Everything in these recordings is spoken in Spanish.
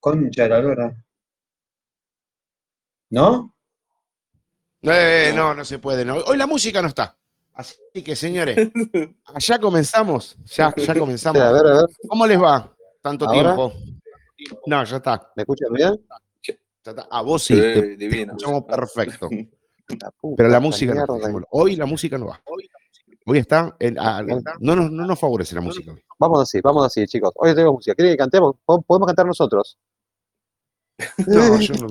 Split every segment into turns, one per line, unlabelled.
Concha de la lora. ¿No?
Eh, no, no se puede. no. Hoy la música no está. Así que, señores, ya comenzamos. Ya, ya comenzamos.
a ver, a ver.
¿Cómo les va? Tanto
¿Ahora?
tiempo. No, ya está.
¿Me escuchan bien?
ya está. A vos sí.
Sí,
te- te
divino.
escuchamos perfecto.
La puta
Pero la música no.
mierda.
está. Hoy la música no va. Hoy está. a- no, nos, no nos favorece la música.
Vamos así, vamos así, chicos. Hoy tengo música. ¿Quieren que cantemos? Po- Podemos cantar nosotros.
No, yo no.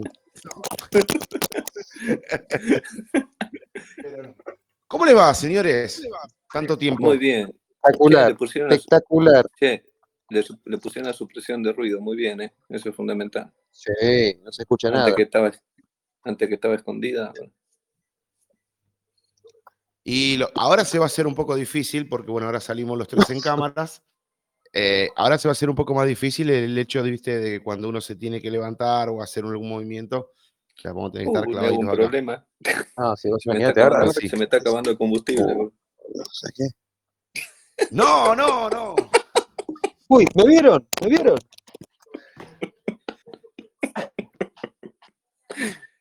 ¿Cómo le va, señores? Tanto tiempo.
Muy bien.
Espectacular,
le, pusieron la,
espectacular.
le, su- le pusieron la supresión de ruido. Muy bien, ¿eh? Eso es fundamental.
Sí, no se escucha nada.
Antes que estaba, antes que estaba escondida. bueno.
Y lo- ahora se va a hacer un poco difícil, porque bueno, ahora salimos los tres en cámaras. Eh, ahora se va a hacer un poco más difícil el hecho de, ¿viste, de cuando uno se tiene que levantar o hacer algún movimiento. Ya vamos a tener que estar clavaditos acá.
problema.
Ah, sí, vos
Se me,
ahora.
acabando,
sí.
se me está acabando el combustible. boludo.
No sé qué.
No, no, no.
Uy, ¿me vieron? ¿Me vieron?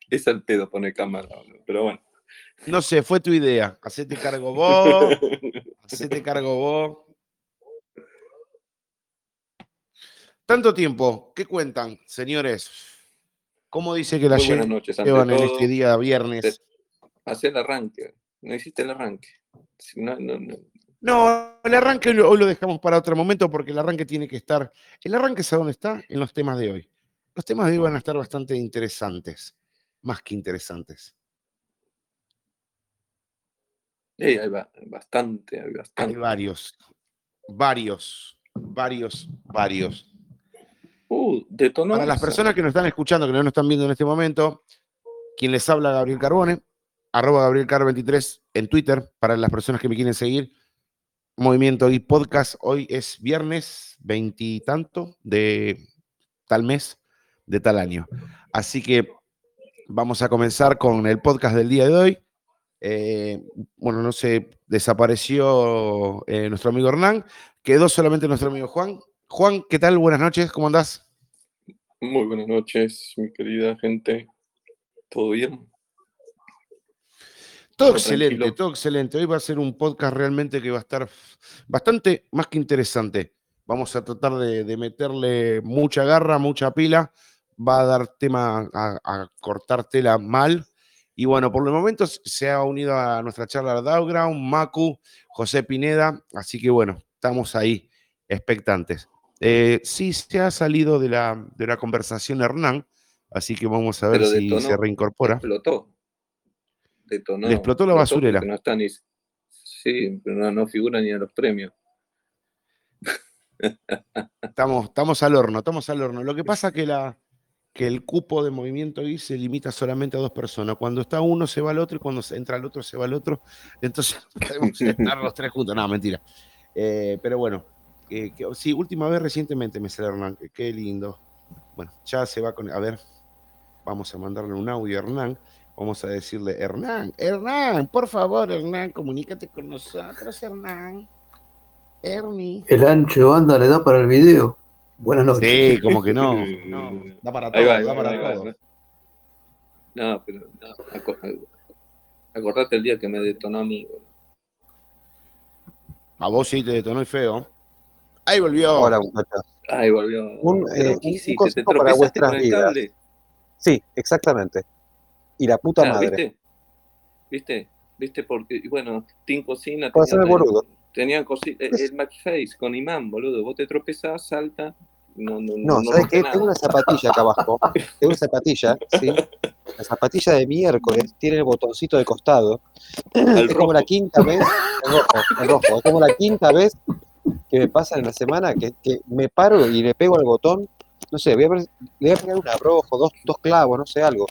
Es al pedo poner cámara, pero bueno.
No sé, fue tu idea. Hacete cargo vos. Hacete cargo vos. Tanto tiempo. ¿Qué cuentan, señores? ¿Cómo dice que la
Muy buenas
llevan
noches.
En este día viernes?
hacer el arranque. No hiciste el arranque. No, no, no.
No, el arranque lo- hoy lo dejamos para otro momento porque el arranque tiene que estar. El arranque es a dónde está en los temas de hoy. Los temas de hoy van a estar bastante interesantes, más que interesantes.
Eh, hay ba- bastante, hay
Hay
bastante.
varios, varios, varios, varios.
Uh.
Para las personas que nos están escuchando, que no nos están viendo en este momento, quien les habla Gabriel Carbone, arroba GabrielCar23 en Twitter, para las personas que me quieren seguir. Movimiento y Podcast, hoy es viernes veintitanto de tal mes, de tal año. Así que vamos a comenzar con el podcast del día de hoy. Eh, bueno, no sé, desapareció eh, nuestro amigo Hernán, quedó solamente nuestro amigo Juan. Juan, ¿qué tal? Buenas noches, ¿cómo andás?
Muy buenas noches, mi querida gente. ¿Todo bien?
Todo excelente,
tranquilo.
todo excelente. Hoy va a ser un podcast realmente que va a estar bastante más que interesante. Vamos a tratar de, de meterle mucha garra, mucha pila. Va a dar tema a, a cortar tela mal. Y bueno, por el momento se ha unido a nuestra charla Dowground, Macu, José Pineda. Así que bueno, estamos ahí expectantes. Eh, sí se ha salido de la, de la conversación Hernán, así que vamos a ver
Pero
si se reincorpora.
Explotó. Detonó.
Le explotó la basurera.
porque No está ni. Sí, pero no, no figura ni a los premios.
Estamos, estamos al horno, estamos al horno. Lo que pasa que, la, que el cupo de movimiento ahí se limita solamente a dos personas. Cuando está uno se va al otro y cuando se entra el otro se va al otro. Entonces podemos estar los tres juntos. No, mentira. Eh, pero bueno, eh, que- sí, última vez recientemente me salió Hernán. que- Qué lindo. Bueno, ya se va con... A ver, vamos a mandarle un audio a Hernán. Vamos a decirle, Hernán, Hernán, por favor, Hernán, comunícate con nosotros, Hernán. Ernie.
El ancho banda le da para el video. Buenas noches.
Sí, como que no. no, da para todo,
Ahí va, ahí
da para
ahí va,
todo.
ahí va. No, pero no, aco- acordate el día que me detonó a mí. boludo.
A vos sí te detonó y feo. Ahí volvió.
Hola, muchachos.
Ay, volvió.
Un, eh,
¿qué
un?
¿Te
consejo para vuestras vidas.
cable?
Sí, exactamente. Y la puta
Claro,
madre.
¿Viste? ¿Viste? ¿Viste? Porque, y bueno, Team Cocina
Para hacer el boludo.
Tenían cosi- eh, el McFace con imán, boludo. Vos te tropezás, salta. No, no,
No,
no
¿sabes qué?
nada.
Tengo una zapatilla acá abajo. Tengo una zapatilla, ¿sí? La zapatilla de miércoles tiene el botoncito de costado.
Al
Es como la quinta vez, el rojo, el rojo, es como la quinta vez que me pasa en la semana que, que me paro y le pego al botón. No sé, voy a ver- le voy a pegar un abrojo, dos, dos clavos, no sé, algo.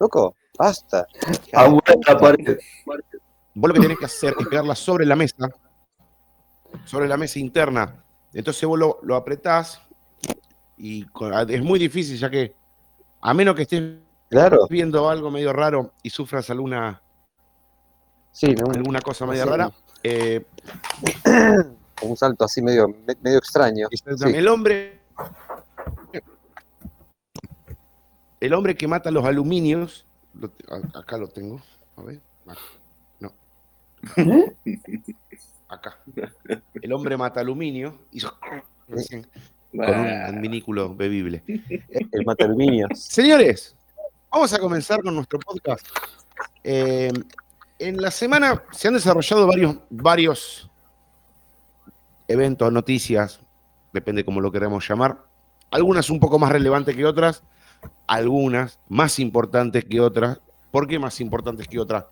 Loco, basta.
Aguanta la pared.
Vos lo que tenés que hacer es pegarla sobre la mesa. Sobre la mesa interna. Entonces vos lo, lo apretás y con- es muy difícil ya que a menos que estés
Claro,
viendo algo medio raro y sufras alguna
Sí, un,
alguna cosa media
sí.
rara. Eh,
un salto así medio, me- medio extraño. Sí.
El hombre. El hombre que mata los aluminios. lo acá lo tengo. A ver. acá.
¿Eh?
Acá. El hombre mata aluminio. Hizo con un adminículo bebible.
El mataluminio.
Señores, vamos a comenzar con nuestro podcast. Eh, en la semana se han desarrollado varios, varios eventos, noticias, depende cómo lo queramos llamar. Algunas un poco más relevantes que otras, algunas más importantes que otras. ¿Por qué más importantes que otras?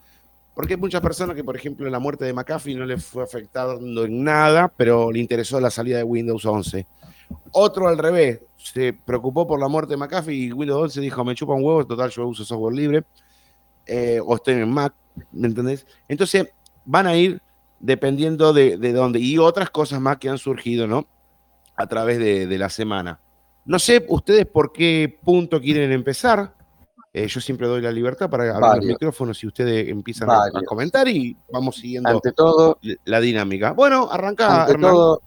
Porque hay muchas personas que, por ejemplo, la muerte de McAfee no le fue afectando en nada, pero le interesó la salida de Windows 11. Otro al revés, se preocupó por la muerte de McAfee y Windows 11 dijo, me chupa un huevo, total, yo uso software libre, eh, o estoy en Mac, ¿me entendés? Entonces, van a ir dependiendo de, de dónde, y otras cosas más que han surgido, ¿no? A través de, de la semana. No sé ustedes por qué punto quieren empezar. Eh, yo siempre doy la libertad para abrir los micrófonos y ustedes empiezan a, comentar y vamos siguiendo
Ante todo,
la dinámica. Bueno, arranca,
ante todo,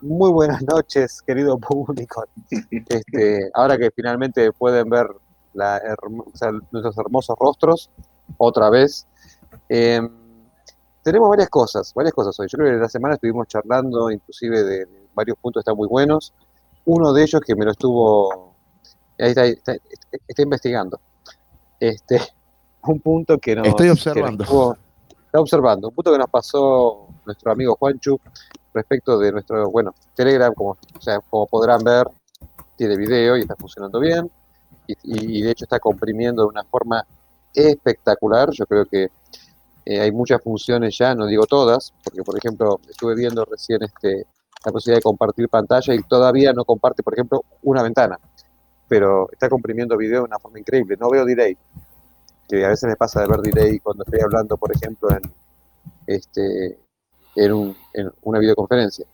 muy buenas noches, querido público. Este, ahora que finalmente pueden ver la hermo- o sea, nuestros hermosos rostros otra vez. eh, tenemos varias cosas, varias cosas hoy. Yo creo que la semana estuvimos charlando inclusive de, varios puntos están muy buenos. Uno de ellos que me lo estuvo, ahí está, está, está investigando. Este, un punto que nos,
Estoy
nos
observando.
está observando, un punto que nos pasó nuestro amigo Juanchu respecto de nuestro, bueno, Telegram, como, o sea, como podrán ver, tiene video y está funcionando bien, y de hecho está comprimiendo de una forma espectacular. Yo creo que eh, hay muchas funciones ya, no digo todas, porque por ejemplo estuve viendo recién este, la posibilidad de compartir pantalla y todavía no comparte, por ejemplo, una ventana, pero está comprimiendo video de una forma increíble. No veo delay, que a veces me pasa de ver delay cuando estoy hablando, por ejemplo, en, este, en, un- en una videoconferencia.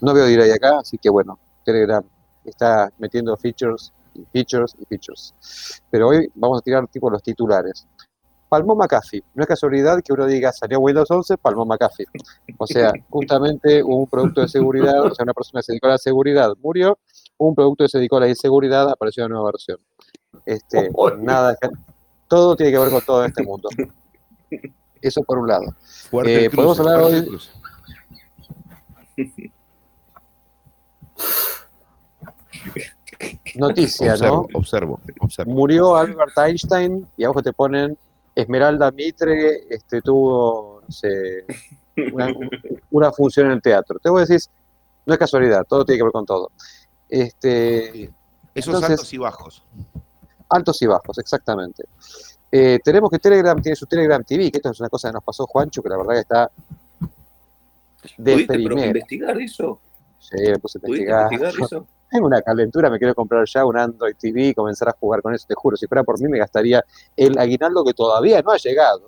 No veo delay acá, así que bueno, Telegram está metiendo features y features y features. Pero hoy vamos a tirar tipo los titulares. Palmó McAfee. No es casualidad que uno diga salió Windows 11, palmó McAfee. O sea, justamente un producto de seguridad, o sea, una persona que se dedicó a la seguridad murió, un producto que se dedicó a la inseguridad apareció una nueva versión. Este, nada, todo tiene que ver con todo este mundo. Eso por un lado.
Fuerte
Eh, podemos hablar hoy-. Noticia,
observo,
¿no?
observo, observo.
Murió Albert Einstein y abajo te ponen Esmeralda Mitre, este, tuvo, no sé, una, una función en el teatro. Te voy a decir, no es casualidad, todo tiene que ver con todo. Este,
Esos
Entonces-
altos y bajos.
altos y bajos, exactamente. Eh, tenemos que Telegram tiene su Telegram TV, que esto es una cosa que nos pasó Juancho, que la verdad que está de
¿Pudiste pero
primera.
investigar eso?
Sí, me puse a
¿Pudiste
investigar.
investigar eso?
Tengo una calentura, me quiero comprar ya un Android TV y comenzar a jugar con eso, te juro. Si fuera por mí, me gastaría el aguinaldo que todavía no ha llegado.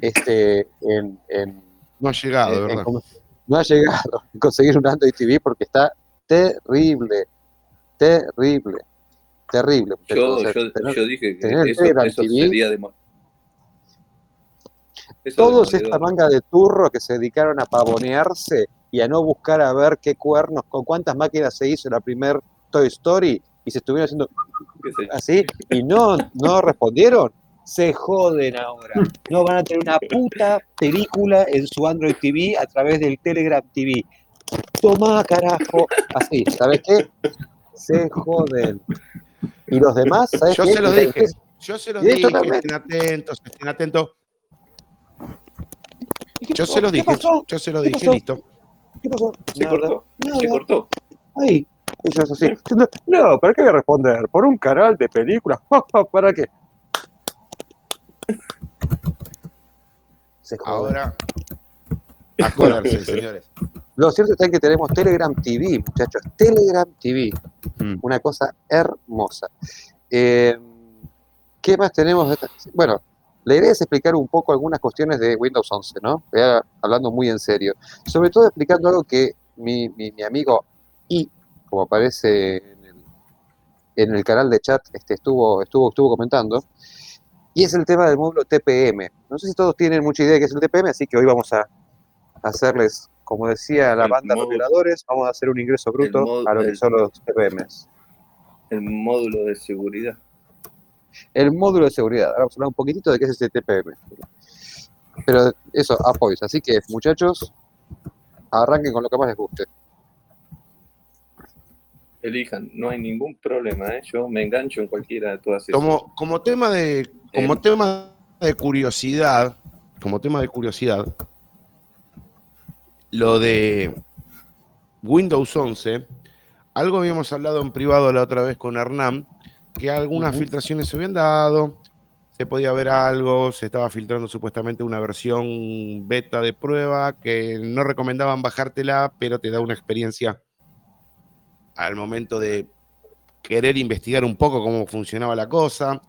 Este, en, en-
No ha llegado,
en-
verdad.
no ha llegado conseguir un Android TV porque está terrible, terrible, terrible.
Yo, dije que eso, eso sería de eso
todos
de
esta manga de turro que se dedicaron a pavonearse y a no buscar a ver qué cuernos, con cuántas máquinas se hizo la primer Toy Story y se estuvieron haciendo así y no, no respondieron, se joden ahora. No van a tener una puta película en su Android TV a través del Telegram TV. Tomá, carajo. Así, ¿sabes qué? Se joden. Y los demás, ¿sabes
Yo
qué?
se los dije, yo se los dije,
también.
estén atentos, estén atentos.
¿Qué
Yo se los
¿Qué
dije,
pasó?
yo se los
¿Qué
dije,
pasó?
listo.
¿Qué pasó?
Se
Nada,
cortó,
nada.
se cortó.
Ay, ellos así. No, ¿para qué voy a responder? ¿Por un canal de películas? ¿Para qué? Se joden.
Ahora, a joderse, señores.
Lo cierto está que tenemos Telegram TV, muchachos. Telegram TV.
Mm.
Una cosa hermosa. Eh, ¿Qué más tenemos? Bueno, la idea es explicar un poco algunas cuestiones de Windows 11, ¿no? Voy a- hablando muy en serio. Sobre todo explicando algo que mi, mi- mi amigo I, como aparece en el, en el canal de chat, este, estuvo, estuvo, estuvo comentando. Y es el tema del módulo TPM. No sé si todos tienen mucha idea de qué es el TPM, así que hoy vamos a hacerles, como decía la
El
banda
módulo-
Operadores, vamos a hacer un ingreso bruto
módulo-
a lo que
el-
son los TPMs.
El módulo de seguridad.
El módulo de seguridad. Ahora vamos a hablar un poquitito de qué es este TPM. Pero eso, apoyos. Así que, muchachos, arranquen con lo que más les guste.
Elijan, no hay ningún problema, ¿eh? Yo me engancho en cualquiera de todas esas.
Como, como tema de, como
Eh.
tema de curiosidad, como tema de curiosidad, lo de Windows 11, algo habíamos hablado en privado la otra vez con Hernán, que algunas filtraciones se habían dado, se podía ver algo, se estaba filtrando supuestamente una versión beta de prueba que no recomendaban bajártela, pero te da una experiencia al momento de querer investigar un poco cómo funcionaba la cosa.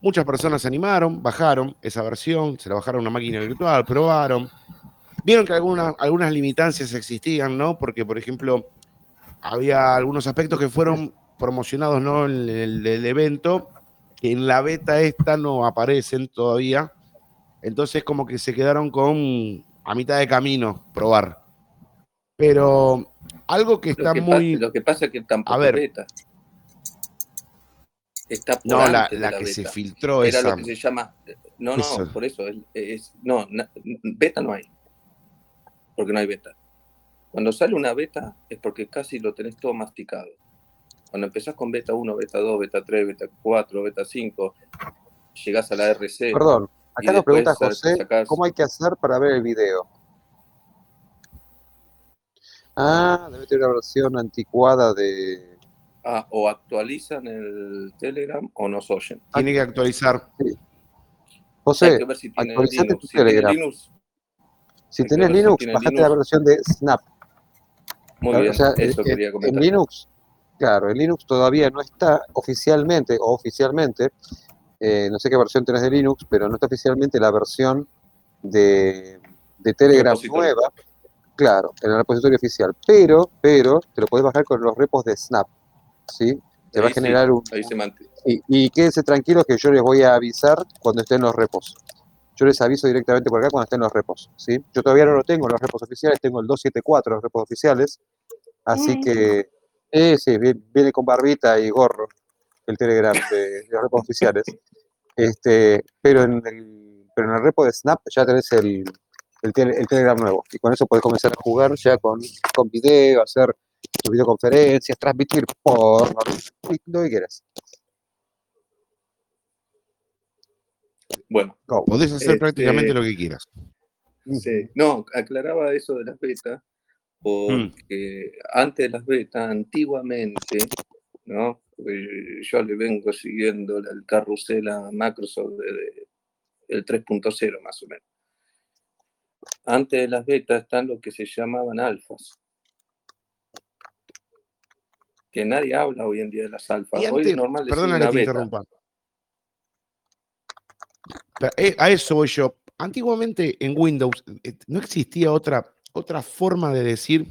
Muchas personas se animaron, bajaron esa versión, se la bajaron a una máquina virtual, probaron. Vieron que algunas, algunas limitancias existían, ¿no? Porque, por ejemplo, había algunos aspectos que fueron promocionados, ¿no? En el, el evento, que en la beta esta no aparecen todavía. Entonces, como que se quedaron con a mitad de camino probar. Pero algo que
Lo
está
que,
muy.
pasa, lo que pasa es que tampoco
A ver.
beta. Está por
No, la, la
la
que se filtró
Era
esa.
lo que se llama. No, no,
Eso.
por eso. es- es- no, na- beta no hay. Porque no hay beta. Cuando sale una beta es porque casi lo tenés todo masticado. Cuando empezás con beta 1, beta 2, beta 3, beta 4, beta 5, llegás a la RC.
Perdón, acá nos pregunta José,
sacás-
¿cómo hay que hacer para ver el video? Ah, debe tener una versión anticuada de...
Ah, o actualizan el Telegram o nos oyen.
Tiene que actualizar.
Hay
José,
que ver si tiene
actualizate
Linux.
tu
Si tiene
Telegram.
Linux,
si tenés
si
Linux,
tiene
bajate
Linux.
la versión de Snap.
muy
Claro,
bien,
o sea,
eso
en-
quería
en,
comentar.
Linux, claro, en Linux todavía no está oficialmente o oficialmente, eh, no sé qué versión tenés de Linux, pero no está oficialmente la versión de, de Telegram nueva, claro, en el repositorio oficial, pero, pero te lo podés bajar con los repos de Snap, ¿sí? Te va a
sí,
generar un...
Ahí se mantiene.
Y, y quédense tranquilos que yo les voy a avisar cuando estén los repos. Yo les aviso directamente por acá cuando estén los repos, ¿sí? Yo todavía no lo tengo, los repos oficiales, tengo el 274, los repos oficiales, así que, eh, sí, viene, con barbita y gorro el Telegram de, los repos oficiales, este, pero en el, pero en el repo de Snap ya tenés el, el, tele- el Telegram nuevo, y con eso podés comenzar a jugar ya con, con video, hacer videoconferencias, transmitir por lo que quieras.
Bueno,
Go.
Podés hacer
Este-
prácticamente lo que quieras.
sí. no, aclaraba eso de las betas, porque antes de las betas, antiguamente, ¿no? Eh, Yo le vengo siguiendo el carrusel a Microsoft desde el 3.0 más o menos. Antes de las betas están lo que se llamaban alfas. Que nadie habla hoy en día de las alfas. Hoy
antes-
es normal decir
perdona
una
que te
beta.
interrumpa. Eh, a eso voy yo. Antiguamente en Windows eh, no existía otra, otra forma de decir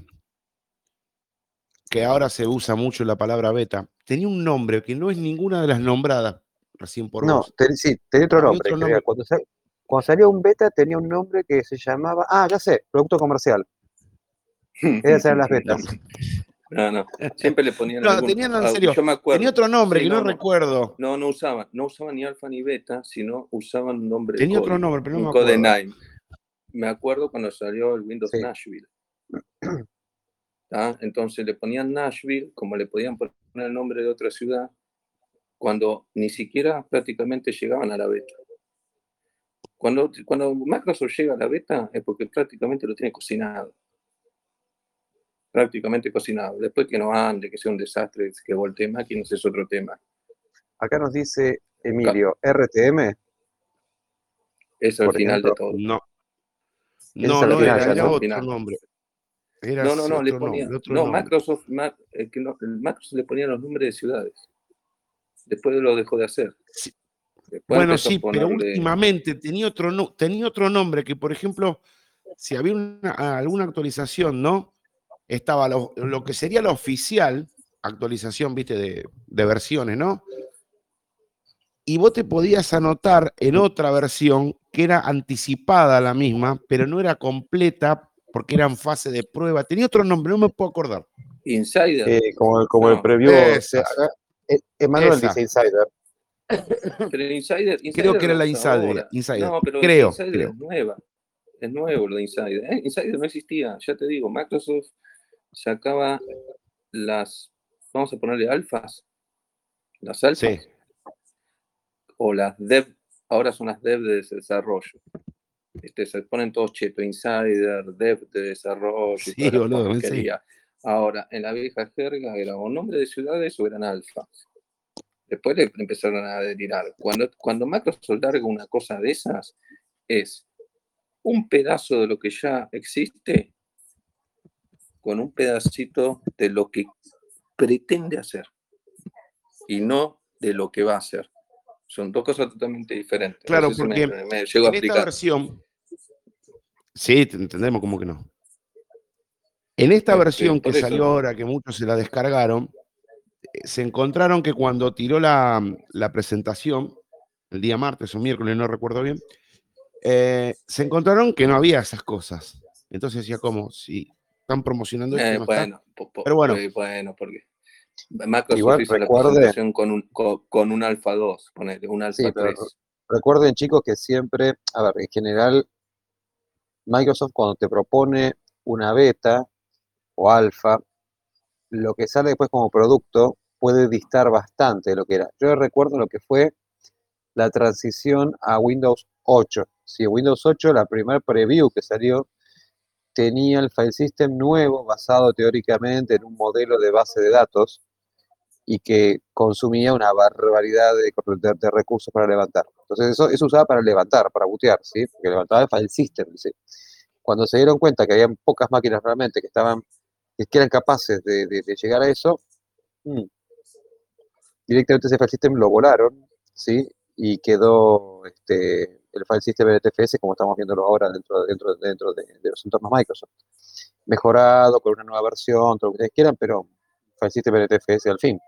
que ahora se usa mucho la palabra beta. Tenía un nombre que no es ninguna de las nombradas recién por
No,
vos.
ten- sí, tenía otro nombre.
otro
creo.
nombre.
Cuando, sa- cuando salió un beta tenía un nombre que se llamaba, ah, ya sé, producto comercial. Esas eran las betas.
No, no. Siempre le ponían.
No,
algún-
tenían, en
ah,
serio,
Yo me acuerdo.
Tenía otro nombre
Sí,
que no, recuerdo.
No, no usaban. No usaban ni alfa ni beta, sino usaban un nombre.
Tenía otro nombre, pero no me acuerdo.
codename. Me acuerdo cuando salió el Windows
Sí.
Nashville. Entonces le ponían Nashville, como le podían poner el nombre de otra ciudad, cuando ni siquiera prácticamente llegaban a la beta. Cuando, cuando Microsoft llega a la beta es porque prácticamente lo tiene cocinado. Prácticamente cocinado. Después que no ande, que sea un desastre, que voltee máquinas es otro tema.
Acá nos dice Emilio, RTM,
Es el final de todo.
No. No, no,
final,
era, otro nombre. Era
No, no, no, le ponía. No,
nombre.
Microsoft, Ma- eh, que no, el Microsoft le ponía los nombres de ciudades. Después lo dejó de hacer.
Sí. Bueno, sí, pero últimamente tenía otro, no- tenía otro nombre que, por ejemplo, si había una- alguna actualización, ¿no? Estaba lo, lo que sería la oficial actualización, viste, de, de versiones, ¿no? y vos te podías anotar en otra versión que era anticipada la misma, pero no era completa porque era en fase de prueba. Tenía otro nombre, no me puedo acordar.
Insider.
Eh, como el, como el
No,
acá, eh, Emanuel dice Insider.
Pero el Insider,
Creo que era la Insider,
ahora.
Insider.
No, pero
Creo,
Insider
creo.
es nueva. Es nuevo lo de Insider. ¿eh? Insider no existía, ya te digo. Microsoft sacaba las, vamos a ponerle alfas, las alfas,
Sí.
o las dev, ahora son las dev de desarrollo. Este, se ponen todos cheto, Insider, dev de desarrollo,
Sí, boludo, sí.
Ahora, en la vieja jerga era o nombre de ciudades o eran alfas. Después le empezaron a delirar. Cuando, cuando Microsoft larga una cosa de esas, es un pedazo de lo que ya existe con un pedacito de lo que pretende hacer y no de lo que va a hacer. Son dos cosas totalmente diferentes. No
Claro,
sé si me-
porque
me, me llego a
En esta versión. Sí, te entendemos como que no. En esta versión que
eso
salió ahora, que muchos se la descargaron, eh, se encontraron que cuando tiró la, la presentación, el día martes o miércoles, no recuerdo bien, eh, se encontraron que no había esas cosas. Entonces decía, como, si están promocionando
Eh,
está. Pero bueno.
eh, bueno, porque Microsoft
Igual
hizo
recuerde-
la con un, con, con un Alpha 2, ponele, un
Sí, pero
3.
Recuerden, chicos, que siempre, a ver, en general, Microsoft cuando te propone una beta o alfa, lo que sale después como producto puede distar bastante de lo que era. Yo recuerdo lo que fue la transición a Windows 8. Si Windows 8, la primer preview que salió, tenía el file system nuevo basado teóricamente en un modelo de base de datos y que consumía una barbaridad de, recursos para levantar. Entonces eso, eso usaba para levantar, para bootear, ¿sí? Porque levantaba el file system, ¿sí? Cuando se dieron cuenta que había pocas máquinas realmente que estaban, que eran capaces de llegar a eso, mm, directamente ese file system lo volaron, ¿sí? Y quedó este, el file system NTFS como estamos viéndolo ahora dentro, dentro, dentro de, los entornos Microsoft. Mejorado, con una nueva versión, todo lo que ustedes quieran, pero file system NTFS al fin.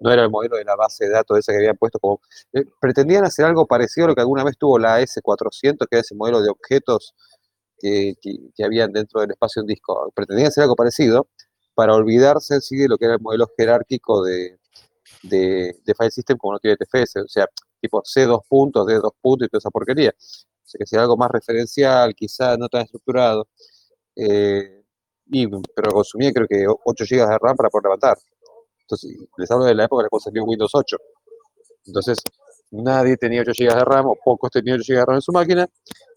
No era el modelo de la base de datos esa que habían puesto como... eh, pretendían hacer algo parecido a lo que alguna vez tuvo la S400, que era ese modelo de objetos que, que, habían dentro del espacio en disco. Pretendían hacer algo parecido para olvidarse sí, de lo que era el modelo jerárquico de, de, de file system como no tiene TFS, o sea, tipo C dos puntos, D dos puntos y toda esa porquería. O sea, que sea algo más referencial, quizás no tan estructurado. eh, pero consumía creo que 8 GB de RAM para poder levantar. Entonces, les hablo de la época en la cual salió Windows 8. Entonces, nadie tenía 8 GB de RAM o pocos tenían 8 GB de RAM en su máquina.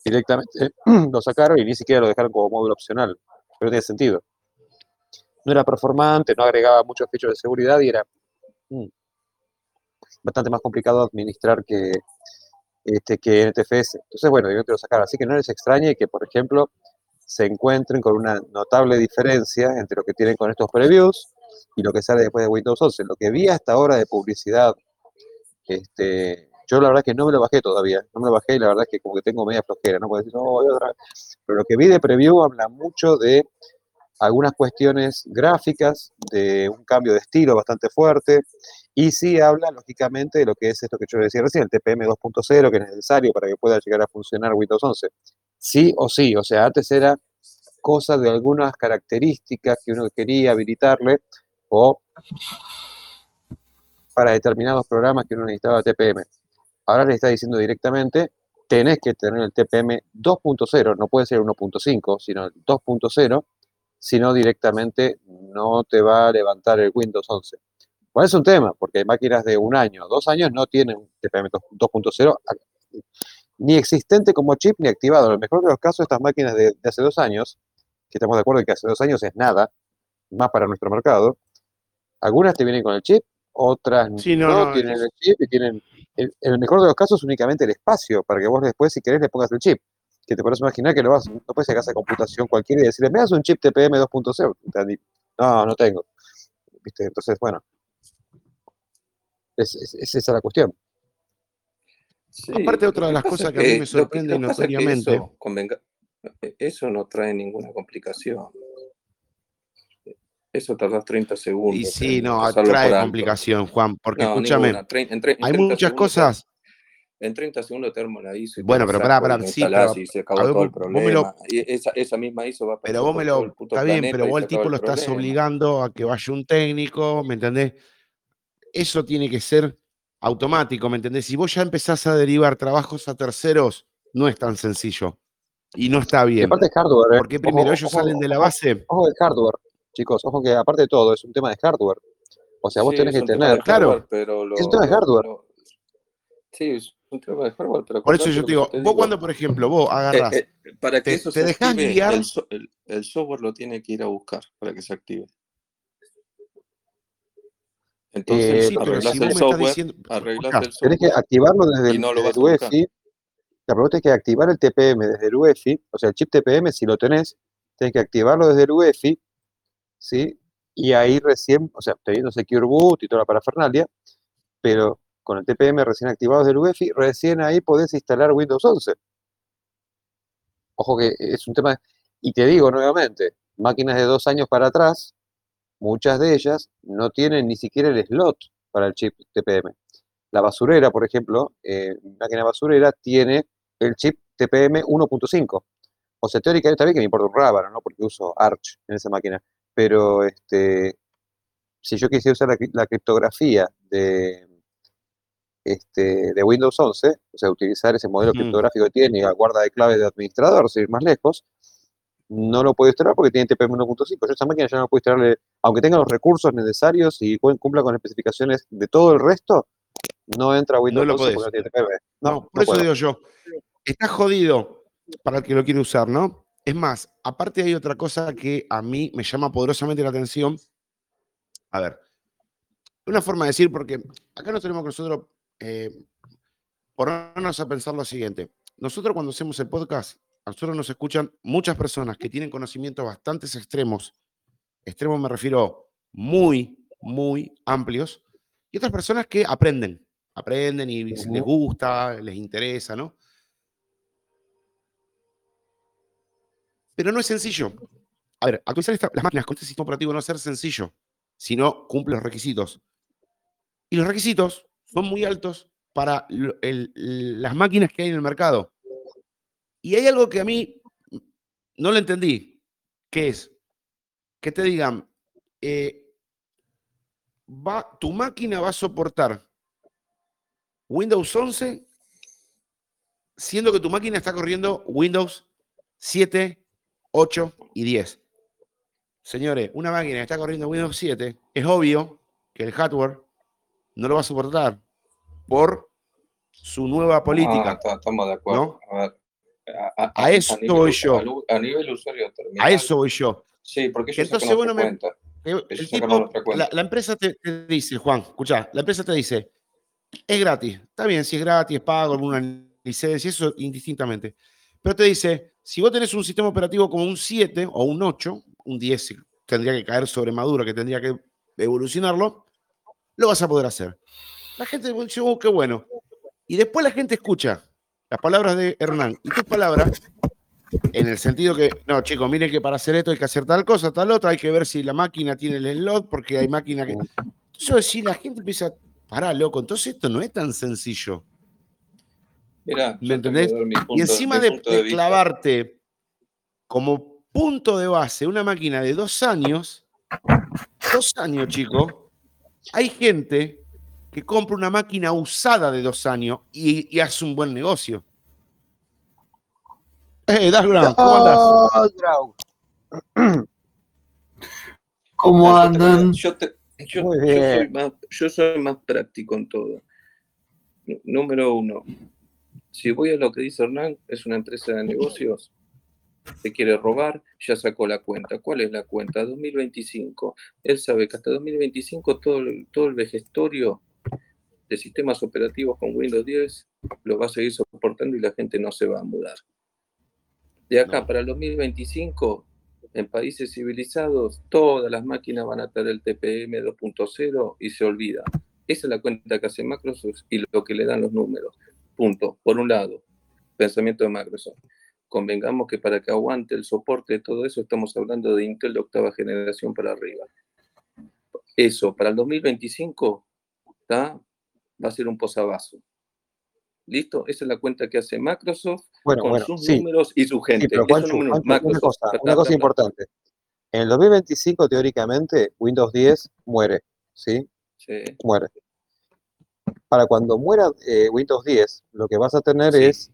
Directamente lo sacaron y ni siquiera lo dejaron como módulo opcional. Pero no tiene sentido. No era performante, no agregaba muchos features de seguridad y era mm, bastante más complicado administrar que, este, que NTFS. Entonces, bueno, yo lo sacaron. Así que no les extrañe que, por ejemplo, se encuentren con una notable diferencia entre lo que tienen con estos previews y lo que sale después de Windows 11. Lo que vi hasta ahora de publicidad, este, yo la verdad que no me lo bajé todavía, no me lo bajé y la verdad es que como que tengo media flojera, no puedo decir, no, voy otra vez. Pero lo que vi de preview habla mucho de algunas cuestiones gráficas, de un cambio de estilo bastante fuerte, y sí habla, lógicamente, de lo que es esto que yo decía recién, el TPM 2.0, que es necesario para que pueda llegar a funcionar Windows 11. Sí o sí, o sea, antes era cosa de algunas características que uno quería habilitarle o para determinados programas que uno necesitaba TPM. Ahora le está diciendo directamente, tenés que tener el TPM 2.0, no puede ser 1.5, sino el 2.0, sino directamente no te va a levantar el Windows 11. Bueno, es un tema, porque hay máquinas de un año, dos años no tienen TPM 2.0 ni existente como chip ni activado. En el mejor de los casos, estas máquinas de, de hace dos años, que estamos de acuerdo en que hace dos años es nada, más para nuestro mercado, algunas te vienen con el chip, otras
Sí, no,
no,
no,
tienen
es-
el chip y tienen, en, el mejor de los casos, únicamente el espacio, para que vos después, si querés, le pongas el chip. Que te puedes imaginar que lo vas, no puedes de computación cualquiera y decirle, me das un chip TPM 2.0. Te dan- No, no tengo. ¿Viste? Entonces, bueno, es, es- es esa la cuestión.
Sí,
Aparte,
lo
otra de las cosas que a mí me
lo
sorprende
lo que
notoriamente-
Eso, convenga- eso no trae ninguna complicación. Eso tardás 30 segundos.
Y sí,
en
no, trae complicación, Juan, porque
No,
escúchame,
ninguna. Trein- en tre- en
hay
30
muchas
segundos
cosas
En 30 segundos te armo la ISO. y
Bueno, pero pará, pará,
lo
sí, pero-
y se acabó
a ver,
todo el
lo-
problema. Y esa, esa misma ISO va a
Pero
pasar
vos me lo.
el
Está bien, pero vos
acaba
tipo
el
lo estás
problema.
obligando a que vaya un técnico, ¿me entendés? Eso tiene que ser automático, ¿me entendés? Si vos ya empezás a derivar trabajos a terceros, no es tan sencillo. Y no está
Y
bien.
aparte es hardware, ¿eh?
Porque
Ojo,
primero ellos
ojo,
salen de la base.
Ojo de hardware, chicos, ojo que aparte de todo es un tema de hardware. O sea, vos
Sí,
tenés que tener.
Claro.
pero lo,
Es un tema de hardware.
lo- Sí, es un tema de hardware, pero
Por eso yo te digo, vos
digo.
cuando, por ejemplo, vos
Eh,
agarrás,
eh, para que
te-
eso
te
se
dejás
active,
guiar.
el software lo tiene que ir a buscar para que se active. Entonces,
Eh,
sí, pero
arreglás
si
el
me estás
software,
diciendo. Escuchá,
el
Tenés que
software
activarlo desde
y
el,
no lo
desde el
buscar.
UEFI. La pregunta es que activar el TPM desde el UEFI, o sea, el chip TPM, si lo tenés, tenés que activarlo desde el UEFI, ¿sí? Y ahí recién, o sea, teniendo Secure Boot y toda la parafernalia, pero con el TPM recién activado desde el UEFI, recién ahí podés instalar Windows 11. Ojo que es un tema, y te digo nuevamente, máquinas de dos años para atrás, muchas de ellas no tienen ni siquiera el slot para el chip TPM. La basurera, por ejemplo, eh, máquina basurera tiene el chip TPM 1.5. O sea, teóricamente está bien que me importa un rábano, ¿no? Porque uso Arch en esa máquina. Pero este, si yo quisiera usar la, cri- la criptografía de, este, de Windows 11, o sea, utilizar ese modelo criptográfico que tiene, la guarda de claves de administrador, sin ir más lejos, no lo puedo instalar porque tiene TPM 1.5. Yo esa máquina ya no puedo instalarle, aunque tenga los recursos necesarios y cu- cumpla con especificaciones de todo el resto, no entra Windows
lo
11
podés.
porque no tiene TPM. No,
No,
no
por eso
puedo.
digo yo, está jodido para el que lo quiere usar, ¿no? Es más, aparte hay otra cosa que a mí me llama poderosamente la atención. A ver, una forma de decir, porque acá nos tenemos que nosotros eh, ponernos a pensar lo siguiente. Nosotros cuando hacemos el podcast, a nosotros nos escuchan muchas personas que tienen conocimientos bastante extremos. Extremos me refiero muy, muy amplios. Y otras personas que aprenden, aprenden y les gusta, les interesa, ¿no? Pero no es sencillo. A ver, actualizar esta- las máquinas con este sistema operativo no es ser sencillo, si no cumple los requisitos. Y los requisitos son muy altos para el- las máquinas que hay en el mercado. Y hay algo que a mí no lo entendí, que es que te digan, eh, va, tu máquina va a soportar Windows 11, siendo que tu máquina está corriendo Windows 7, 8 y 10. Señores, una máquina que está corriendo Windows 7, es obvio que el hardware no lo va a soportar por su nueva política.
Ah, estamos de acuerdo. A, ver, a- a-
A eso
nivel
voy yo.
A nivel usuario terminal.
A eso voy yo.
Sí, porque ellos
Entonces, bueno, me-. Eh,
Ellos
El tipo, la, la empresa te, te dice, Juan, escucha, la empresa te dice, es gratis. Está bien, si es gratis, es pago, alguna licencia, eso indistintamente. Pero te dice, si vos tenés un sistema operativo como un 7 o un 8, un 10 si tendría que caer sobre Maduro, que tendría que evolucionarlo, lo vas a poder hacer. La gente dice, oh, qué bueno. Y después la gente escucha las palabras de Hernán y tus palabras en el sentido que, no, chicos, miren que para hacer esto hay que hacer tal cosa, tal otra, hay que ver si la máquina tiene el slot, porque hay máquina que. Entonces, si la gente empieza, pará, loco, entonces esto no es tan sencillo.
Mirá,
¿Me entendés? Y encima de, clavarte como punto de base una máquina de dos años, dos años, chicos, hay gente que compra una máquina usada de dos años y, y hace un buen negocio. Eh, Dash Brown, ¿cómo.
¿Cómo andan?
Yo, te- yo-
Muy
yo soy más, yo soy más práctico en todo. Número uno, si voy a lo que dice Hernán, es una empresa de negocios, te quiere robar, ya sacó la cuenta. ¿Cuál es la cuenta? 2025. Él sabe que hasta 2025 todo el, todo el vejestorio de sistemas operativos con Windows 10 lo va a seguir soportando y la gente no se va a mudar. De acá
No.
para el 2025, en países civilizados, todas las máquinas van a tener el TPM 2.0 y se olvida. Esa es la cuenta que hace Microsoft y lo que le dan los números. Punto. Por un lado, pensamiento de Microsoft. Convengamos que para que aguante el soporte de todo eso, estamos hablando de Intel de octava generación para arriba. Eso, para el 2025, ¿tá? va a ser un posavasos. ¿Listo? Esa es la cuenta que hace Microsoft
Bueno,
con
bueno,
sus
sí,
números y su
sí,
gente.
pero
números,
una cosa,
ta, ta,
importante. En el 2025, teóricamente, Windows 10 muere, ¿sí?
Sí,
Muere. Para cuando muera eh, Windows 10, lo que vas a tener
Sí.
es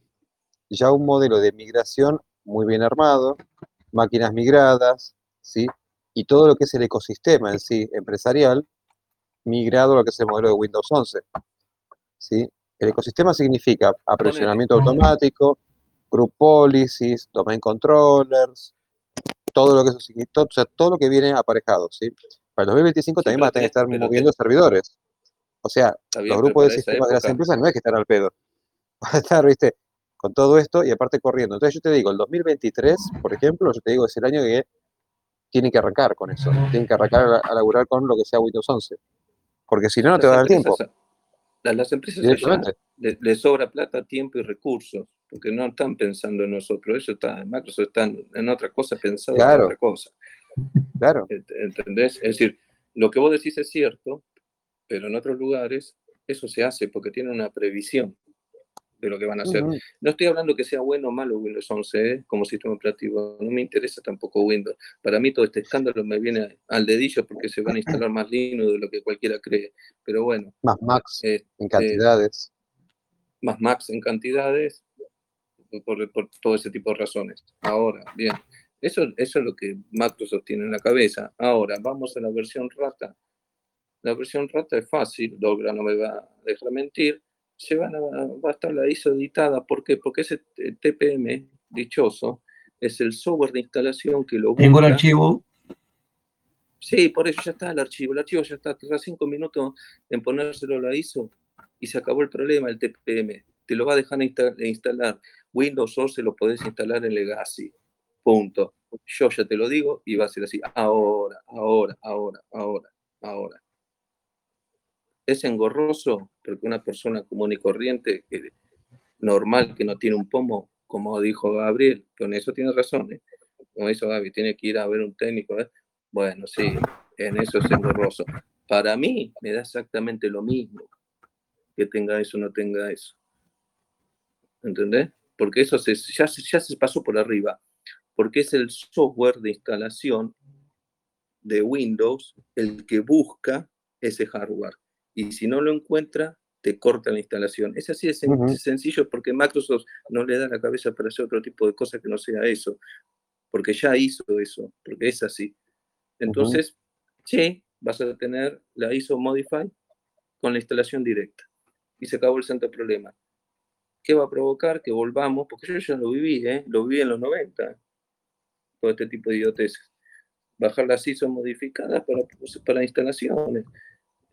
ya un modelo de migración muy bien armado, máquinas migradas, ¿sí? Y todo lo que es el ecosistema en sí, empresarial, migrado a lo que es el modelo de Windows 11, ¿sí? El ecosistema significa aprovisionamiento automático, group policies, domain controllers, todo lo que eso significa, todo, o sea, todo lo que viene aparejado, ¿sí? Para el 2025
Sí,
también van a tener que estar moviendo servidores. O sea,
bien,
los grupos de sistemas de las empresas no es que están al pedo. Van a estar, viste, con todo esto y aparte corriendo. Entonces yo te digo, el 2023, por ejemplo, yo te digo, es el año que tienen que arrancar con eso. Tienen que arrancar a, a laburar con lo que sea Windows 11. Porque si no, no te va a dar tiempo.
empresas- a las empresas allá
Directamente.
le, le sobra plata, tiempo y recursos, porque no están pensando en nosotros. Eso está, Microsoft está en, otra cosa, pensado
Claro.
en otra cosa.
Claro.
Ent- ¿Entendés? Es decir, lo que vos decís es cierto, pero en otros lugares eso se hace porque tienen una previsión de lo que van a hacer.
Ujú.
No estoy hablando que sea bueno o malo Windows 11 ¿eh? como sistema operativo, no me interesa tampoco Windows. Para mí todo este escándalo me viene al dedillo porque se van a instalar más Linux de lo que cualquiera cree. Pero bueno,
Más Max
eh,
en cantidades.
más Max en cantidades, por, por todo ese tipo de razones. Ahora, bien, eso, eso es lo que Microsoft tiene en la cabeza. Ahora, vamos a la versión rata. La versión rata es fácil, Dogra no me va a dejar mentir. Se van a, va a estar la ISO editada. ¿Por qué? Porque ese TPM dichoso es el software de instalación que lo
Tengo el
busca.
archivo.
Sí, por eso ya está el archivo. El archivo ya está. Tarda cinco minutos en ponérselo a la ISO y se acabó el problema el TPM. Te lo va a dejar insta- instalar. Windows 11 lo podés instalar en Legacy. Punto. Yo ya te lo digo y va a ser así. Ahora, ahora, ahora, ahora, ahora. Es engorroso porque una persona común y corriente, normal, que no tiene un pomo, como dijo Gabriel, con eso tiene razón, ¿eh? como hizo Gaby, tiene que ir a ver un técnico. ¿eh? Bueno, sí, en eso es engorroso. Para mí me da exactamente lo mismo que tenga eso o no tenga eso. ¿Entendés? Porque eso se, ya, ya se pasó por arriba. Porque es el software de instalación de Windows el que busca ese hardware. Y si no lo encuentra, te corta la instalación. Es así de sen-
Ujú.
sencillo porque Microsoft no le da la cabeza para hacer otro tipo de cosas que no sea eso. Porque ya hizo eso, porque es así. Entonces, sí, vas a tener la ISO Modify con la instalación directa. Y se acabó el santo problema. ¿Qué va a provocar? Que volvamos, porque yo ya lo viví, ¿eh? lo viví en los 90, todo este tipo de idioteces. Bajar las ISO modificadas para, para instalaciones.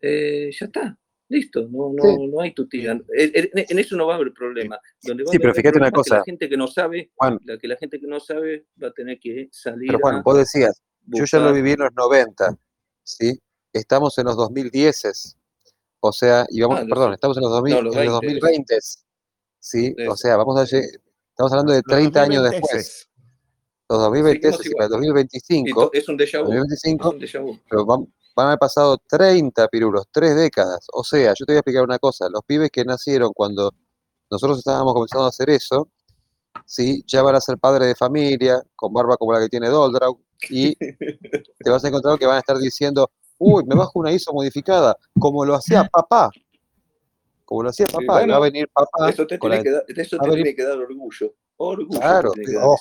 Eh, ya está, listo, no, no,
Sí.
no hay tutía. En, en- en eso no va a haber problema. Donde va
Sí,
a
pero fíjate una
es que La
cosa.
gente que no sabe,
Juan,
la que la gente que no sabe va a tener que salir
pero Juan,
a
vos decías, yo ya lo
buscar-
viví en los 90, ¿sí? Estamos en los 2010, o sea, y vamos,
Ah, los-
perdón, estamos en los, 2000,
no, los
en los
20,
2020, ¿sí? O sea, vamos a estamos hablando de
Los
30 años
2020
después. Los 2020
Seguimos
y para el
igual. Y
2025,
to- es un déjà vu. Es
2025,
un déjà vu.
pero van, van a haber pasado 30 pirulos, tres décadas. O sea, yo te voy a explicar una cosa, los pibes que nacieron cuando nosotros estábamos comenzando a hacer eso, ¿sí? ya van a ser padres de familia, con barba como la que tiene Doldrau, y te vas a encontrar que van a estar diciendo, uy, me bajo una ISO modificada, como lo hacía papá. Como lo hacía papá, y va a venir papá,
Eso te
con
tiene
la-
que eso te
venir-
tiene que dar orgullo. Orgullo.
Claro,
que
oh.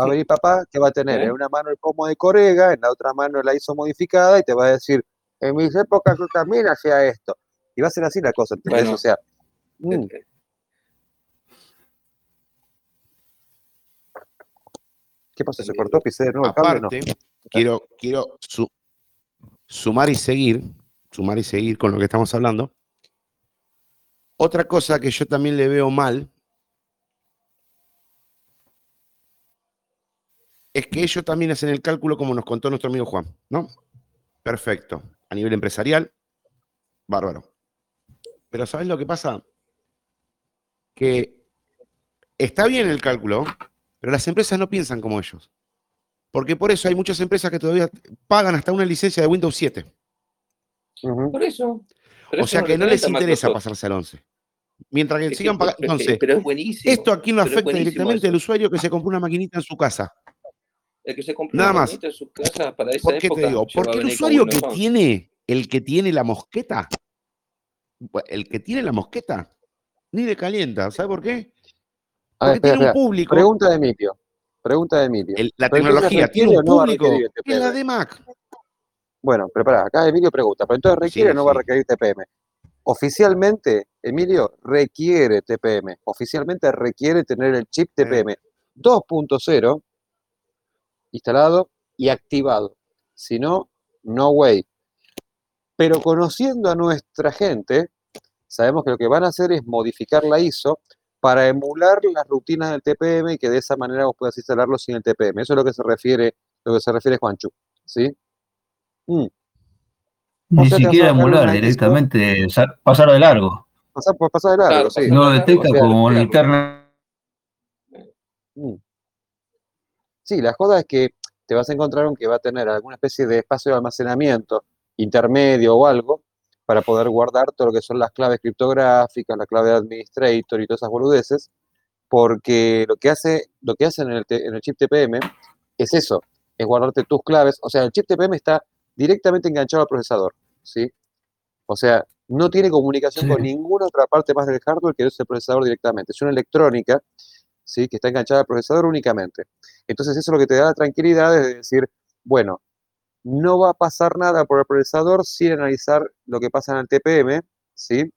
Va a venir papá que va a tener
¿Eh?
en una mano el pomo de Corega, en la otra mano la ISO modificada, y te va a decir, en mis épocas yo también hacía esto. Y va a ser así la cosa, ¿entendés?
Bueno,
o sea, mm,
Eh,
¿qué pasó? ¿Se
eh,
cortó? ¿Pisé de nuevo el cable? No.
Aparte, quiero, quiero su- sumar y seguir, sumar y seguir con lo que estamos hablando. Otra cosa que yo también le veo mal es que ellos también hacen el cálculo como nos contó nuestro amigo Juan, ¿no? Perfecto. A nivel empresarial, bárbaro. Pero ¿sabes lo que pasa? Que está bien el cálculo, pero las empresas no piensan como ellos. Porque por eso hay muchas empresas que todavía pagan hasta una licencia de Windows 7.
Ujú.
Por eso. Pero
O
eso
sea que no les interesa
Microsoft.
pasarse al 11. Mientras que sigan pagando. Entonces,
pero es buenísimo.
esto a quién lo
pero es
afecta directamente
eso.
al usuario que se compró una maquinita en su casa.
El que se compró
Nada más.
en su casa para esa
¿Por qué
época.
te digo? Porque el usuario que
Windows 11.
tiene, el que tiene la mosqueta, el que tiene la mosqueta, ni le calienta. ¿Sabe por qué?
A ver,
Porque tiene un
espera.
público.
Pregunta de Emilio. Pregunta de Emilio.
el- la tecnología tiene un
o no va a
público
requerir
que es la de Mac.
Bueno, pero pará, acá Emilio pregunta, pero entonces requiere
Sí,
o no va a requerir TPM. Oficialmente, Emilio, requiere TPM. Oficialmente requiere tener el chip TPM 2.0 instalado y activado. Si no, no way. Pero conociendo a nuestra gente, sabemos que lo que van a hacer es modificar la ISO para emular las rutinas del TPM y que de esa manera vos puedas instalarlo sin el TPM. Eso es lo que se refiere, lo que se refiere Juanchu. ¿Sí? Mm.
Ni
sea,
siquiera emular, directamente sa- pasar de largo.
Pasar, por pasar de largo,
Claro,
sí.
No detecta
o sea,
como
claro.
linterna.
Mm. Sí, la joda es que te vas a encontrar un que va a tener alguna especie de espacio de almacenamiento intermedio o algo para poder guardar todo lo que son las claves criptográficas, la clave de administrator y todas esas boludeces, porque lo que hace, lo que hacen en el, te- en el chip TPM es eso, es guardarte tus claves, o sea, el chip TPM está directamente enganchado al procesador, ¿sí? O sea, no tiene comunicación
Sí.
con ninguna otra parte más del hardware que no es el procesador directamente. Es una electrónica, ¿sí? Que está enganchada al procesador únicamente. Entonces, eso es lo que te da la tranquilidad de decir, bueno, no va a pasar nada por el procesador sin analizar lo que pasa en el TPM, ¿sí?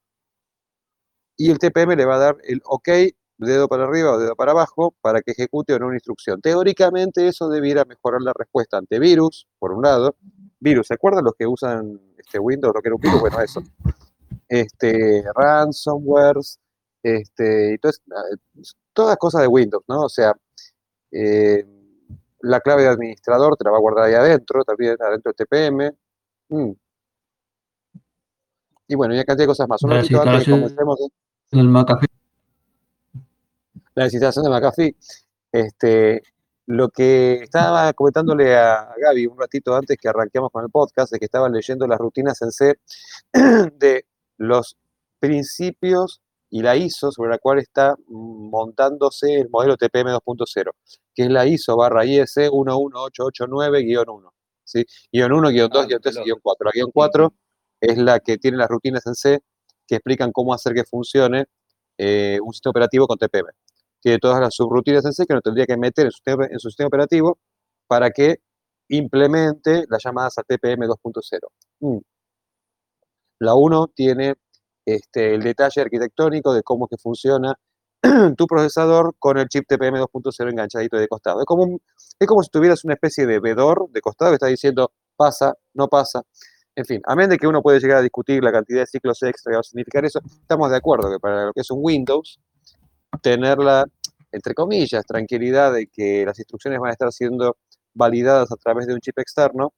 Y el TPM le va a dar el OK, dedo para arriba o dedo para abajo, para que ejecute o no una instrucción. Teóricamente, eso debiera mejorar la respuesta ante virus, por un lado. Virus, ¿se acuerdan los que usan este Windows, lo que era un virus? Bueno, eso. Este, ransomwares, este, y todo es- todas cosas de Windows, ¿no? O sea, eh, la clave de administrador te la va a guardar ahí adentro, también adentro del TPM. Mm. Y bueno, y una cantidad de cosas más. Un
La
ratito antes de que comencemos
El McAfee.
la instalación de McAfee, este, lo que estaba comentándole a Gaby un ratito antes que arranquemos con el podcast, es que estaba leyendo las rutinas en C de los principios y la ISO sobre la cual está mm, montándose el modelo TPM 2.0, que es la ISO barra IS 11889-1, ¿sí? Guión 1, guion 2,
Ah,
guion 3 y guion 4. La guion 4 es la que tiene las rutinas en C que explican cómo hacer que funcione eh, un sistema operativo con TPM. Tiene todas las subrutinas en C que uno tendría que meter en su, sistema- en su sistema operativo para que implemente las llamadas a TPM 2.0. Mm. La 1 tiene este, el detalle arquitectónico de cómo es que funciona tu procesador con el chip TPM 2.0 enganchadito de costado. Es como, es como si tuvieras una especie de vedor de costado que está diciendo pasa, no pasa. En fin, a menos de que uno puede llegar a discutir la cantidad de ciclos extra que va a significar eso, estamos de acuerdo que para lo que es un Windows, tener la, entre comillas, tranquilidad de que las instrucciones van a estar siendo validadas a través de un chip externo,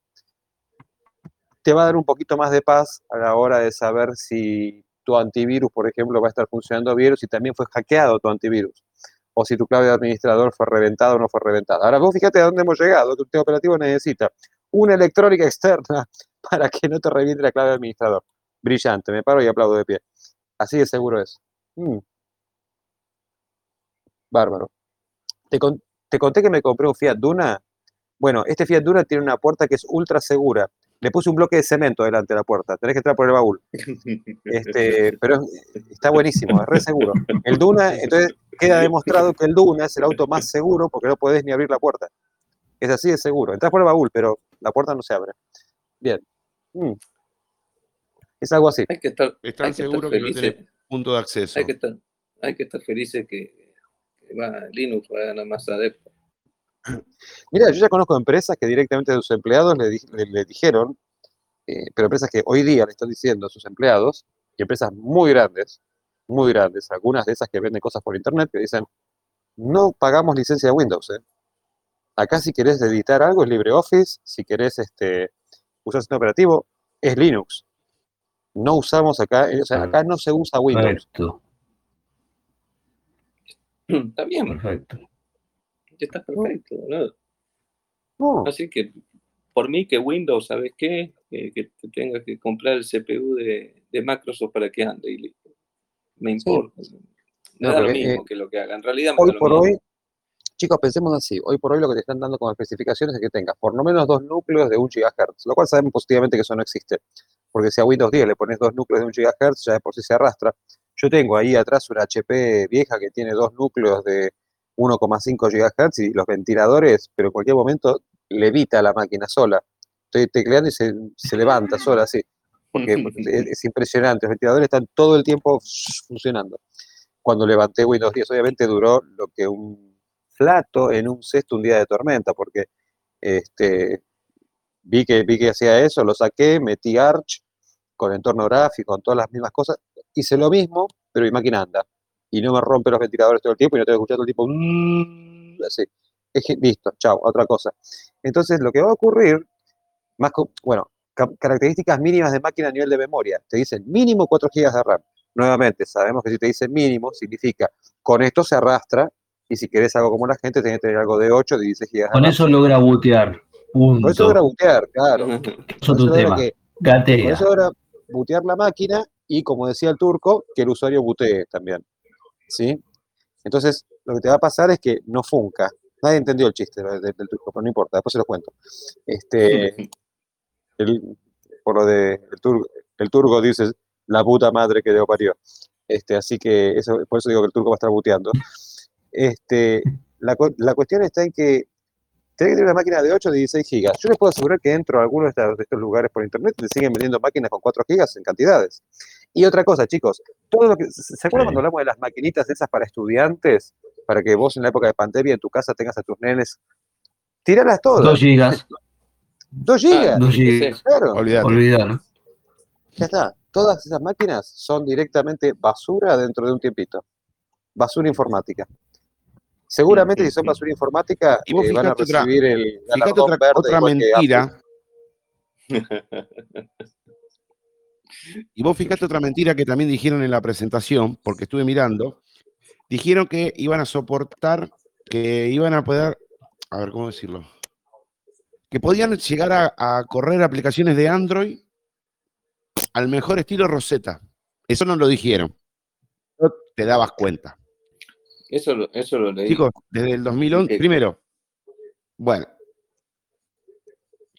te va a dar un poquito más de paz a la hora de saber si tu antivirus, por ejemplo, va a estar funcionando o si también fue hackeado tu antivirus. O si tu clave de administrador fue reventada o no fue reventada. Ahora, vos fíjate a dónde hemos llegado, que un sistema operativo necesita una electrónica externa para que no te reviente la clave de administrador. Brillante, me paro y aplaudo de pie. Así de seguro es. Mm. Bárbaro. Te, te conté que me compré un Fiat Duna. Bueno, este Fiat Duna tiene una puerta que es ultra segura. Le puse un bloque de cemento delante de la puerta. Tenés que entrar por el baúl. Este, pero es- está buenísimo, es re seguro. El Duna, entonces queda demostrado que el Duna es el auto más seguro porque no podés ni abrir la puerta. Es así de seguro. Entras por el baúl, pero la puerta no se abre. Bien. Mm. Es algo así.
Hay que estar,
Es tan
hay que estar
seguro que no punto de acceso.
Hay que estar, hay que estar felices que, que va, Linux va a ganar más adeptos.
Mira, yo ya conozco empresas que directamente a sus empleados le, di- le- le dijeron, eh, pero empresas que hoy día le están diciendo a sus empleados, y empresas muy grandes, muy grandes, algunas de esas que venden cosas por internet, que dicen, no pagamos licencia de Windows. ¿eh? Acá si querés editar algo es LibreOffice, si querés este, usar sistema operativo, es Linux. No usamos acá, eh, o sea, acá no se usa Windows.
Perfecto,
Está bien,
perfecto.
Está perfecto. ¿no?
No,
Así que por mí que Windows, ¿sabes qué? Eh, que te tengas que comprar el CPU de, de Microsoft para que ande y listo. me importa. Me
No,
da lo mismo
eh,
que lo que haga. En realidad me
Hoy
da lo
por
mismo.
hoy, chicos, pensemos así. Hoy por hoy lo que te están dando como especificaciones es que tengas por lo menos dos núcleos de 1 GHz, lo cual sabemos positivamente que eso no existe. Porque si a Windows 10 le pones dos núcleos de 1 GHz, ya de por sí se arrastra. Yo tengo ahí atrás una HP vieja que tiene dos núcleos de 1,5 GHz y los ventiladores, pero en cualquier momento levita la máquina sola. Estoy tecleando y se, se levanta sola, así. Porque es, es impresionante. Los ventiladores están todo el tiempo funcionando. Cuando levanté Windows 10, obviamente duró lo que un flato en un cesto un día de tormenta, porque este, vi, que, vi que hacía eso, lo saqué, metí Arch con entorno gráfico, con todas las mismas cosas, hice lo mismo, pero mi máquina anda. Y no me rompe los ventiladores todo el tiempo y no tengo que escuchar todo el tiempo. "Mm", así. Listo, chao, otra cosa. Entonces, lo que va a ocurrir, más bueno, ca- características mínimas de máquina a nivel de memoria. Te dicen mínimo 4 GB de RAM. Nuevamente, sabemos que si te dicen mínimo, significa con esto se arrastra y si querés algo como la gente, tenés que tener algo de 8, de 16 GB de
Con
RAM.
eso logra bootear.
Con eso logra bootear, claro.
Es
Con eso
otro
logra
tema.
que- con eso logra bootear la máquina y, como decía el turco, que el usuario bootee también. ¿Sí? Entonces, lo que te va a pasar es que no funca. Nadie entendió el chiste del, del turco, pero no importa, después se los cuento. Este, el- por lo de el, tur- el turco dice la puta madre que Dios parió. Este, así que eso, por eso digo que el turco va a estar buteando. Este, la, la cuestión está en que tenés que tener una máquina de 8 o de 16 gigas. Yo les puedo asegurar que dentro de algunos de estos, de estos lugares por internet le siguen vendiendo máquinas con 4 gigas en cantidades. Y otra cosa, chicos, todo lo que, ¿se acuerdan
Sí.
cuando hablamos de las maquinitas esas para estudiantes? Para que vos en la época de pandemia en tu casa tengas a tus nenes. Tiralas todas.
2 gigas.
2 gigas.
Dos
¿qué es
gigas.
Claro.
Olvidar.
Ya está. Todas esas máquinas son directamente basura dentro de un tiempito. Basura informática. Seguramente si son basura informática
Y vos
eh, van a
fíjate otra-
recibir el
Fíjate
galardón
otra,
verde
otra mentira. Y vos fíjate otra mentira que también dijeron en la presentación, porque estuve mirando. Dijeron que iban a soportar, que iban a poder, a ver cómo decirlo, que podían llegar a, a correr aplicaciones de Android al mejor estilo Rosetta. Eso no lo dijeron. No te dabas cuenta.
Eso, lo- eso lo leí.
Chicos, desde el 2011,
Eh,
primero, bueno,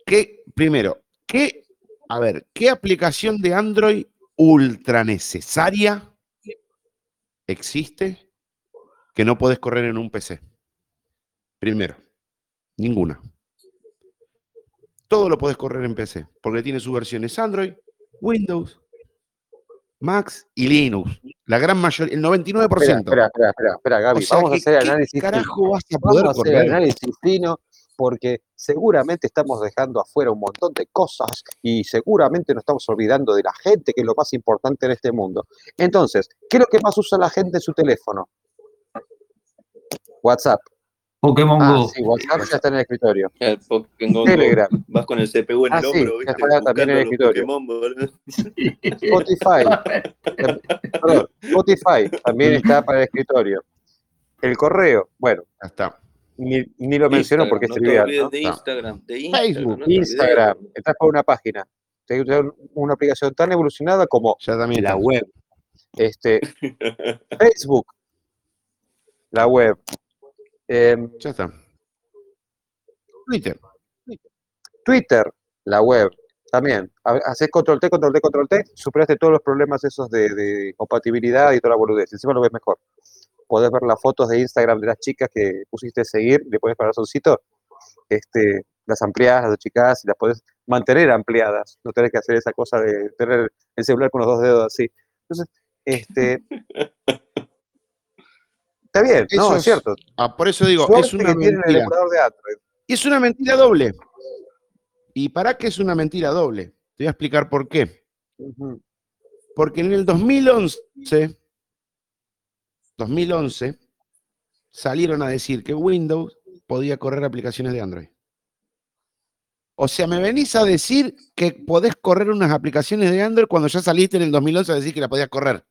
¿qué, primero, qué, a ver, qué aplicación de Android ultra necesaria existe que no puedes correr en un PC? Primero, ninguna. Todo lo puedes correr en PC, porque tiene sus versiones Android, Windows, Max y Linux. La gran mayoría, el 99%.
Espera, espera, espera, espera, Gaby.
O sea,
Vamos a hacer
¿qué
análisis. fino.
carajo vas a
Vamos
poder
a hacer
correr?
análisis fino porque seguramente estamos dejando afuera un montón de cosas y seguramente nos estamos olvidando de la gente, que es lo más importante en este mundo. Entonces, ¿qué es lo que más usa la gente en su teléfono? WhatsApp.
Pokémon
Ah,
Go.
sí, WhatsApp ya está en el escritorio.
El Pokémon Go.
Telegram.
Vas con el CPU en
Ah,
el
sí,
hombro,
ya
¿viste?
está también en el escritorio.
Pokémon.
Spotify. Perdón, Spotify también está para el escritorio. El correo, bueno,
Ya está.
Ni, ni lo menciono
Instagram,
porque
no de. Instagram, de Instagram.
Facebook,
no.
Instagram, estás por una página. Tenés que tener una aplicación tan evolucionada como
Ya también
la
está.
web. Este, Facebook, la web. Em,
Ya está. Twitter.
Twitter, la web. También. Ha- Haces control T, control T, control T, superaste todos los problemas esos de, de compatibilidad y toda la boludez. Encima lo ves mejor. Podés ver las fotos de Instagram de las chicas que pusiste a seguir, le pones corazoncito, este, las ampliadas, las chicas, y las podés mantener ampliadas. No tenés que hacer esa cosa de tener el celular con los dos dedos así. Entonces, este. Está bien, no, es
es
cierto.
Ah, por eso digo,
Suerte
es una mentira. Y es una mentira doble. ¿Y para qué es una mentira doble? Te voy a explicar por qué. Porque en el 2011, 2011, salieron a decir que Windows podía correr aplicaciones de Android. O sea, me venís a decir que podés correr unas aplicaciones de Android cuando ya saliste en el 2011 a decir que la podías correr.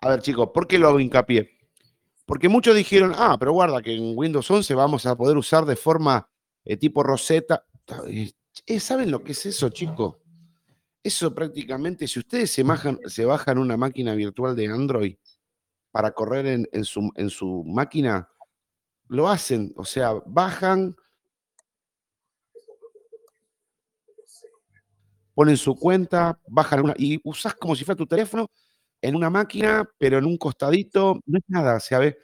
A ver, chicos, ¿por qué lo hago hincapié? Porque muchos dijeron, ah, pero guarda que en Windows 11 vamos a poder usar de forma eh, tipo Rosetta. Eh, ¿Saben lo que es eso, chicos? Eso prácticamente, si ustedes se bajan, se bajan una máquina virtual de Android para correr en, en su, en su máquina, lo hacen. O sea, bajan, ponen su cuenta, bajan una, y usás como si fuera tu teléfono en una máquina, pero en un costadito, no es nada, o ve.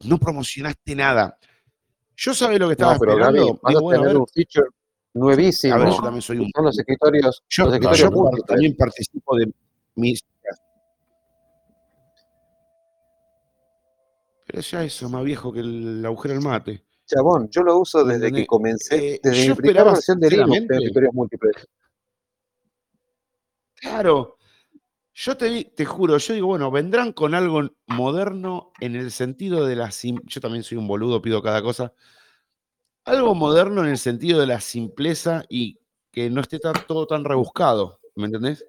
No promocionaste nada. Yo sabía lo que estaba
No, pero Gaby, vas a tener
ver,
un feature nuevísimo.
a ver, yo también soy un.
Son los escritorios,
Yo,
los
yo
escritorios
también participo de mis. Pero ya eso, más viejo que el agujero del mate.
Chabón, yo lo uso
¿Me
desde que comencé,
Eh,
desde
yo
mi primera versión de Linux, escritorios múltiples.
Claro. Yo te, te juro, yo digo, bueno, vendrán con algo moderno en el sentido de la... Yo también soy un boludo, pido cada cosa. Algo moderno en el sentido de la simpleza y que no esté tan- todo tan rebuscado, ¿me entendés?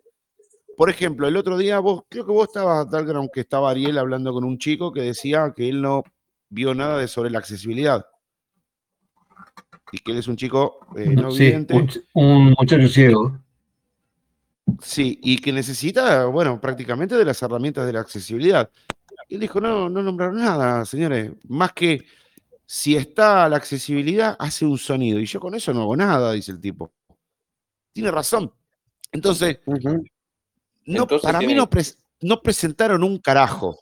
Por ejemplo, el otro día vos, creo que vos estabas, Dalgram, que estaba Ariel hablando con un chico que decía que él no vio nada de sobre la accesibilidad. Y que él es un chico eh, no
Sí,
vidente.
un, un muchacho ciego.
Sí, y que necesita, bueno, prácticamente de las herramientas de la accesibilidad. Y él dijo, no, no nombraron nada, señores, más que si está la accesibilidad, hace un sonido. Y yo con eso no hago nada, dice el tipo. Tiene razón. Entonces,
Ujú.
no,
Entonces
para mí no, pres- no presentaron un carajo.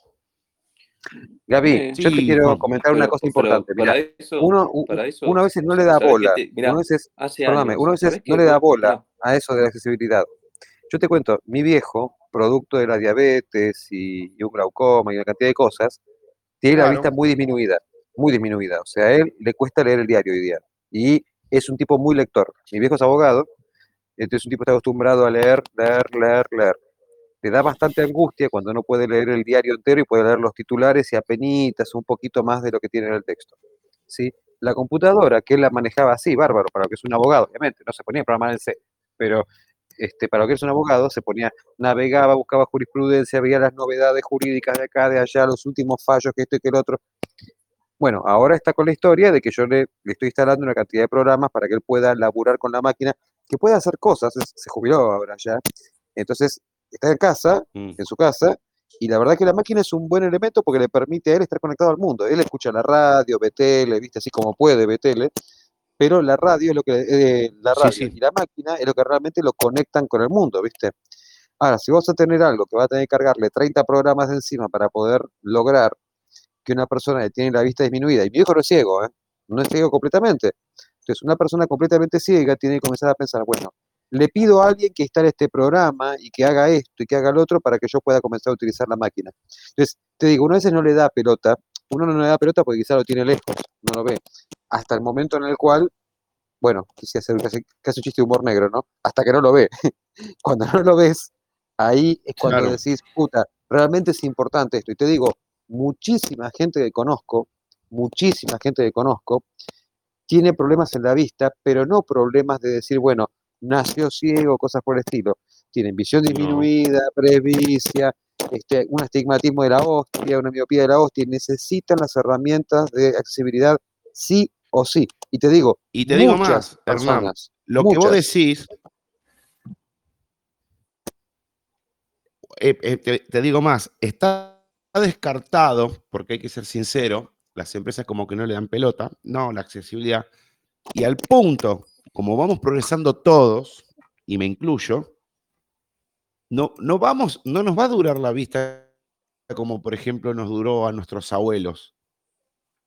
Gaby,
Sí,
yo te quiero comentar una
Pero-
cosa
pero
importante.
para
Mira,
eso,
uno,
para eso,
uno a veces no le da
¿sabés qué
bola.
te- mirá,
uno a veces, perdóname,
años,
uno a veces
¿sabés
no le da bola
mirá,
a eso de la accesibilidad. Yo te cuento, mi viejo, producto de la diabetes y, y un glaucoma y una cantidad de cosas, tiene la vista muy disminuida, muy disminuida. O sea, a él le cuesta leer el diario hoy día. Y es un tipo muy lector. Mi viejo es abogado, entonces un tipo está acostumbrado a leer, leer, leer, leer. Le da bastante angustia cuando no puede leer el diario entero y puede leer los titulares y apenitas un poquito más de lo que tiene en el texto. ¿sí? La computadora, que él la manejaba así, bárbaro, para lo que es un abogado, obviamente, no se ponía a programar en C, pero este, para lo que es un abogado, se ponía, navegaba, buscaba jurisprudencia, veía las novedades jurídicas de acá, de allá, los últimos fallos, que esto y que el otro. Bueno, ahora está con la historia de que yo le, le estoy instalando una cantidad de programas para que él pueda laburar con la máquina, que pueda hacer cosas, se jubiló ahora ya. Entonces, está en casa,
Mm.
en su casa, y la verdad que la máquina es un buen elemento porque le permite a él estar conectado al mundo. Él escucha la radio, ve tele, viste, así como puede, ve tele, pero la radio es lo que, eh, la radio
sí.
y la máquina es lo que realmente lo conectan con el mundo, viste. Ahora, si vas a tener algo que va a tener que cargarle 30 programas de encima para poder lograr que una persona que tiene la vista disminuida, y mi viejo no es ciego, ¿eh? no es ciego completamente. Entonces, una persona completamente ciega tiene que comenzar a pensar, bueno, le pido a alguien que instale este programa y que haga esto y que haga lo otro para que yo pueda comenzar a utilizar la máquina. Entonces, te digo, uno a veces no le da pelota, uno no le da pelota porque quizá lo tiene lejos, no lo ve, hasta el momento en el cual, bueno, quise hacer casi, casi un chiste de humor negro, ¿no? Hasta que no lo ve. Cuando no lo ves, ahí es cuando
Claro.
decís, puta, realmente es importante esto. Y te digo, muchísima gente que conozco, muchísima gente que conozco, tiene problemas en la vista, pero no problemas de decir, bueno, nació ciego, cosas por el estilo. Tienen visión disminuida, presbicia, este, un astigmatismo de la hostia, una miopía de la hostia, necesitan las herramientas de accesibilidad sí o sí. Y te digo,
Y te digo más,
personas,
lo que vos decís, eh, eh, te, te digo más, está descartado, porque hay que ser sincero, las empresas como que no le dan pelota, no, la accesibilidad, y al punto, como vamos progresando todos, y me incluyo, no, no vamos, no nos va a durar la vista como por ejemplo nos duró a nuestros abuelos.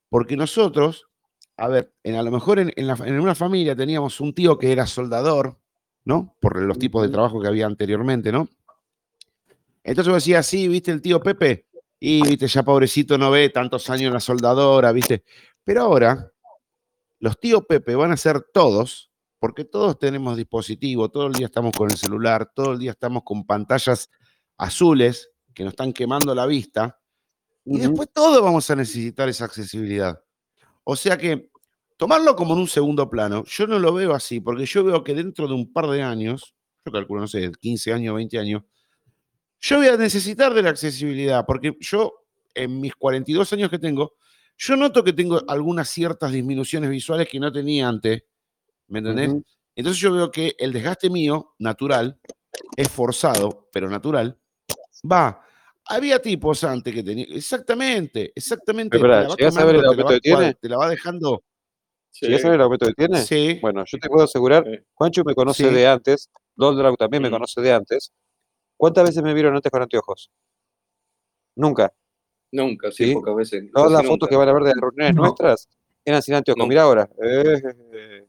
Porque nosotros, a ver, en, a lo mejor en, en la- en una familia teníamos un tío que era soldador, ¿no? Por los tipos de trabajo que había anteriormente, ¿no? Entonces yo decía, sí, ¿viste el tío Pepe? Y, viste, ya pobrecito no ve tantos años en la soldadora, ¿viste? Pero ahora, los tíos Pepe van a ser todos, porque todos tenemos dispositivo, todo el día estamos con el celular, todo el día estamos con pantallas azules que nos están quemando la vista, y después todos vamos a necesitar esa accesibilidad. O sea que tomarlo como en un segundo plano, yo no lo veo así, porque yo veo que dentro de un par de años, yo calculo, no sé, 15 años, 20 años, yo voy a necesitar de la accesibilidad, porque yo, en mis 42 años que tengo, yo noto que tengo algunas ciertas disminuciones visuales que no tenía antes, ¿Me entendés? Entonces yo veo que el desgaste mío, natural, es forzado, pero natural, va. Había tipos antes que tenían. Exactamente, exactamente.
Pero
va
¿llegás a ver el aumento que tiene?
Te la va dejando.
Sí.
¿Llegas a ver el aumento que tiene?
Sí.
Bueno, yo te puedo asegurar,
Sí.
Juancho me conoce
Sí.
de antes, Doldrag también me conoce de antes. ¿Cuántas veces me vieron antes con anteojos? Nunca.
Nunca, sí,
Sí.
pocas veces.
Todas las fotos que van a ver de las reuniones
No.
nuestras eran sin anteojos.
No.
Mira ahora. Eh,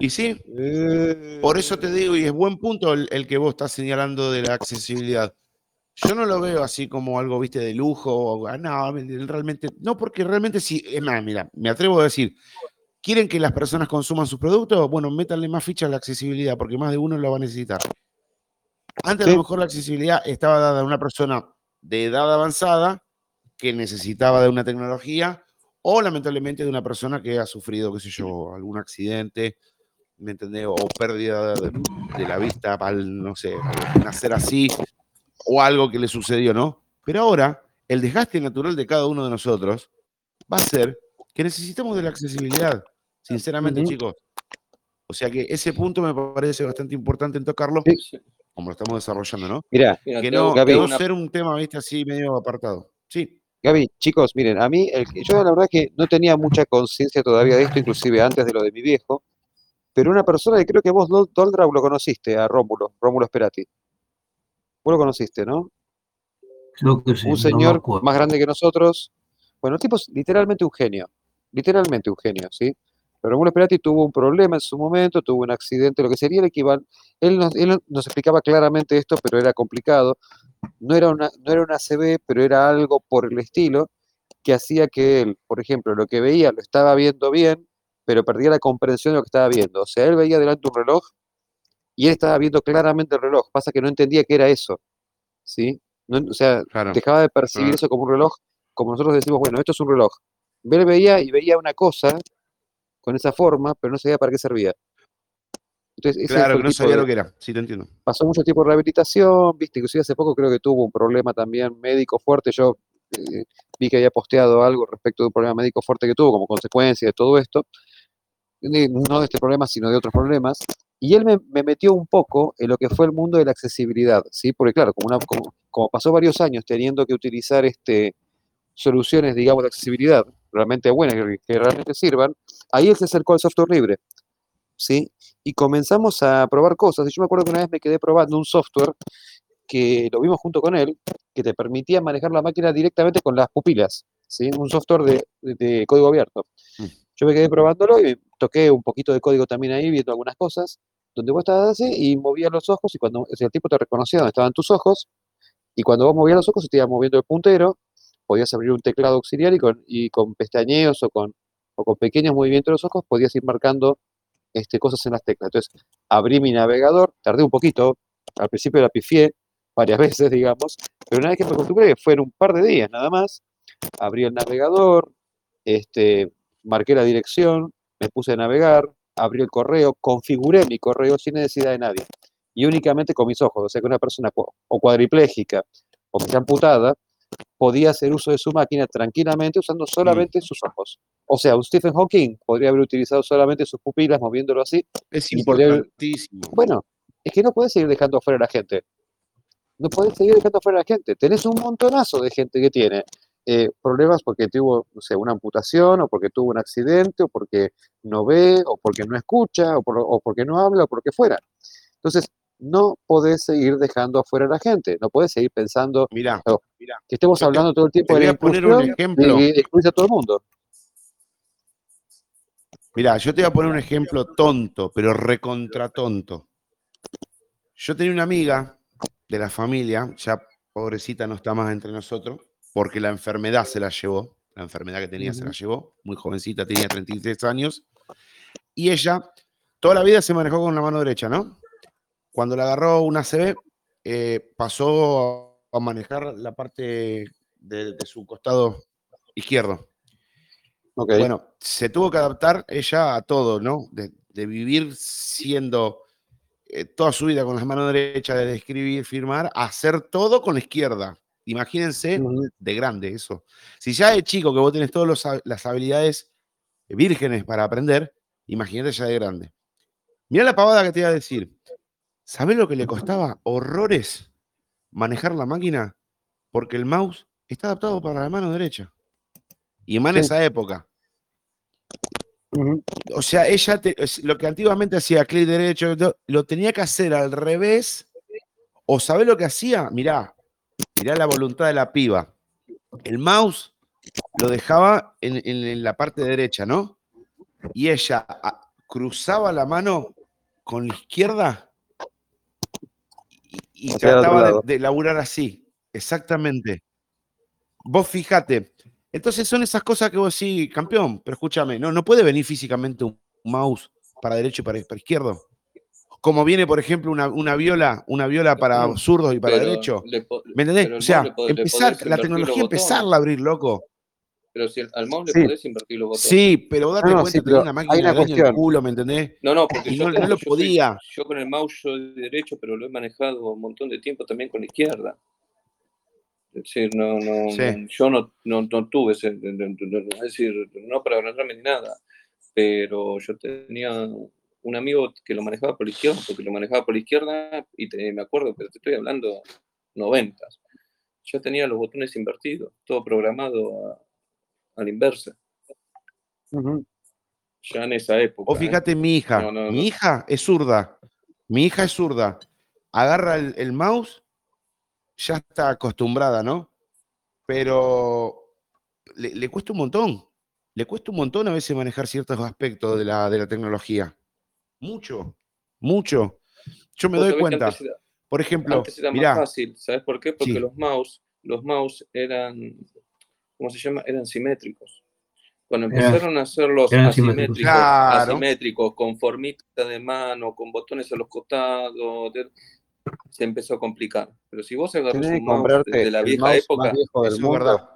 Y sí,
Eh,
Por eso te digo, y es buen punto el, el que vos estás señalando de la accesibilidad. Yo no lo veo así como algo, viste, de lujo. o- ah, no, realmente, no, porque realmente sí. Es más, mira, me atrevo a decir, ¿quieren que las personas consuman sus productos? Bueno, métanle más fichas a la accesibilidad, porque más de uno lo va a necesitar. Antes a lo mejor la accesibilidad estaba dada a una persona de edad avanzada que necesitaba de una tecnología, o lamentablemente de una persona que ha sufrido, qué sé yo, algún accidente, ¿me entendés? O pérdida de, de la vista al, no sé, al nacer así, o algo que le sucedió, ¿no? Pero ahora, el desgaste natural de cada uno de nosotros va a ser que necesitamos de la accesibilidad, sinceramente,
Ujú.
chicos. O sea que ese punto me parece bastante importante en tocarlo,
Sí.
Como lo estamos desarrollando, ¿no?
Mira,
Que no,
Gaby,
que no
una-
ser un tema, viste, así medio apartado. Sí,
Gaby, chicos, miren, a mí, el, yo la verdad que no tenía mucha conciencia todavía de esto, inclusive antes de lo de mi viejo, pero una persona que creo que vos, Dol- Doldrag, lo conociste, a Rómulo, Rómulo Sperati. Vos lo conociste, ¿no?
Creo que sí,
un señor más grande que nosotros. Bueno, el tipo es literalmente un genio, literalmente un genio, ¿sí? Pero Rómulo Sperati tuvo un problema en su momento, tuvo un accidente, lo que sería el equivalente. Él nos, él nos explicaba claramente esto, pero era complicado. No era, una, no era una ACV, pero era algo por el estilo que hacía que él, por ejemplo, lo que veía lo estaba viendo bien, pero perdía la comprensión de lo que estaba viendo. O sea, él veía delante un reloj y él estaba viendo claramente el reloj. Pasa que no entendía qué era eso, ¿sí? No, o sea,
claro.
dejaba de percibir eso como un reloj, como nosotros decimos, bueno, esto es un reloj. Él veía y veía una cosa con esa forma, pero no sabía para qué servía. Entonces, ese
Claro, que no sabía
de-
lo que era. Sí, te entiendo.
pasó mucho tiempo en rehabilitación, viste, inclusive hace poco creo que tuvo un problema también médico fuerte, yo eh, vi que había posteado algo respecto de un problema médico fuerte que tuvo como consecuencia de todo esto, de- no de este problema, sino de otros problemas, y él me, me metió un poco en lo que fue el mundo de la accesibilidad, ¿sí? Porque claro, como, una, como, como pasó varios años teniendo que utilizar este, soluciones, digamos, de accesibilidad realmente buenas, que, que realmente sirvan, ahí él se acercó al software libre, ¿sí? Y comenzamos a probar cosas, y yo me acuerdo que una vez me quedé probando un software que lo vimos junto con él, que te permitía manejar la máquina directamente con las pupilas, ¿sí? Un software de, de- de código abierto.
Mm.
Yo me quedé probándolo y toqué un poquito de código también ahí, viendo algunas cosas, donde vos estabas así y movías los ojos y cuando el tipo te reconocía donde estaban tus ojos, y cuando vos movías los ojos se te iba moviendo el puntero, podías abrir un teclado auxiliar y con, y con pestañeos o con, o con pequeños movimientos de los ojos podías ir marcando este, cosas en las teclas. Entonces, abrí mi navegador, tardé un poquito, al principio la pifié varias veces, digamos, pero una vez que me acostumbré, fueron un par de días nada más, abrí el navegador, este, marqué la dirección, me puse a navegar, abrí el correo, configuré mi correo sin necesidad de nadie, y únicamente con mis ojos, o sea que una persona o cuadriplégica o que sea amputada podía hacer uso de su máquina tranquilamente usando solamente sus ojos. O sea, un Stephen Hawking podría haber utilizado solamente sus pupilas moviéndolo así.
Es
podría-
importantísimo.
Bueno, es que no puedes seguir dejando afuera a la gente. No puedes seguir dejando afuera a la gente. Tenés un montonazo de gente que tiene eh, problemas porque tuvo, no sé, una amputación, o porque tuvo un accidente, o porque no ve, o porque no escucha, o, por- o porque no habla, o por lo que fuera. Entonces, no podés seguir dejando afuera a la gente. No podés seguir pensando
Mirá,
No.
mirá.
que estemos
te-
hablando todo el tiempo
te
de la
poner un ejemplo.
y excluir a todo el mundo.
Mirá, yo te voy a poner un ejemplo tonto, pero recontra tonto. Yo tenía una amiga de la familia, ya pobrecita no está más entre nosotros, porque la enfermedad se la llevó, la enfermedad que tenía se la llevó, muy jovencita, tenía 33 años, y ella toda la vida se manejó con la mano derecha, ¿no? Cuando la agarró una CB, eh, pasó a manejar la parte de, de su costado izquierdo. Bueno, se tuvo que adaptar ella a todo, ¿no? De, de vivir siendo eh, toda su vida con las manos derechas, de escribir, firmar, a hacer todo con la izquierda. Imagínense de grande eso. Si ya de chico que vos tenés todas las habilidades vírgenes para aprender, Imagínate ya de grande. Mira la pavada que te iba a decir. ¿Sabés lo que le costaba horrores manejar la máquina? Porque el mouse está adaptado para la mano derecha. Y más en esa época. O sea, ella, te- lo que antiguamente hacía clic derecho, lo tenía que hacer al revés. ¿O sabés lo que hacía? Mirá, mirá la voluntad de la piba. El mouse lo dejaba en, en- en la parte derecha, ¿no? Y ella a- cruzaba la mano con la izquierda y, trataba de laburar así. Exactamente. Vos fijate. Entonces son esas cosas que vos sí, campeón, pero escúchame, no, no puede venir físicamente un mouse para derecho y para, para izquierdo. Como viene, por ejemplo, una, una viola, una viola para
No,
zurdos y para derecho.
le
¿Me entendés? O sea,
le le
empezar, la tecnología empezarla a abrir, loco.
Pero si al- mouse le
Sí.
podés invertir los botones.
Sí, pero date
No, no,
cuenta
sí,
de tener
pero
una
hay
máquina
una
del año en el
cuestión.
culo, ¿me entendés?
No, no, porque
Y
yo,
no,
tengo-
no lo
yo soy-
podía.
yo con el mouse soy derecho, pero lo he manejado un montón de tiempo también con la izquierda. Es decir, no, no,
Sí.
yo no, no, no tuve ese, es decir, no para agrandarme ni nada, pero yo tenía un amigo que lo manejaba por la izquierda, porque lo manejaba por la izquierda, y te- me acuerdo, pero te estoy hablando noventas. Yo tenía los botones invertidos, todo programado a, a la inversa, ya en esa época.
O
¿eh?
fíjate mi hija.
No, no,
mi
no.
hija es zurda. Mi hija es zurda. Agarra el, el mouse, ya está acostumbrada, ¿no? Pero le, le cuesta un montón. Le cuesta un montón a veces manejar ciertos aspectos de la, de la tecnología. Mucho, mucho. Yo me doy cuenta.
antes era-
Por ejemplo,
Antes era
mirá,
más fácil, ¿sabes por qué? Porque
Sí.
los mouse, los mouse eran, ¿cómo se llama? Eran simétricos. Cuando
Eran-
empezaron a hacerlos
eran
asimétricos,
simétricos.
Claro.
asimétricos, con formita de mano, con botones a los costados, de- se empezó a complicar. Pero si vos agarras un mouse de la
el
vieja
mouse
época,
más viejo del
es
mundo.
verdad.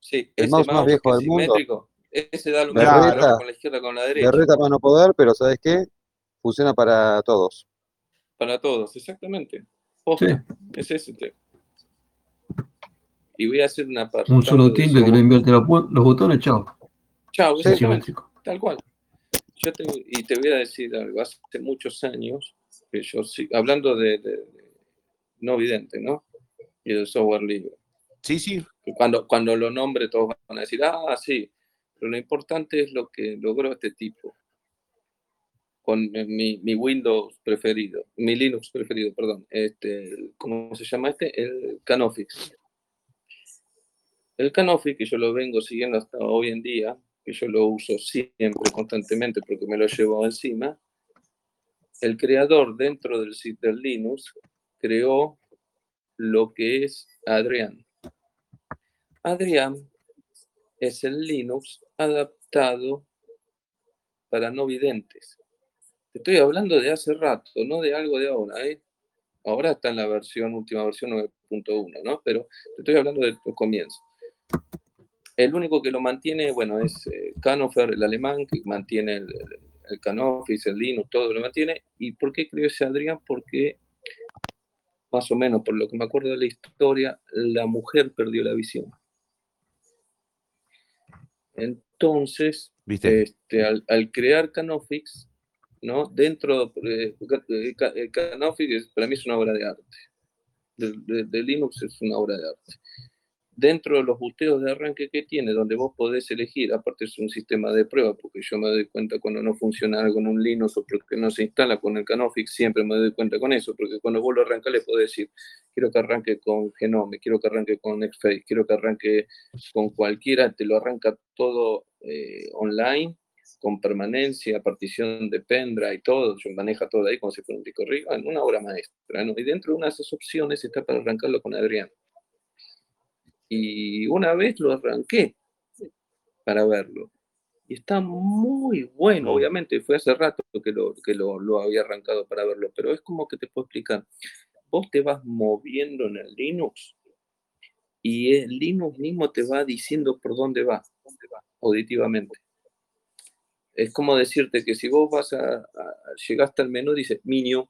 sí,
el mouse más viejo
es
del mundo.
Ese da lo mismo
reta-
con la izquierda con la derecha.
De reta para no poder, pero ¿sabes qué? Funciona para todos.
Para todos, exactamente.
Sí,
es ese tema. Y voy a hacer una parte.
un solo tilde que le invierte la los botones, chao.
Chao,
Sí,
exactamente.
Simétrico.
Tal cual. Yo te, y te voy a decir algo, hace muchos años, que yo sí, hablando de, de- de no vidente, ¿no? Y del software libre.
Sí, sí.
Cuando, cuando lo nombre todos van a decir, ah, sí, pero lo importante es lo que logró este tipo con eh, mi, Windows preferido, mi Linux preferido, perdón, este, ¿cómo se llama este? El Canofix. El Canofix, que yo lo vengo siguiendo hasta hoy en día, que yo lo uso siempre, constantemente, porque me lo llevo encima, el creador dentro del sitio del Linux creó lo que es Adrián. Adrián es el Linux adaptado para no videntes. Te estoy hablando de hace rato, no de algo de ahora. ¿eh? Ahora está en la versión, última versión 9.1, ¿no? Pero te estoy hablando de los comienzos. El único que lo mantiene, bueno, es eh, Canofer, el alemán, que mantiene el, el, el el Linux, todo lo mantiene. ¿Y por qué creó ese Adrián? Porque, más o menos, por lo que me acuerdo de la historia, la mujer perdió la visión. Entonces,
¿Viste?
este, al, al crear Canofix, ¿no? Dentro, eh, eh, eh, Canofix para mí es una obra de arte. De, de- de Linux es una obra de arte. Dentro de los busteos de arranque que tiene, donde vos podés elegir, aparte es un sistema de prueba, porque yo me doy cuenta cuando no funciona en un Linux o porque no se instala con el Canofix, siempre me doy cuenta con eso, porque cuando vos lo arrancás le podés decir, quiero que arranque con Genome, quiero que arranque con Xface, quiero que arranque con cualquiera, te lo arranca todo eh, online, con permanencia, partición de pendrive y todo, yo maneja todo ahí como si fuera un disco en una obra maestra, ¿no? Y dentro de una de esas opciones está para arrancarlo con Adrián. Y una vez lo arranqué para verlo. Y está muy bueno, obviamente, fue hace rato que, lo, que lo, lo había arrancado para verlo, pero es como que te puedo explicar. Vos te vas moviendo en el Linux y el Linux mismo te va diciendo por dónde va, dónde va auditivamente. Es como decirte que si vos vas a, a- llegaste al menú, dice menú,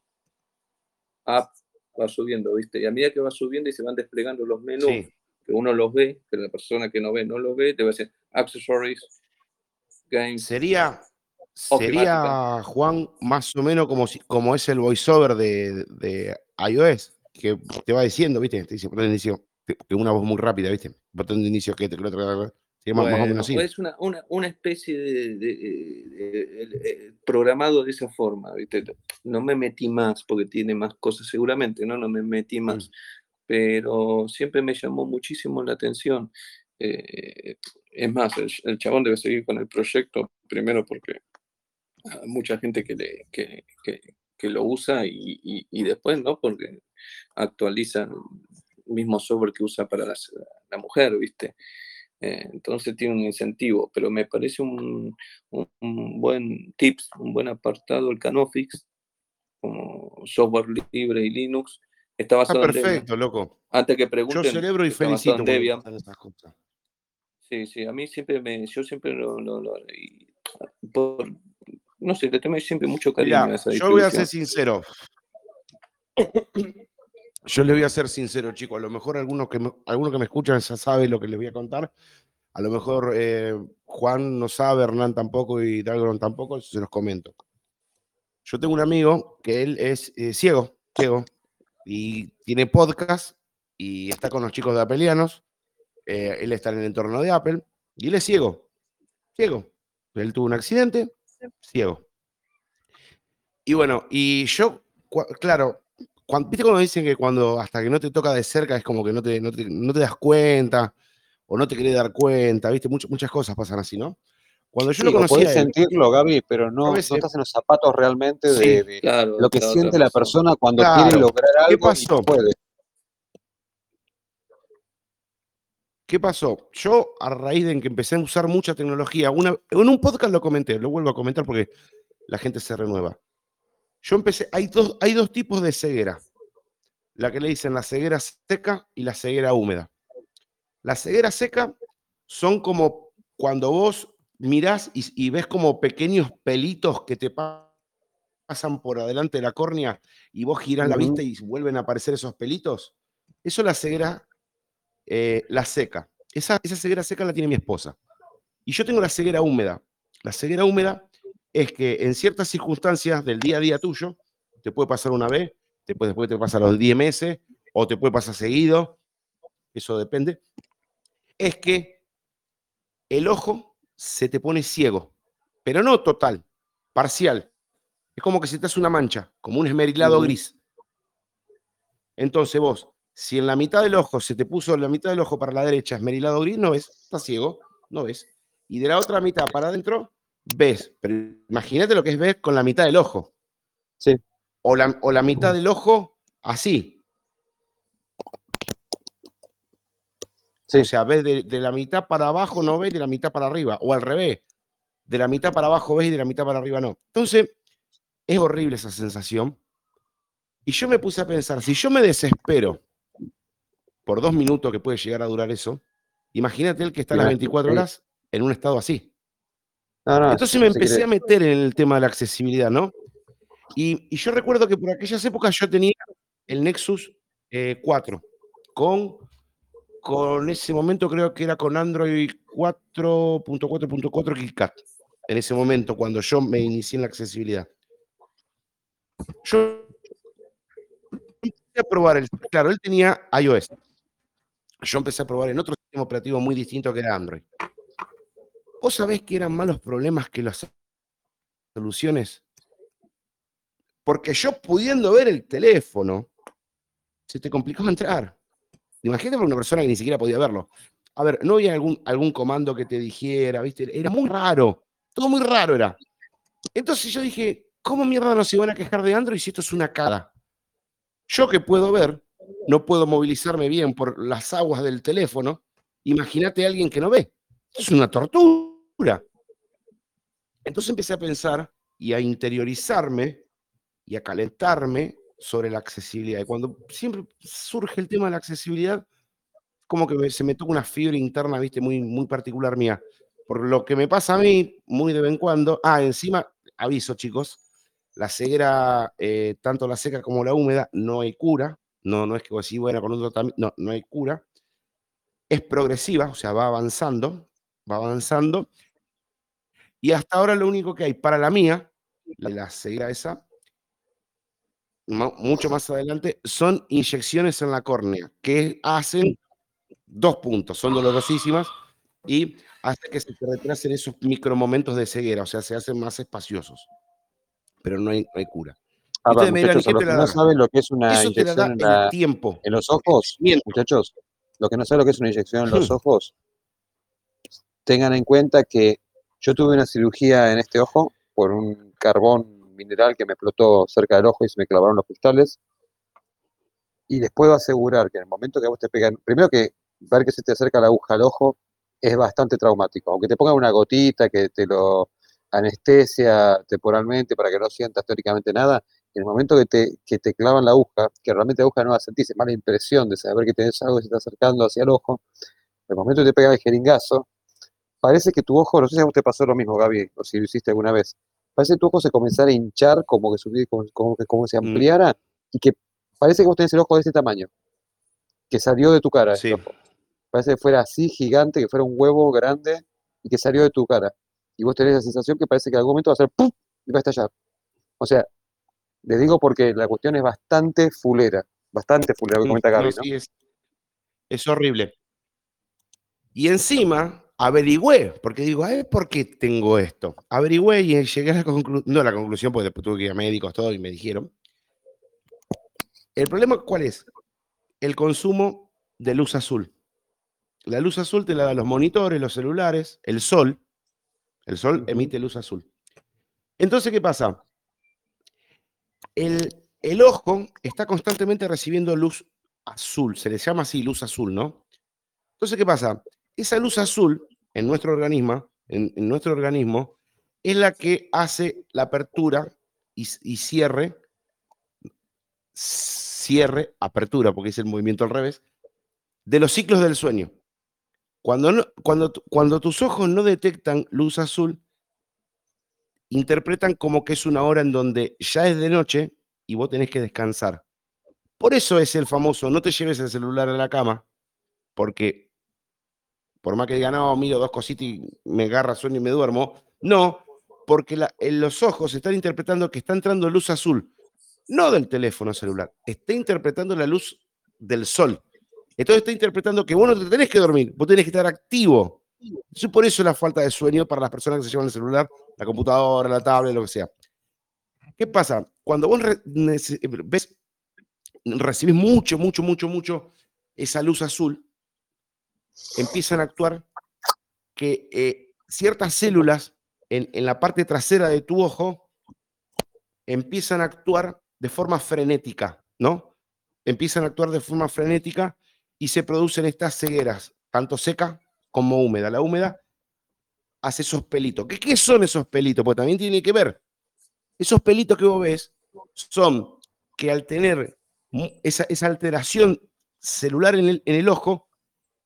app, va subiendo, ¿viste? Y a medida que va subiendo y se van desplegando los menús,
Sí.
Que uno los ve, pero la persona que no ve no los ve, te va a decir accessories, games,
Sería, sería, Juan, más o menos como, si, como es el voiceover de, de iOS, que te va diciendo, ¿viste? Te dice botón de inicio, que una voz muy rápida, ¿viste? Botón de inicio, que te lo
más, o menos así. Es una, una, una especie de, de, programado de esa forma, ¿viste? No me metí más porque tiene más cosas seguramente, ¿no? No me metí mm. Pero siempre me llamó muchísimo la atención. Eh, es más, el, chabón debe seguir con el proyecto, primero porque hay mucha gente que, le, que, que, que lo usa y, y, después, ¿no? Porque actualiza el mismo software que usa para la, mujer, ¿viste? Eh, entonces tiene un incentivo, pero me parece un, un, buen tips, un buen apartado el Canofix, como software libre y Linux. Está basado
perfecto, loco.
Antes que pregunten.
Yo celebro y felicito.
Sí, sí, a mí siempre me, yo siempre lo, por, no sé, le tengo siempre mucho cariño a esa
Yo voy a ser sincero. Yo le voy a ser sincero, chicos. A lo mejor algunos que me, algunos que me escuchan ya saben lo que les voy a contar. A lo mejor eh, Juan no sabe, Hernán tampoco y Dalgron tampoco, se los comento. Yo tengo un amigo que él es eh, ciego, ciego, y tiene podcast y está con los chicos de Apelianos eh, él está en el entorno de Apple y él es ciego, ciego. Él tuvo un accidente, ciego. Y bueno, y yo, claro, cuando, ¿viste cuando dicen que cuando hasta que no te toca de cerca es como que no te, no te, das cuenta o no te querés dar cuenta, ¿viste? Muchas, muchas cosas pasan así, ¿no? Cuando yo lo conocí.
Puedes sentirlo, Gaby, pero no, estás en los zapatos realmente de, lo que siente la persona cuando quiere lograr algo. ¿Qué pasó? puede.
¿Qué pasó? Yo, a raíz de que empecé a usar mucha tecnología, una, en un podcast lo comenté, lo vuelvo a comentar porque la gente se renueva. Yo empecé, hay dos, hay dos tipos de ceguera. La que le dicen la ceguera seca y la ceguera húmeda. La ceguera seca son como cuando vos mirás y, ves como pequeños pelitos que te pasan por adelante de la córnea y vos girás la vista y vuelven a aparecer esos pelitos. Eso es la ceguera eh, la seca. Esa, esa ceguera seca la tiene mi esposa. Y yo tengo la ceguera húmeda. La ceguera húmeda es que en ciertas circunstancias del día a día tuyo, te puede pasar una vez, después, después te pasa los 10 meses, o te puede pasar seguido, eso depende, es que el ojo se te pone ciego, pero no total, parcial. Es como que se te hace una mancha, como un esmerilado gris. Entonces vos si en la mitad del ojo se te puso la mitad del ojo para la derecha esmerilado gris, no ves, estás ciego, no ves. Y de la otra mitad para adentro, ves. Pero imagínate lo que es ver con la mitad del ojo.
Sí.
O la, o la mitad del ojo así. O sea, ves de, de, la mitad para abajo, no ves de la mitad para arriba. O al revés. De la mitad para abajo ves y de la mitad para arriba no. Entonces, es horrible esa sensación. Y yo me puse a pensar, si yo me desespero por dos minutos que puede llegar a durar eso, imagínate el que está a las 24 horas en un estado así. Entonces me empecé a meter en el tema de la accesibilidad, ¿no? Y, yo recuerdo que por aquellas épocas yo tenía el Nexus 4 eh, con, con ese momento creo que era con Android 4.4.4 KitKat. En ese momento, cuando yo me inicié en la accesibilidad. Yo empecé a probar el. Claro, él tenía iOS yo empecé a probar en otro sistema operativo muy distinto que era Android. ¿Vos sabés que eran más los problemas que las soluciones? Porque yo pudiendo ver el teléfono, se te complicaba entrar. Imagínate para una persona que ni siquiera podía verlo. A ver, no había algún, algún comando que te dijera, ¿viste? Era muy raro. Todo muy raro era. Entonces yo dije, ¿cómo mierda nos iban a quejar de Android si esto es una cara? Yo que puedo ver, no puedo movilizarme bien por las aguas del teléfono, imagínate a alguien que no ve. Es una tortura. Entonces empecé a pensar y a interiorizarme y a calentarme sobre la accesibilidad. Y cuando siempre surge el tema de la accesibilidad, como que se me toca una fibra interna, viste, muy, muy particular mía. Por lo que me pasa a mí, muy de vez en cuando. Ah, encima, aviso, chicos, la ceguera, eh, tanto la seca como la húmeda, no hay cura. No, no es que así, bueno, con otro también, no, no hay cura. Es progresiva, o sea, va avanzando, va avanzando. Y hasta ahora lo único que hay para la mía, la, ceguera esa, mucho más adelante, son inyecciones en la córnea que hacen dos puntos, son dolorosísimas y hace que se retrasen esos micromomentos de ceguera, o sea, se hacen más espaciosos. Pero no hay, no hay cura.
Ah, va, muchachos,
¿qué
a los que no saben lo que es una
Eso te la da
inyección en,
el tiempo.
en los ojos,
Miento.
muchachos, lo que no saben lo que es una inyección en los ojos, tengan en cuenta que yo tuve una cirugía en este ojo por un carbón mineral que me explotó cerca del ojo y se me clavaron los cristales. Y les puedo asegurar que en el momento que vos te pegan, primero que ver que se te acerca la aguja al ojo es bastante traumático. Aunque te pongan una gotita que te lo anestesia temporalmente para que no sientas teóricamente nada, en el momento que te, que te clavan la aguja, que realmente la aguja no la sentís, es mala impresión de saber que tenés algo que se está acercando hacia el ojo, en el momento que te pega el jeringazo, parece que tu ojo, no sé si a vos te pasó lo mismo, Gaby, o si lo hiciste alguna vez, parece que tu ojo se comenzara a hinchar, como que, subí- como, como que como se
Mm.
ampliara, y que parece que vos tenés el ojo de ese tamaño, que salió de tu cara.
Sí.
ojo. Parece que fuera así, gigante, que fuera un huevo grande y que salió de tu cara. Y vos tenés la sensación que parece que en algún momento va a ser ¡pum! y va a estallar. O sea, les digo porque la cuestión es bastante fulera, bastante fulera, lo que
Mm,
comenta Gaby, ¿no?
sí, es, es horrible. Y encima averigüé, porque digo, a ver, ¿por qué tengo esto? Averigüé y llegué a la conclusión, no a la conclusión, porque después tuve que ir a médicos, todo, y me dijeron. El problema, ¿cuál es? El consumo de luz azul. La luz azul te la dan los monitores, los celulares, el sol. El sol emite luz azul. Entonces, ¿qué pasa? El, el ojo está constantemente recibiendo luz azul, se le llama así luz azul, ¿no? Entonces, ¿qué pasa? Esa luz azul en nuestro organismo, en, nuestro organismo, es la que hace la apertura y, cierre, cierre, apertura, porque es el movimiento al revés, de los ciclos del sueño. Cuando, cuando, cuando tus ojos no detectan luz azul, interpretan como que es una hora en donde ya es de noche y vos tenés que descansar. Por eso es el famoso, no te lleves el celular a la cama, porque por más que diga, no, miro dos cositas y me agarra sueño y me duermo, no, porque en los ojos están interpretando que está entrando luz azul, no del teléfono celular, está interpretando la luz del sol. Entonces está interpretando que vos no te tenés que dormir, vos tenés que estar activo. Entonces, por eso la falta de sueño para las personas que se llevan el celular, la computadora, la tablet, lo que sea. ¿Qué pasa? Cuando vos ves, recibís mucho, mucho, mucho, mucho esa luz azul, empiezan a actuar que eh, ciertas células en, en la parte trasera de tu ojo empiezan a actuar de forma frenética, ¿no? Empiezan a actuar de forma frenética y se producen estas cegueras, tanto seca como húmeda. La húmeda hace esos pelitos. ¿Qué, qué son esos pelitos? Pues también tiene que ver. Esos pelitos que vos ves son que al tener esa, esa alteración celular en el, en el ojo,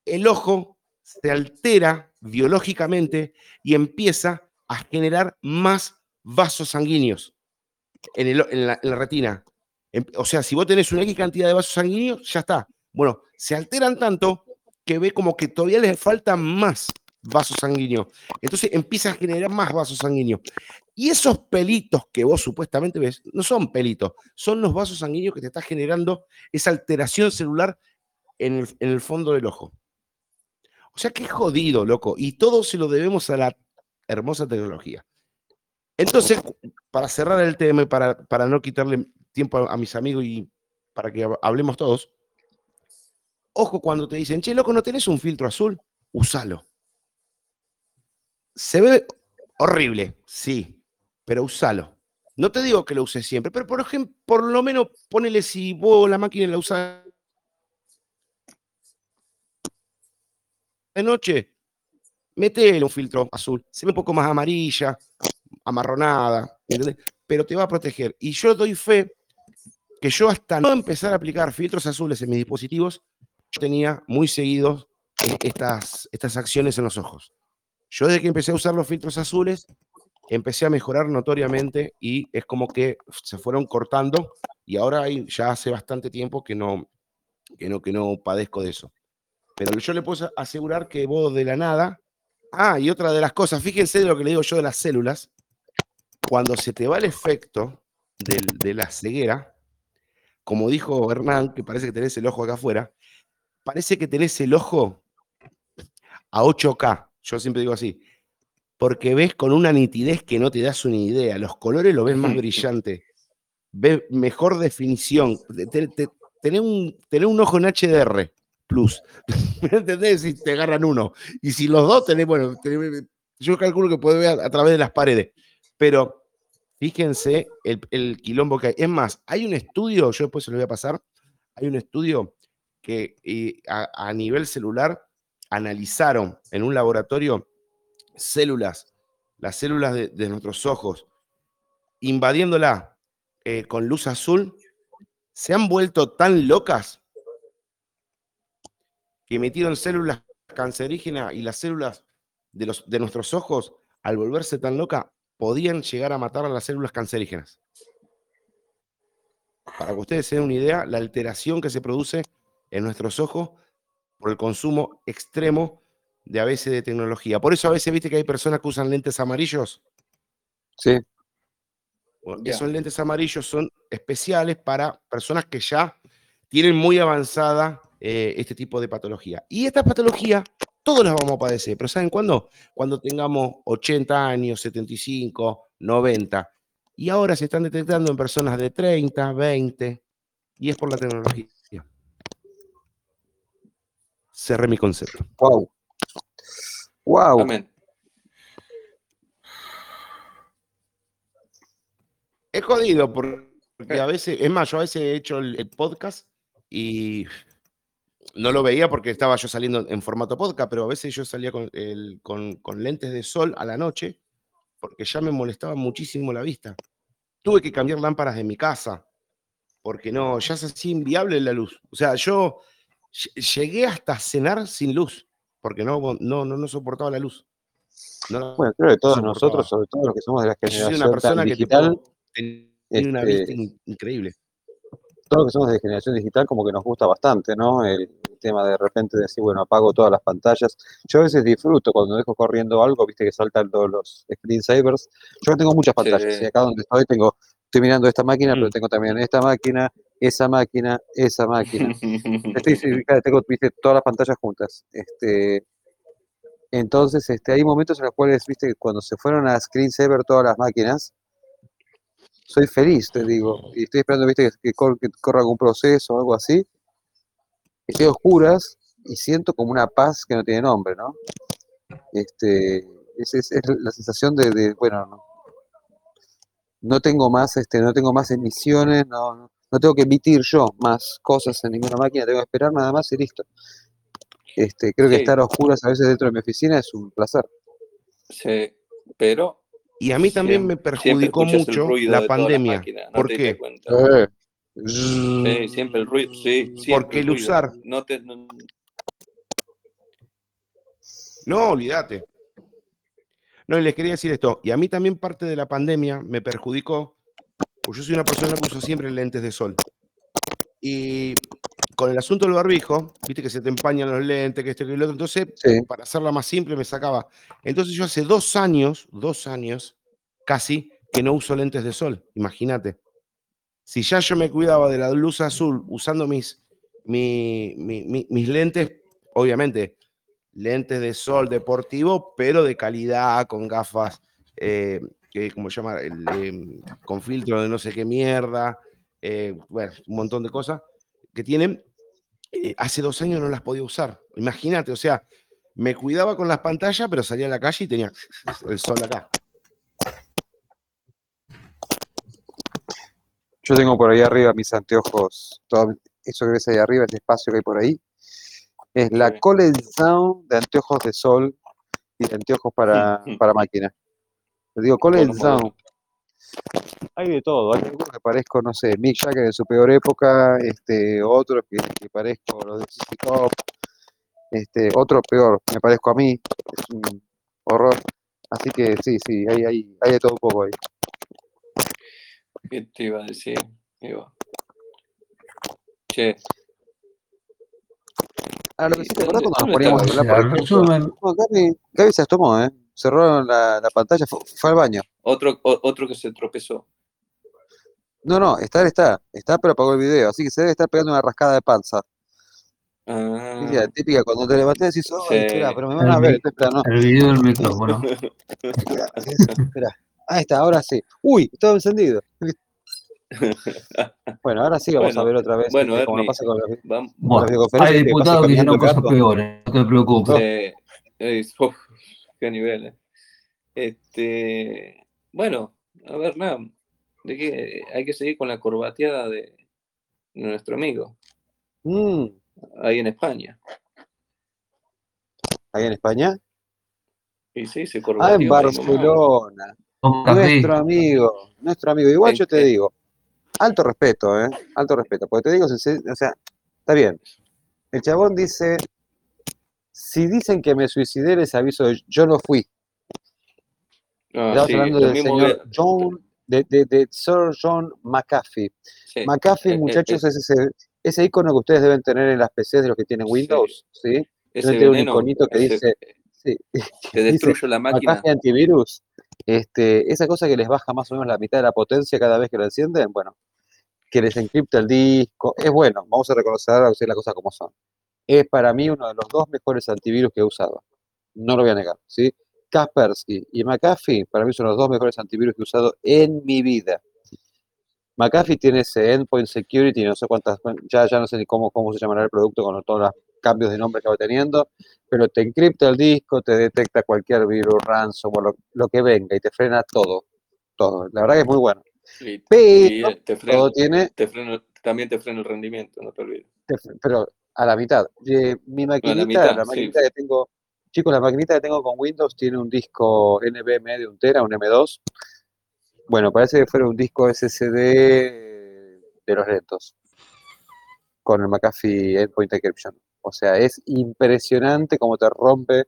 el ojo se altera biológicamente y empieza a generar más vasos sanguíneos en, la, retina. Em- O sea, si vos tenés una X cantidad de vasos sanguíneos, ya está. Bueno, se alteran tanto que ve como que todavía les faltan más vasos sanguíneos. Entonces empieza a generar más vasos sanguíneos. Y esos pelitos que vos supuestamente ves, no son pelitos, son los vasos sanguíneos que te está generando esa alteración celular en el, en el fondo del ojo. O sea, qué jodido, loco. Y todo se lo debemos a la hermosa tecnología. Entonces, para cerrar el tema y para, para no quitarle tiempo a, a mis amigos y para que hab- hablemos todos, ojo cuando te dicen, che, loco, ¿no tenés un filtro azul? Usalo. Se ve horrible, sí, pero usalo. No te digo que lo uses siempre, pero por ejemplo, por lo menos ponele si vos la máquina la usas de noche, metele un filtro azul. Se ve un poco más amarilla, amarronada, pero te va a proteger. Y yo doy fe que yo hasta no empezar a aplicar filtros azules en mis dispositivos, yo tenía muy seguidos estas, estas acciones en los ojos. Yo desde que empecé a usar los filtros azules, empecé a mejorar notoriamente y es como que se fueron cortando y ahora ya hace bastante tiempo que no, que no, que no padezco de eso. Pero yo le puedo asegurar que vos de la nada, Ah, y otra de las cosas, fíjense de lo que le digo yo de las células. Cuando se te va el efecto del- de la ceguera, como dijo Hernán, que parece que tenés el ojo acá afuera, parece que tenés el ojo a 8K. Yo siempre digo así. Porque ves con una nitidez que no te das una idea. Los colores lo ves más brillante. Ves mejor definición. Tenés un, tenés un ojo en HDR plus. ¿Me entendés? Si te agarran uno. Y si los dos tenés, bueno, yo calculo que puede ver a, través de las paredes. Pero fíjense el, el quilombo que hay. Es más, hay un estudio, yo después se lo voy a pasar, hay un estudio que eh, a, a nivel celular analizaron en un laboratorio células, las células de, de nuestros ojos, invadiéndola eh, con luz azul, se han vuelto tan locas que metieron células cancerígenas y las células de, los, de nuestros ojos, al volverse tan locas, podían llegar a matar a las células cancerígenas. Para que ustedes se den una idea, la alteración que se produce en nuestros ojos por el consumo extremo de a veces de tecnología. Por eso a veces viste que hay personas que usan lentes amarillos.
Sí,
Bueno. Esos lentes amarillos son especiales para personas que ya tienen muy avanzada eh, este tipo de patología. Y esta patología todos las vamos a padecer, pero ¿saben cuándo? Cuando tengamos 80 años, 75, 90. Y ahora se están detectando en personas de 30, 20, y es por la tecnología. Cerré mi concepto.
wow. Wow.
Amén.
Es jodido porque a veces, es más, yo a veces he hecho el, el podcast y no lo veía porque estaba yo saliendo en formato podcast, pero a veces yo salía con, el- con- con lentes de sol a la noche porque ya me molestaba muchísimo la vista. Tuve que cambiar lámparas de mi casa porque no, ya se hacía inviable la luz. O sea, yo ll- llegué hasta cenar sin luz porque no, no, no, no soportaba la luz. No
Bueno, creo que todos
soportaba.
nosotros, sobre todo los que somos de la
Yo soy una
generación
persona que
digital,
tipo, tenía una
este,
vista in- increíble.
Todos los que somos de generación digital como que nos gusta bastante, ¿no? El, tema de repente decir, bueno, apago todas las pantallas. Yo a veces disfruto cuando dejo corriendo algo, viste que saltan todos los screensavers. Yo tengo muchas pantallas,
Sí.
y acá donde estoy tengo, estoy mirando esta máquina, pero
Mm.
tengo también esta máquina, esa máquina, esa máquina. Estoy, tengo, viste, todas las pantallas juntas. Este, entonces, este, hay momentos en los cuales, viste, que cuando se fueron a screensaver todas las máquinas, soy feliz, te digo, y estoy esperando, viste, que, que cor- que corra algún proceso o algo así. Estoy a oscuras y siento como una paz que no tiene nombre, ¿no? Este, es, es- es la sensación de, de, bueno, no, no tengo más, este, no tengo más emisiones, no, no, no tengo que emitir yo más cosas en ninguna máquina, tengo que esperar nada más y listo. Este, creo que
Sí.
estar a oscuras a veces dentro de mi oficina es un placer.
Sí, pero
Y a mí también me perjudicó mucho la pandemia.
no
¿Por qué?
Eh.
Sí, siempre el ruido, sí,
Porque el usar-
No te, no-
No, olvídate. No, y les quería decir esto. Y a mí también parte de la pandemia me perjudicó, pues yo soy una persona que uso siempre lentes de sol. Y con el asunto del barbijo, viste que se te empañan los lentes, que esto, que lo otro. Entonces,
Sí,
para hacerla más simple, me sacaba. Entonces yo hace dos años, dos años, casi, que no uso lentes de sol. Imagínate. Si ya yo me cuidaba de la luz azul usando mis, mi- mi- mi- mis lentes, obviamente, lentes de sol deportivo, pero de calidad, con gafas, eh, que, ¿cómo se llama? El, em, con filtro de no sé qué mierda, eh, bueno, un montón de cosas que tienen. eh, hace dos años no las podía usar. Imagínate, o sea, me cuidaba con las pantallas, pero salía a la calle y tenía el sol acá.
yo tengo por ahí arriba mis anteojos, todo eso que ves ahí arriba, ese espacio que hay por ahí, es la Sound de anteojos de sol y de anteojos para, para máquina. Le digo, Sound. Hay de todo, hay algunos que parezco, no sé, Mick Jagger en su peor época, este, otros que, que parezco los de ZZ Top, este, otro peor, me parezco a mí, es un horror. Así que sí, sí, hay, hay, hay de todo un poco ahí.
¿Qué te iba a decir? Iba. Che,
Ah, lo que sí, ¿te acordás
¿Dónde-
cuando nos poníamos a hablar, por
El
No, Gaby, Gaby se tomó, ¿eh? Cerró la, la pantalla, fue, fue al baño.
Otro, o- otro que se tropezó.
No, no, estar está, está, pero apagó el video, así que se debe estar pegando una rascada de panza.
Ah,
la típica, cuando te levantas decís,
Sí.
ay, espera, pero me van a ver, espera, no.
el video del micrófono.
Espera, espera. Ahí está, ahora sí. Uy, estaba encendido. Bueno, ahora sí vamos
Bueno,
a ver otra vez,
bueno,
como pasa con los, con
Vamos.
las
Bueno,
videoconferencias,
hay diputados que hicieron cosas peores, no te preocupes.
Eh, uf, qué nivel. eh. Este, bueno, a ver, nada, de que hay que seguir con la corbateada de nuestro amigo
Mm,
ahí en España.
ahí en España.
Y sí, se
Ah,
corbateó.
en
ahí nomás.
Barcelona. Nuestro amigo, nuestro amigo. Igual
En-
yo te
en-
digo, alto respeto, ¿eh? Alto respeto. Porque te digo, o sea, está bien. El chabón dice, si dicen que me suicidé, les aviso, yo no fui.
Ah,
Estamos
sí,
hablando del señor John, de, de, de Sir John McAfee.
sí,
McAfee,
eh, eh,
muchachos, es ese, ese icono que ustedes deben tener en las PCs de los que tienen
Sí.
Windows, ¿sí?
ese
Deben tener un
veneno
iconito que
ese-
dice, sí,
te destruye la máquina.
McAfee antivirus. Este, esa cosa que les baja más o menos la mitad de la potencia cada vez que lo encienden, bueno, que les encripta el disco, es bueno, vamos a reconocer a las cosas como son. Es para mí uno de los dos mejores antivirus que he usado. No lo voy a negar, ¿sí? Kaspersky y McAfee, para mí son los dos mejores antivirus que he usado en mi vida. McAfee tiene ese Endpoint Security, no sé cuántas, ya, ya no sé ni cómo, cómo se llamará el producto con todos los cambios de nombre que va teniendo, pero te encripta el disco, te detecta cualquier virus, ransomware, lo, lo que venga y te frena todo, todo. La verdad que es muy bueno.
Y,
Pero
te frena,
todo tiene,
te frena- también te frena el rendimiento, no te olvides.
te pero a la mitad. Mi maquinita, la,
mitad,
maquinita que tengo, chicos, la maquinita que tengo con Windows tiene un disco NVMe de un tera, un M2. Bueno, parece que fuera un disco SSD de los lentos, con el McAfee Endpoint Encryption. O sea, es impresionante cómo te rompe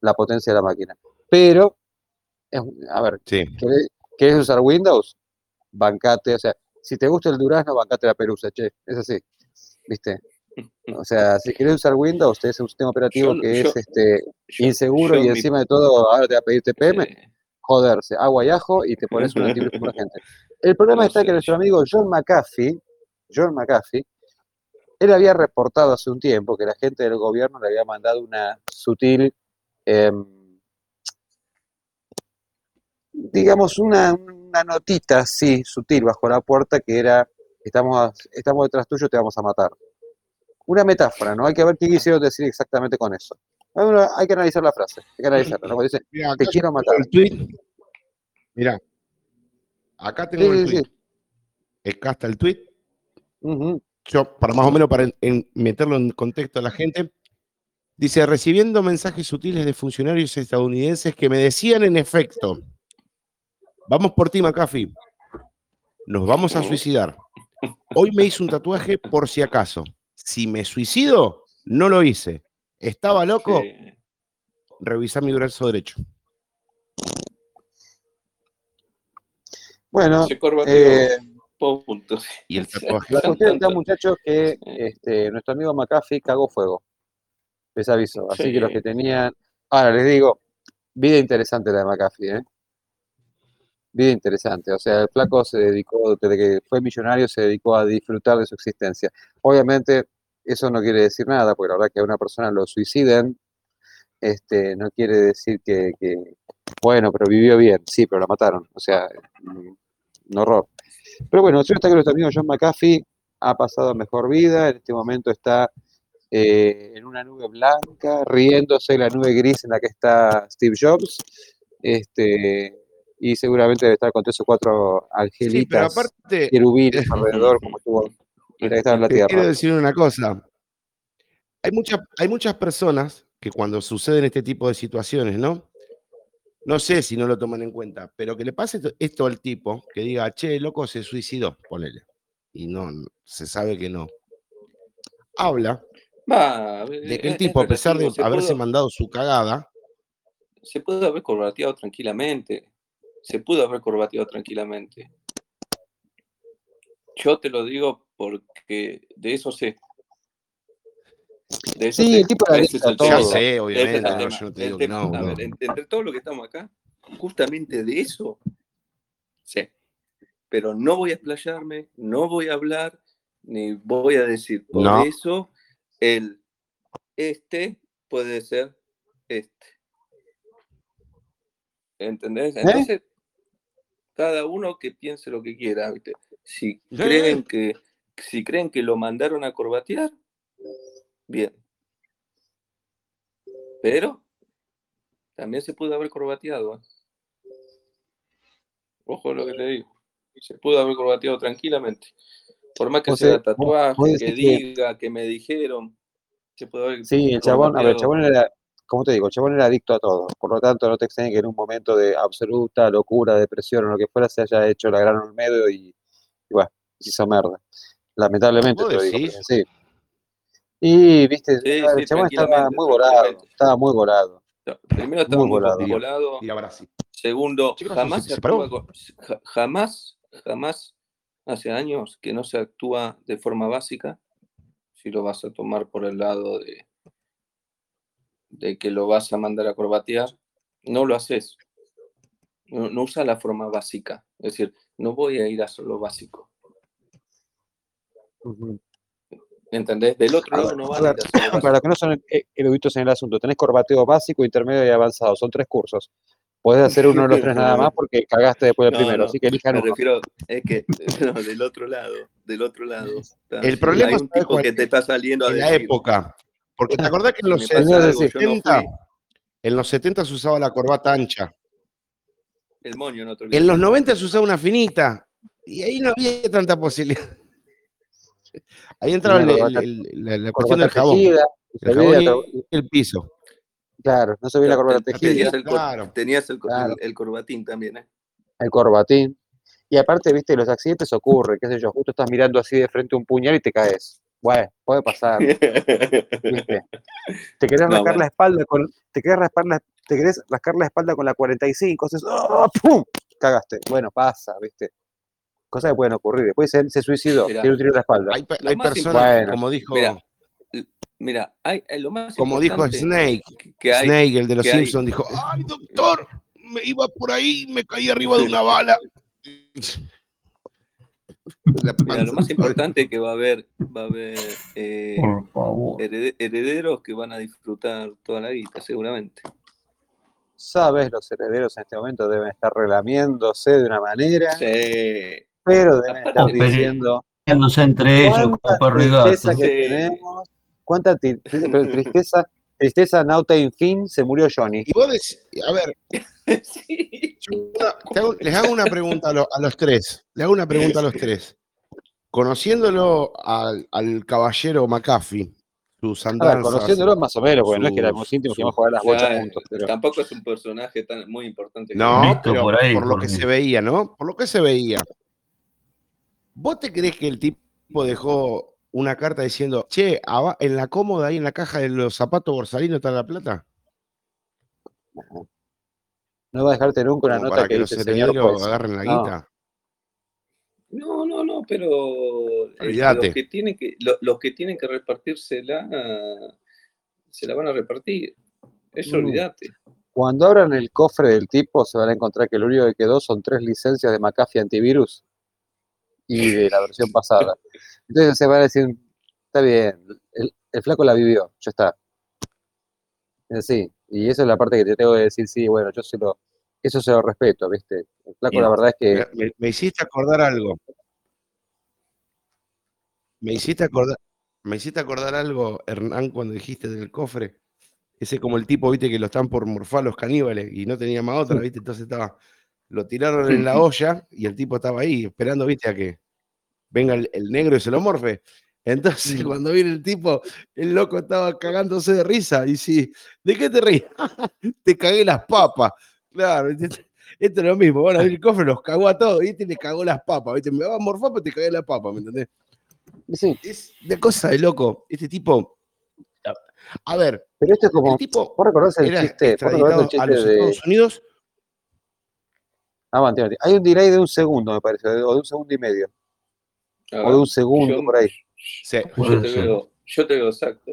la potencia de la máquina. Pero, es a ver,
Sí.
¿querés, querés usar Windows? Bancate, o sea, si te gusta el durazno, bancate la pelusa, che, es así, ¿viste? O sea, si querés usar Windows, tenés un sistema operativo
Yo-
que
yo-
es este,
Yo-
inseguro y
mi-
encima de todo ahora te va a pedir TPM,
sí.
joderse, agua y ajo y te pones un antivirus como la gente. El problema
No
está que nuestro amigo John McAfee, John McAfee, él había reportado hace un tiempo que la gente del gobierno le había mandado una sutil, em, digamos, una, una notita así, sutil, bajo la puerta, que era, estamos, estamos detrás tuyo, te vamos a matar. Una metáfora, ¿no? Hay que ver qué quisieron decir exactamente con eso. Hay que analizar la frase, hay que analizarla, ¿no? Dice, te quiero matar.
el tweet. Mirá. Acá tengo
Sí,
el
sí,
tweet. Acá está el tweet. Yo, para más o menos, para en- en meterlo en contexto a la gente, dice, recibiendo mensajes sutiles de funcionarios estadounidenses que me decían en efecto, vamos por ti, McAfee, nos vamos a suicidar. Hoy me hice un tatuaje por si acaso. Si me suicido, no lo hice. ¿Estaba loco?
Sí.
Revisar mi brazo derecho.
Bueno, eh.
Y el tatuaje.
la cuestión está, muchachos, que este, nuestro amigo McAfee cagó fuego. Les aviso. Así que los que tenían. Ahora les digo, vida interesante la de McAfee, ¿eh? Vida interesante. O sea, el flaco se dedicó, desde que fue millonario, se dedicó a disfrutar de su existencia. Obviamente, eso no quiere decir nada, porque la verdad que a una persona lo suiciden, este, no quiere decir que, bueno, pero vivió bien. Sí, pero la mataron. O sea, un horror. Pero bueno, yo está que nuestro amigo John McAfee ha pasado mejor vida, en este momento está eh, en una nube blanca, riéndose de la nube gris en la que está Steve Jobs, este, y seguramente debe estar con tres o cuatro
Sí,
angelitas,
aparte,
querubines alrededor, como estuvo la que estaba en la
te quiero
tierra.
decir una cosa. Hay, muchas hay muchas personas que cuando suceden este tipo de situaciones, ¿no? No sé si no lo toman en cuenta, pero que le pase esto- al tipo, que diga, che, loco, se suicidó, ponele. Y no, se sabe que no. Habla de que el tipo, a pesar de haberse
pudo-
mandado su cagada,
se pudo haber corbateado tranquilamente. Se pudo haber corbateado tranquilamente. Yo te lo digo porque de eso sé. De eso
Sí, el tipo era
ese es
adicto a
el
todo.
Ya sé, obviamente,
el
no,
tema.
yo no te
El
digo que
tema-
no,
a
boludo.
ver, en- entre todo lo que estamos acá, justamente de eso, sí. Pero no voy a explayarme, no voy a hablar, ni voy a decir, por
No.
eso el este puede ser este. ¿Entendés? Entonces, cada uno que piense lo que quiera, ¿viste? Si
Sí.
creen que, si creen que lo mandaron a corbatear, bien. Pero también se pudo haber corbateado. ¿eh? Ojo lo que te digo. Se pudo haber corbateado tranquilamente. Por más que sea
vos-
tatuaje, que diga, que me dijeron, se pudo haber
Sí, el chabón, a ver, el chabón era, como te digo, el chabón era adicto a todo. Por lo tanto, no te extrañe que en un momento de absoluta locura, depresión o lo que fuera, se haya hecho la gran Olmedo y, y bueno, se hizo merda. Lamentablemente
¿Vos
te lo digo, sí. Y, viste,
Sí,
el
sí,
chabón estaba muy volado, estaba muy volado.
No, Primero estaba
Muy
muy
volado.
volado.
Y ahora sí.
Segundo, jamás
¿Se-
se
se paró?
actúa con- ja- jamás, jamás, hace años que no se actúa de forma básica, si lo vas a tomar por el lado de, de que lo vas a mandar a corbatear, no lo haces. No, no usa la forma básica. Es decir, no voy a ir a hacer lo básico. ¿Entendés? Del otro
A
lado no
a
van a
ver,
ir a
Para los que no son eh, eruditos en el asunto, tenés corbateo básico, intermedio y avanzado. Son tres cursos. Podés hacer uno de los tres nada más porque cagaste después del
No,
primero.
no,
Así que elijan
Me
uno.
refiero, es que no, del otro lado, del otro lado. está.
El problema,
hay un
¿sabes
tipo que
es?
te está saliendo a
En la época. Porque te acordás que en los,
me
se-
pasa
Señor,
algo,
sí.
yo no
70,
fui,
en los 70 se usaba la corbata ancha.
el moño no te olvides.
En los 90 se usaba una finita. Y ahí no había tanta posibilidad. Ahí entraba
Una
el-
corbata-
el- el- la, la cuestión del jabón.
tejida,
El jabón y el piso.
claro, no se olvida la corbata
te-
tejida,
tenías, el,
Claro.
tenías corbatín también, ¿eh?
el corbatín. Y aparte, viste, los accidentes ocurren, qué sé yo, justo estás mirando así de frente un puñal y te caes. Bueno, puede pasar, ¿viste? Te querés
No,
rascar la espalda con, te querés raspar la, te querés rascar la espalda con la 45, haces, ¡ah! ¡pum! Cagaste. Bueno, pasa, ¿viste? Cosas que pueden ocurrir. Después se, se suicidó, tiene un tiro en la espalda.
Hay, personas, como dijo,
Mira, Mira, hay, hay lo más
como dijo Snake,
que- hay,
Snake, el de los Simpsons, dijo, ay doctor, me iba por ahí, me caí arriba de una bala. La
mira, lo más importante es que va a haber, va a haber eh,
Por favor.
herede- herederos que van a disfrutar toda la guita, seguramente.
Sabes, los herederos en este momento deben estar relamiéndose de una manera,
Sí.
pero deben
Aparte-
estar diciendo
entre ellos
cuánta tristeza que
Sí.
tenemos, cuánta tristeza, tristeza nauta en fin, se murió Johnny.
Y vos decís, a ver,
Sí.
yo una- te hago- les hago una pregunta a, lo- a los tres. Le hago una pregunta a los tres. Conociéndolo al, al caballero McAfee, sus andanzas.
conociéndolo más o menos, porque no es que éramos íntimos que íbamos a jugar las bochas
Ya,
juntos, pero
Tampoco es un personaje tan muy importante. que-
No,
Visto
pero por,
por ahí,
lo
por
que
mí.
se veía, ¿no? Por lo que se veía. ¿Vos te crees que el tipo dejó una carta diciendo, che, en la cómoda ahí en la caja de los zapatos borsalinos está la plata?
no va a dejarte nunca una nota
para
que,
que los herederos
juez.
agarren la
No.
guita.
No, no, no, pero eh,
Olvídate.
los que tienen que, lo- los que tienen que repartírsela se la van a repartir. Eso
Mm.
olvídate.
Cuando abran el cofre del tipo, se van a encontrar que lo único que quedó son tres licencias de McAfee antivirus y de la versión pasada. Entonces se van a decir, está bien, el, el flaco la vivió, ya está. Es así, y esa es la parte que te tengo que decir, sí, bueno, yo se lo, eso se lo respeto, ¿viste? El flaco la verdad es que
me hiciste acordar algo. Me hiciste acordar, me hiciste acordar algo, Hernán, cuando dijiste del cofre. Ese como el tipo, viste, que lo están por morfar los caníbales y no tenía más otra, viste, entonces estaba, lo tiraron en la olla y el tipo estaba ahí esperando, viste, a que venga el, el negro y se lo morfe. Entonces,
Mm.
cuando viene el tipo, el loco estaba cagándose de risa. Y sí, ¿de qué te reís? te cagué las papas. Claro, esto esto es lo mismo. Bueno, el cofre los cagó a todos, ¿viste? Y le cagó las papas, ¿viste? Me va a morfar, pero te cagué las papas, ¿me entendés?
sí,
Es de cosa de loco. Este tipo. a- ver,
pero esto es como,
el tipo
¿vos recordás el chiste? ¿Vos recordás
extraditado
el
a los
de,
Estados Unidos.
Hay un delay de un segundo, me parece, o de un segundo y medio, o de un segundo
yo-
por ahí.
Sí.
Yo te veo, yo te veo exacto.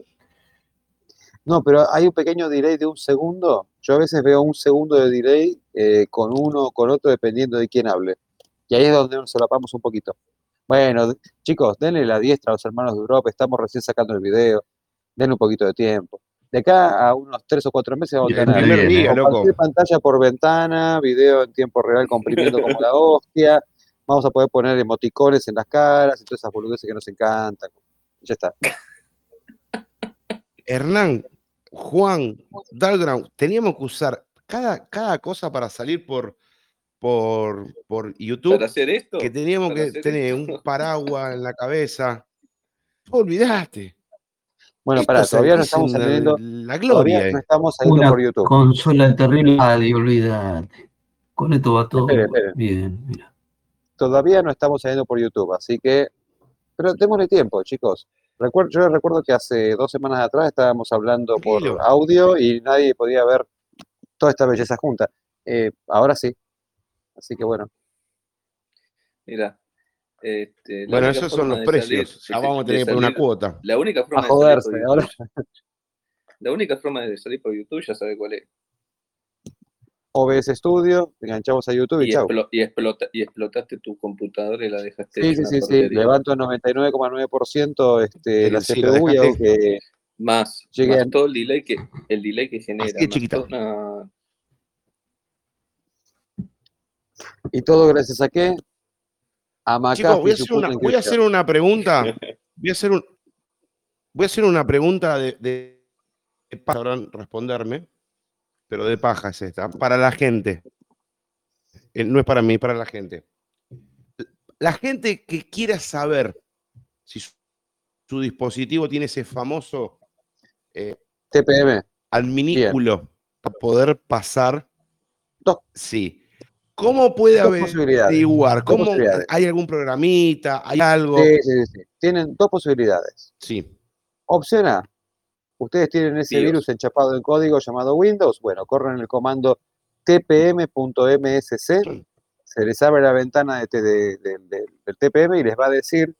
No, pero hay un pequeño delay de un segundo. Yo a veces veo un segundo de delay eh, con uno o con otro dependiendo de quién hable. Y ahí es donde nos solapamos un poquito. Bueno, chicos, denle la diestra a los hermanos de Europa. Estamos recién sacando el video. Denle un poquito de tiempo. De acá a unos tres o cuatro meses vamos a tener
primer
bien,
día, loco.
pantalla por ventana, video en tiempo real comprimiendo como la hostia. Vamos a poder poner emoticones en las caras y todas esas boludeces que nos encantan. Ya está.
Hernán, Juan, Dalground, teníamos que usar cada, cada cosa para salir por, por, por YouTube.
¿Para hacer esto?
que teníamos que tener
esto.
un paraguas en la cabeza. Tú olvidaste.
Bueno,
es-
todavía no
es
estamos saliendo,
La
todavía
gloria.
no estamos saliendo
Una
por YouTube.
consola terrible. Radio, olvídate. Con esto va todo
Espere, espere.
bien. Mira.
Todavía no estamos saliendo por YouTube, así que, pero démosle tiempo, chicos. Recuerdo, yo recuerdo que hace dos semanas atrás estábamos hablando por
Tranquilo.
audio y nadie podía ver toda esta belleza junta. Eh, ahora sí. Así que bueno,
Mira. Este,
Bueno, esos son los
de salir-
precios. Ya
de-
vamos a
de
tener que poner una
salir-
cuota.
La única forma
a
de salir
joderse.
por
Ahora,
YouTube- La única forma de salir por YouTube ya sabe cuál es.
OBS Studio, enganchamos a YouTube y,
Y,
chau.
y, explota- y explotaste tu computadora y la dejaste
Sí, sí, sí, sí. Levanto 99,9% este, la CPU y hago que
Más,
a-
todo el delay que el delay que genera.
que
más
chiquita.
Y todo gracias a qué? A
Chicos, voy a hacer una, voy a hacer una pregunta. Voy a hacer un, voy a hacer una pregunta de, de, de paja, sabrán responderme, pero de paja es esta. Para la gente. Eh, No es para mí, para la gente. La gente que quiera saber si su, su dispositivo tiene ese famoso eh,
TPM.
adminículo para poder pasar. Sí. ¿Cómo puede
Dos
haber
posibilidades.
¿Hay algún programita? ¿Hay algo?
Sí, sí, sí. Tienen dos posibilidades.
Sí.
Opción A. Ustedes tienen ese virus enchapado en código llamado Windows. Bueno, corren el comando tpm.msc. Se les abre la ventana de- de- de- de- del TPM y les va a decir,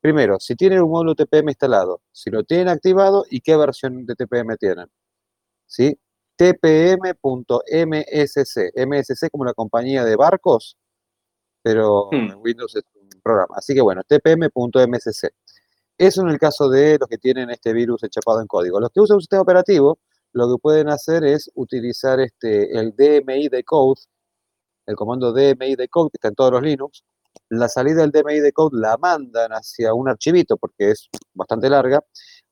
primero, si tienen un módulo TPM instalado, si lo tienen activado y qué versión de TPM tienen. ¿Sí? tpm.msc. MSC como la compañía de barcos, pero
Hmm.
en Windows es un programa. Así que bueno, tpm.msc. Eso en el caso de los que tienen este virus enchapado en código. Los que usan un sistema operativo, lo que pueden hacer es utilizar este, el DMI decode, el comando DMI decode que está en todos los Linux. La salida del DMI decode la mandan hacia un archivito porque es bastante larga.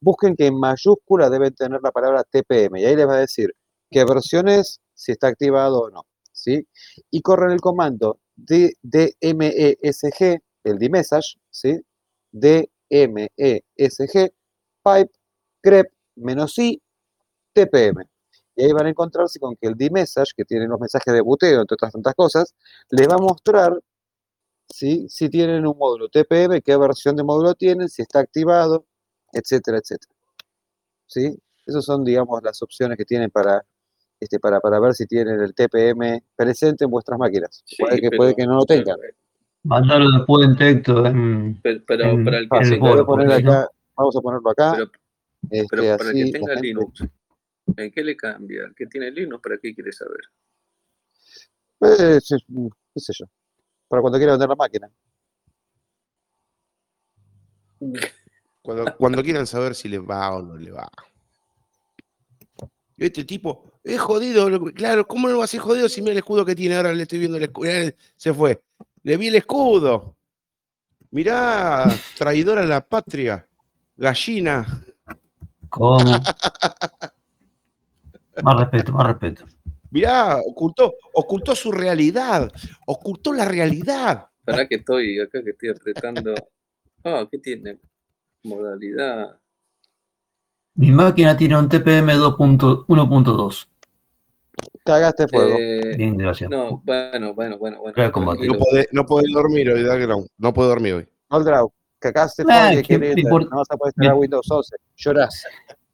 Busquen que en mayúscula deben tener la palabra TPM y ahí les va a decir qué versión es, si está activado o no. ¿sí? Y corren el comando DMESG, el dmessage, ¿sí? DMESG, pipe, grep, menos i, TPM. Y ahí van a encontrarse con que el dmessage, que tiene los mensajes de buteo, entre otras tantas cosas, les va a mostrar si tienen un módulo TPM, qué versión de módulo tienen, si está activado, etcétera, etcétera. ¿Sí? Esas son, digamos, las opciones que tienen para, este, para, para ver si tienen el TPM presente en vuestras máquinas.
Sí,
puede, que,
pero-
puede que no lo tengan.
Mandarlo después en texto. En,
Pero, pero
En-
para el que
en el
poner acá, vamos a ponerlo acá.
pero,
este,
pero para el que
así la
tenga
gente-
Linux, ¿en qué le cambia? ¿El que tiene Linux para qué quiere saber?
Eh, sí, qué sé yo. Para cuando quiera vender la máquina.
Cuando, cuando quieran saber si les va o no le va. Este tipo, es jodido, claro, ¿cómo no va a ser jodido si mira el escudo que tiene ahora? Le estoy viendo el escudo, se fue. Le vi el escudo. Mirá, traidora a la patria, gallina.
¿Cómo? Más respeto, más respeto.
Mirá, ocultó, ocultó su realidad, ocultó la realidad.
Para que estoy acá que estoy apretando. Ah, ¿qué tiene? Modalidad.
Mi máquina tiene un TPM 2.1.2.
Cagaste fuego.
Eh,
Bien, gracias.
no, bueno, bueno, bueno, bueno.
No puede, no puede dormir hoy, Dagrau, no puede dormir hoy.
Goldrau, cagaste
Ah,
fuego. No vas a poder instalar
Bien.
Windows 11. Llorás.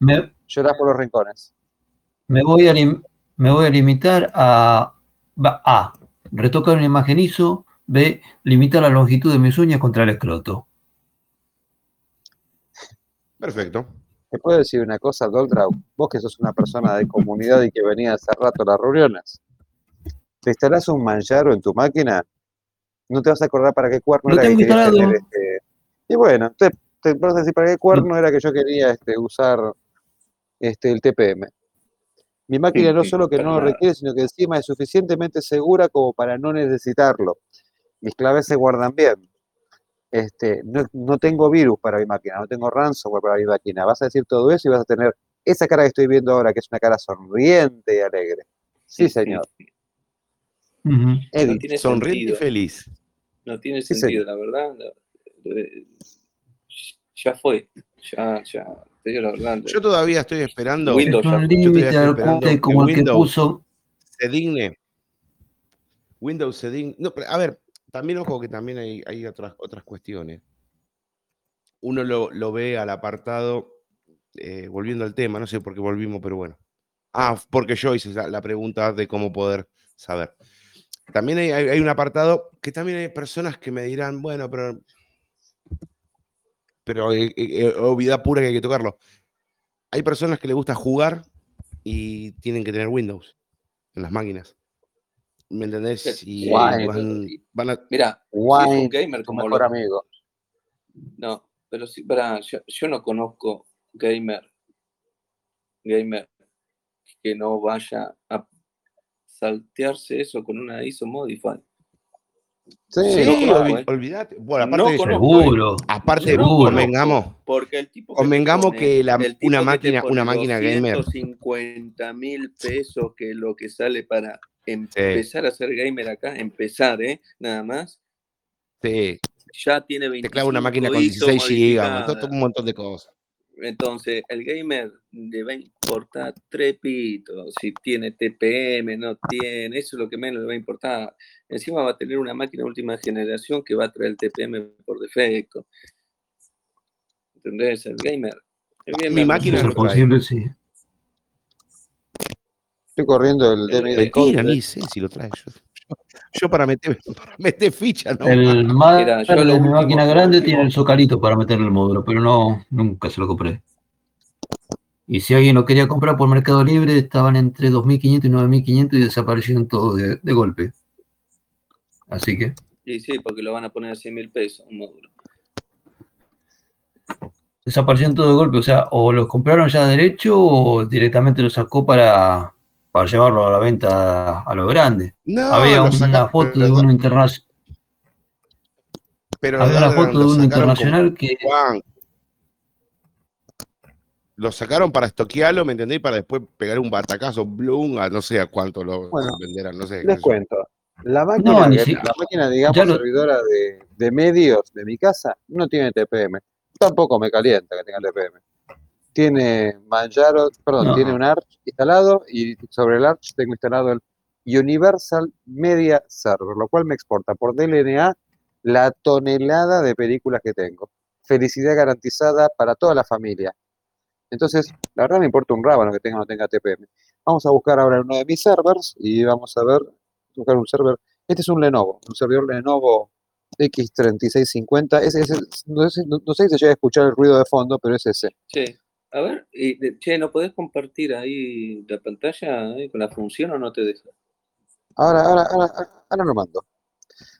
Me,
Llorás por los rincones.
me voy a, lim- me voy a limitar a, A. Retocar una imagen ISO. B. Limitar la longitud de mis uñas contra el escroto.
Perfecto.
¿Me puedes decir una cosa, Doldrau? Vos que sos una persona de comunidad y que venía hace rato a las reuniones, ¿te instalás un manjaro en tu máquina? No te vas a acordar para qué cuerno era que
tengo
querías tener este... Y bueno, te, te vas a decir para qué cuerno era que yo quería este, usar este, el TPM. Mi máquina no solo que no lo requiere, sino que encima es suficientemente segura como para no necesitarlo. Mis claves se guardan bien. Este, no, no tengo virus para mi máquina, no tengo ransomware para mi máquina. Vas a decir todo eso y vas a tener esa cara que estoy viendo ahora, que es una cara sonriente y alegre. Sí, señor. Edith,
tiene
Sonriente y
sentido.
feliz.
No tiene
Sí,
sentido, la verdad. Ya fue. Ya, ya.
Yo todavía estoy esperando
Windows ya fue.
Yo todavía
límite
estoy
al
esperando
como el que
Windows-
puso.
se digne. Windows se digne. No, pero, a ver, también ojo que también hay, otras, otras cuestiones. Uno lo, lo ve al apartado, eh, volviendo al tema, no sé por qué volvimos, pero bueno. Ah, porque yo hice la, pregunta de cómo poder saber. También hay, hay- un apartado que también hay personas que me dirán, bueno, pero. Pero eh, eh, obviedad pura que hay que tocarlo. Hay personas que les gusta jugar y tienen que tener Windows en las máquinas. ¿Me entendés? Y
Guay.
van, van a.
Mira, si es un gamer como
mejor
lo-
amigo.
No, pero sí, para, yo, yo no conozco gamer, gamer que no vaya a saltearse eso con una ISO Modify.
Sí,
Sí,
no
olvi-
conozco, ¿eh?
olvídate. Bueno,
No
aparte de eso.
Seguro.
aparte,
Seguro.
convengamos,
Porque el tipo que
Convengamos
pone-
que la- una
que
máquina- una máquina gamer-
250 mil pesos, que es lo que sale para empezar a ser gamer acá, empezar, ¿eh? Nada más.
te,
Ya tiene
te
25
clava una máquina con
ISO
16 GB, un montón de cosas.
Entonces, el gamer le va a importar trepito, si tiene TPM, no tiene, eso es lo que menos le va a importar. Encima va a tener una máquina última generación que va a traer el TPM por defecto. ¿Entendés? El gamer. El gamer
Mi
no
máquina trae.
siempre sí.
Estoy corriendo el DMI de
Mentira, ni sé si lo trae yo. Yo, para meter, para meter ficha, ¿no?
El
Mira, yo
de
lo
mi
último-
máquina grande
último-
tiene el zocalito para meterle el módulo, pero no, nunca se lo compré. Y si alguien lo quería comprar por Mercado Libre, estaban entre 2.500 y 9.500 y desaparecieron todos de, de golpe. Así que,
Y sí, porque lo van a poner a 100 mil pesos un módulo.
desaparecieron todos de golpe. O sea, o los compraron ya derecho o directamente lo sacó para, para llevarlo a la venta a lo grande.
No,
Había una
saca-
foto de uno internacional.
pero
Había una foto de uno internacional que
Juan. Lo sacaron para estoquearlo, ¿me entendés? Para después pegar un batacazo, bloom, a no sé a cuánto lo
Bueno,
venderán, no sé.
Les cuento. La máquina,
No, ni
que-
si-
la máquina digamos,
ya lo-
servidora de, de medios de mi casa no tiene TPM. Tampoco me calienta que tenga TPM. Tiene Manjaro, perdón,
No.
tiene un Arch instalado y sobre el Arch tengo instalado el Universal Media Server, lo cual me exporta por DLNA la tonelada de películas que tengo. Felicidad garantizada para toda la familia. Entonces, la verdad me importa un rábano que tenga o no tenga TPM. Vamos a buscar ahora uno de mis servers y vamos a ver, buscar un server. Este es un Lenovo, un servidor Lenovo X3650. Ese, ese- no, sé, no- no sé si se llega a escuchar el ruido de fondo, pero es ese.
Che, a ver, y che, ¿no podés compartir ahí la pantalla eh, con la función o no te deja?
Ahora, ahora, ahora, ahora lo mando.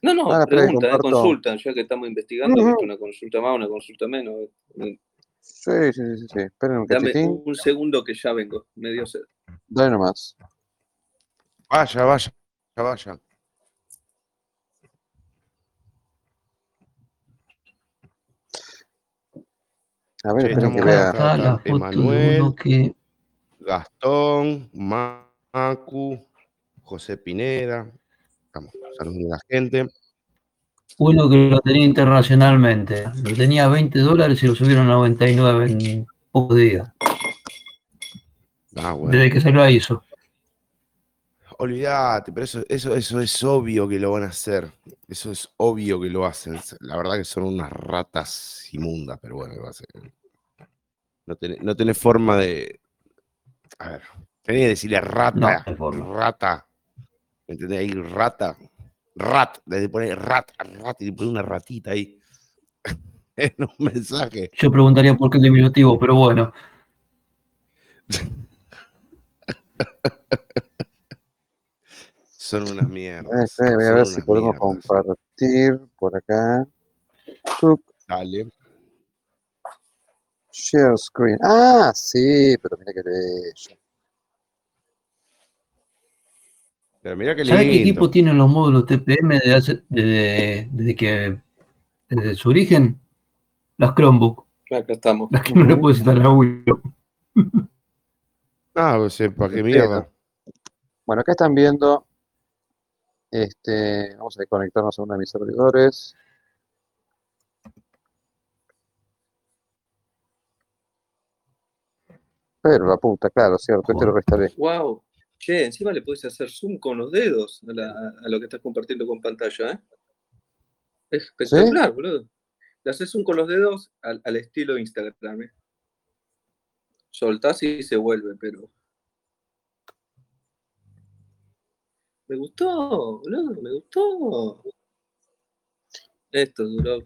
No, no,
Ahora,
pregunta, eh, consulta, ya que estamos investigando, una consulta más, una consulta menos. eh,
Sí, sí, sí, sí. sí. Esperen un
Dame un segundo que ya vengo, me dio sed.
Dale nomás.
Vaya, vaya, vaya.
A ver, esperen que vea.
la foto
Emanuel.
que
Gastón, Macu, José Pineda. Estamos saludando a la gente.
uno que lo tenía internacionalmente. Lo tenía a 20 dólares y lo subieron a 99 en pocos días.
Ah, bueno.
Desde que se lo hizo.
Olvídate, pero eso, eso, eso es obvio que lo van a hacer. Eso es obvio que lo hacen. La verdad que son unas ratas inmundas, pero bueno, ¿qué va a ser? No tenés, no tenés forma de. A ver, tenés que decirle rata.
No.
Rata. ¿Me entendés? Ahí rata. Rat. Desde poner rat, rat y poner una ratita ahí. en un mensaje.
Yo preguntaría por qué el diminutivo, pero bueno.
Son unas mierdas.
Eh, voy a ver si podemos
mierdas.
compartir por acá.
Dale.
Share screen. Ah, sí, pero mira que bello.
Pero mira qué
¿Sabes qué equipo tienen los módulos TPM desde, hace- desde, desde que desde su origen? Las Chromebook,
Acá estamos.
las que no le puedes instalar a Windows.
Ah, pues, eh, ¿para qué
Entiendo.
mierda?
Bueno, acá están viendo. Este, vamos a conectarnos a uno de mis servidores. Pero la puta, claro, cierto, este lo restaré.
Wow. Che, encima le puedes hacer zoom con los dedos a, la- a lo que estás compartiendo con pantalla, ¿eh? Es espectacular, boludo. Le haces zoom con los dedos al, al estilo Instagram, ¿eh? Soltás y se vuelve, pero. Me gustó, boludo, me gustó. Esto duró.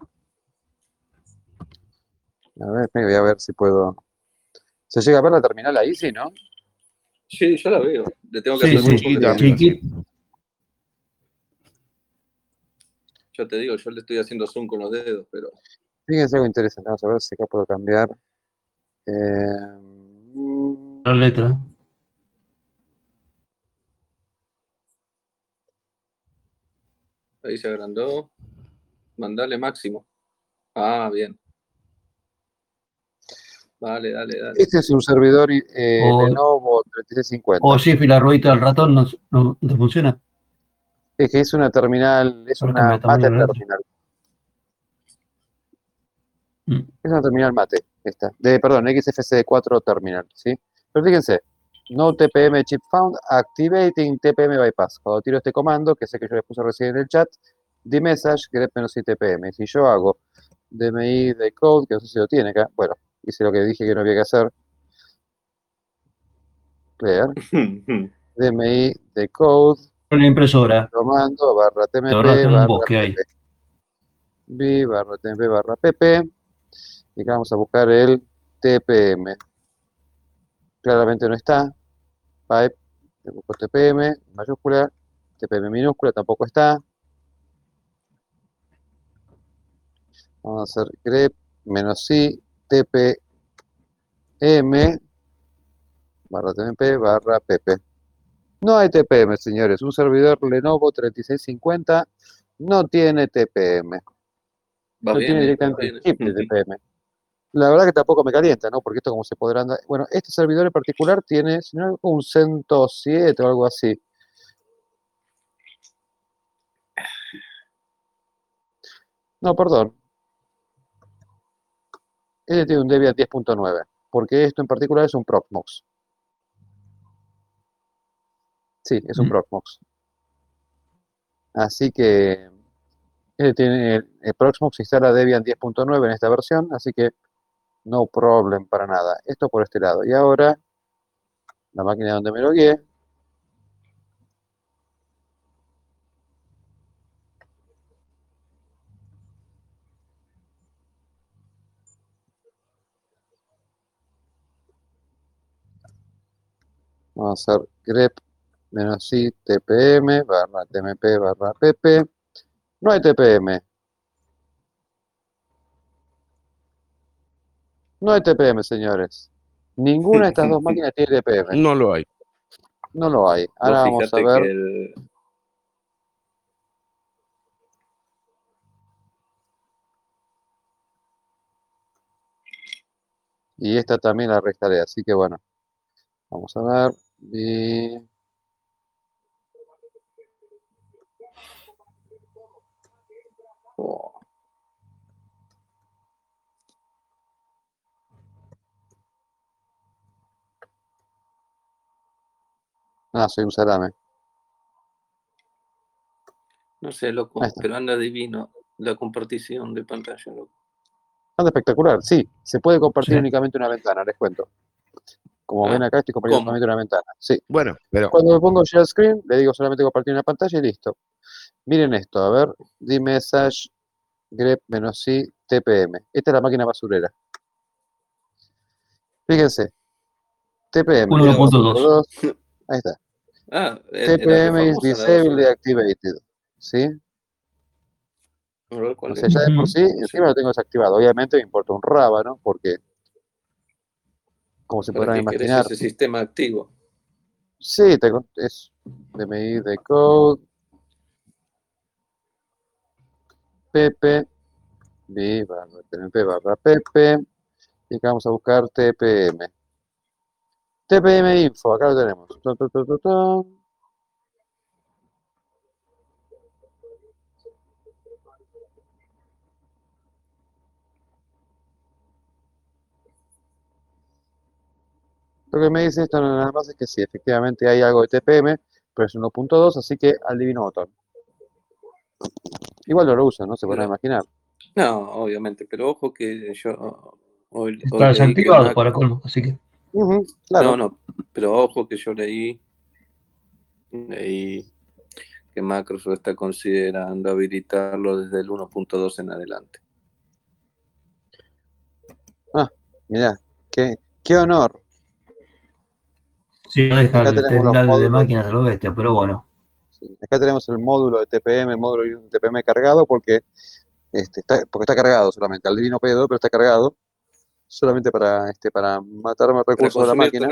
A ver, voy a ver si puedo. ¿Se llega a ver la terminal ahí? Sí, ¿no?
Sí, yo la veo. Le tengo que
Sí,
hacer
chiquita.
Chiquito.
yo te digo, yo le estoy haciendo zoom con los dedos, pero.
Fíjense algo interesante. Vamos a ver si acá puedo cambiar. Eh,
La letra.
Ahí se agrandó. Mandale máximo. Ah, bien. Vale, dale, dale.
Este es un servidor eh,
O-
Lenovo 3650.
O y la ruedita del ratón no, no, no funciona.
Es que es una terminal, es una mate terminal.
Mm.
Es una terminal mate, esta. De, perdón, XFCD4 terminal, ¿sí? Pero fíjense, no TPM chip found, activating TPM bypass. Cuando tiro este comando, que sé que yo les puse recién en el chat, the message grep menos i TPM. Si yo hago DMI de code, que no sé si lo tiene acá, bueno, hice lo que dije que no había que hacer. Clear, DMI de code,
Con la impresora.
comando barra TMP barra pp. B barra TMP barra pp y acá vamos a buscar el TPM claramente no está pipe busco TPM mayúscula TPM minúscula tampoco está vamos a hacer grep menos i TPM barra TMP barra pp no hay TPM, señores. Un servidor Lenovo 3650 no tiene TPM.
Va
No
bien,
tiene
va
directamente chip de TPM. La verdad que tampoco me calienta, ¿no? Porque esto como se podrán. Bueno, este servidor en particular tiene, si no, un 107 o algo así. No, perdón. Este tiene un Debian 10.9, porque esto en particular es un Proxmox. Sí, es un
Mm.
Proxmox. Así que este tiene, el, el Proxmox instala Debian 10.9 en esta versión, así que no problem para nada. Esto por este lado. Y ahora, la máquina donde me logué, Vamos a hacer grep menos i tpm barra tmp barra pp. No hay tpm. No hay TPM, señores. Ninguna de estas dos máquinas tiene TPM.
No lo hay.
No lo hay. Ahora vamos a ver.
el-
Y esta también la restaré. Así que bueno. Vamos a ver. Y...
oh,
Ah, soy un salame.
no sé, loco, pero anda divino la compartición de pantalla, loco.
Anda espectacular. Sí, se puede compartir
Sí.
únicamente una ventana, les cuento. Como
Ah,
ven acá, estoy compartiendo
¿cómo?
solamente una ventana. Sí.
Bueno, pero
Cuando me pongo share screen, le digo solamente compartir una pantalla y listo. Miren esto, a ver, the message grep menos i tpm. Esta es la máquina basurera. Fíjense, TPM.
1.2.
Ahí está.
Ah,
TPM is
famosa la
disabled
dos.
activated. ¿Sí? O sea, ya de por sí, encima lo tengo desactivado. Obviamente me importa un rábano, porque, como se
¿Para
podrán imaginar,
ese sistema activo?
sí, tengo, es DMI de code, pp, b barra pp, y acá vamos a buscar tpm. TPM info, acá lo tenemos. Tu, tu, tu, tu, tu. Lo que me dice esto nada más es que sí, efectivamente hay algo de TPM, pero es 1.2, así que al divino botón. Igual no lo usan, ¿no? Se podrán
No.
imaginar.
No, obviamente, pero ojo que yo hoy, hoy Mac-
para colmo, así que.
Claro.
No, no, pero ojo que yo leí, leí que Microsoft está considerando habilitarlo desde el 1.2 en adelante.
Mirá, qué, qué honor.
Sí, no deja
Acá
el
tenemos los
terminal de
módulos.
máquinas de lo bestia, pero bueno.
Sí, Acá tenemos el módulo de TPM, el módulo de TPM cargado, porque, este, está, porque está cargado solamente, al divino pedo, pero está cargado solamente para, este, para matar más recursos de la máquina.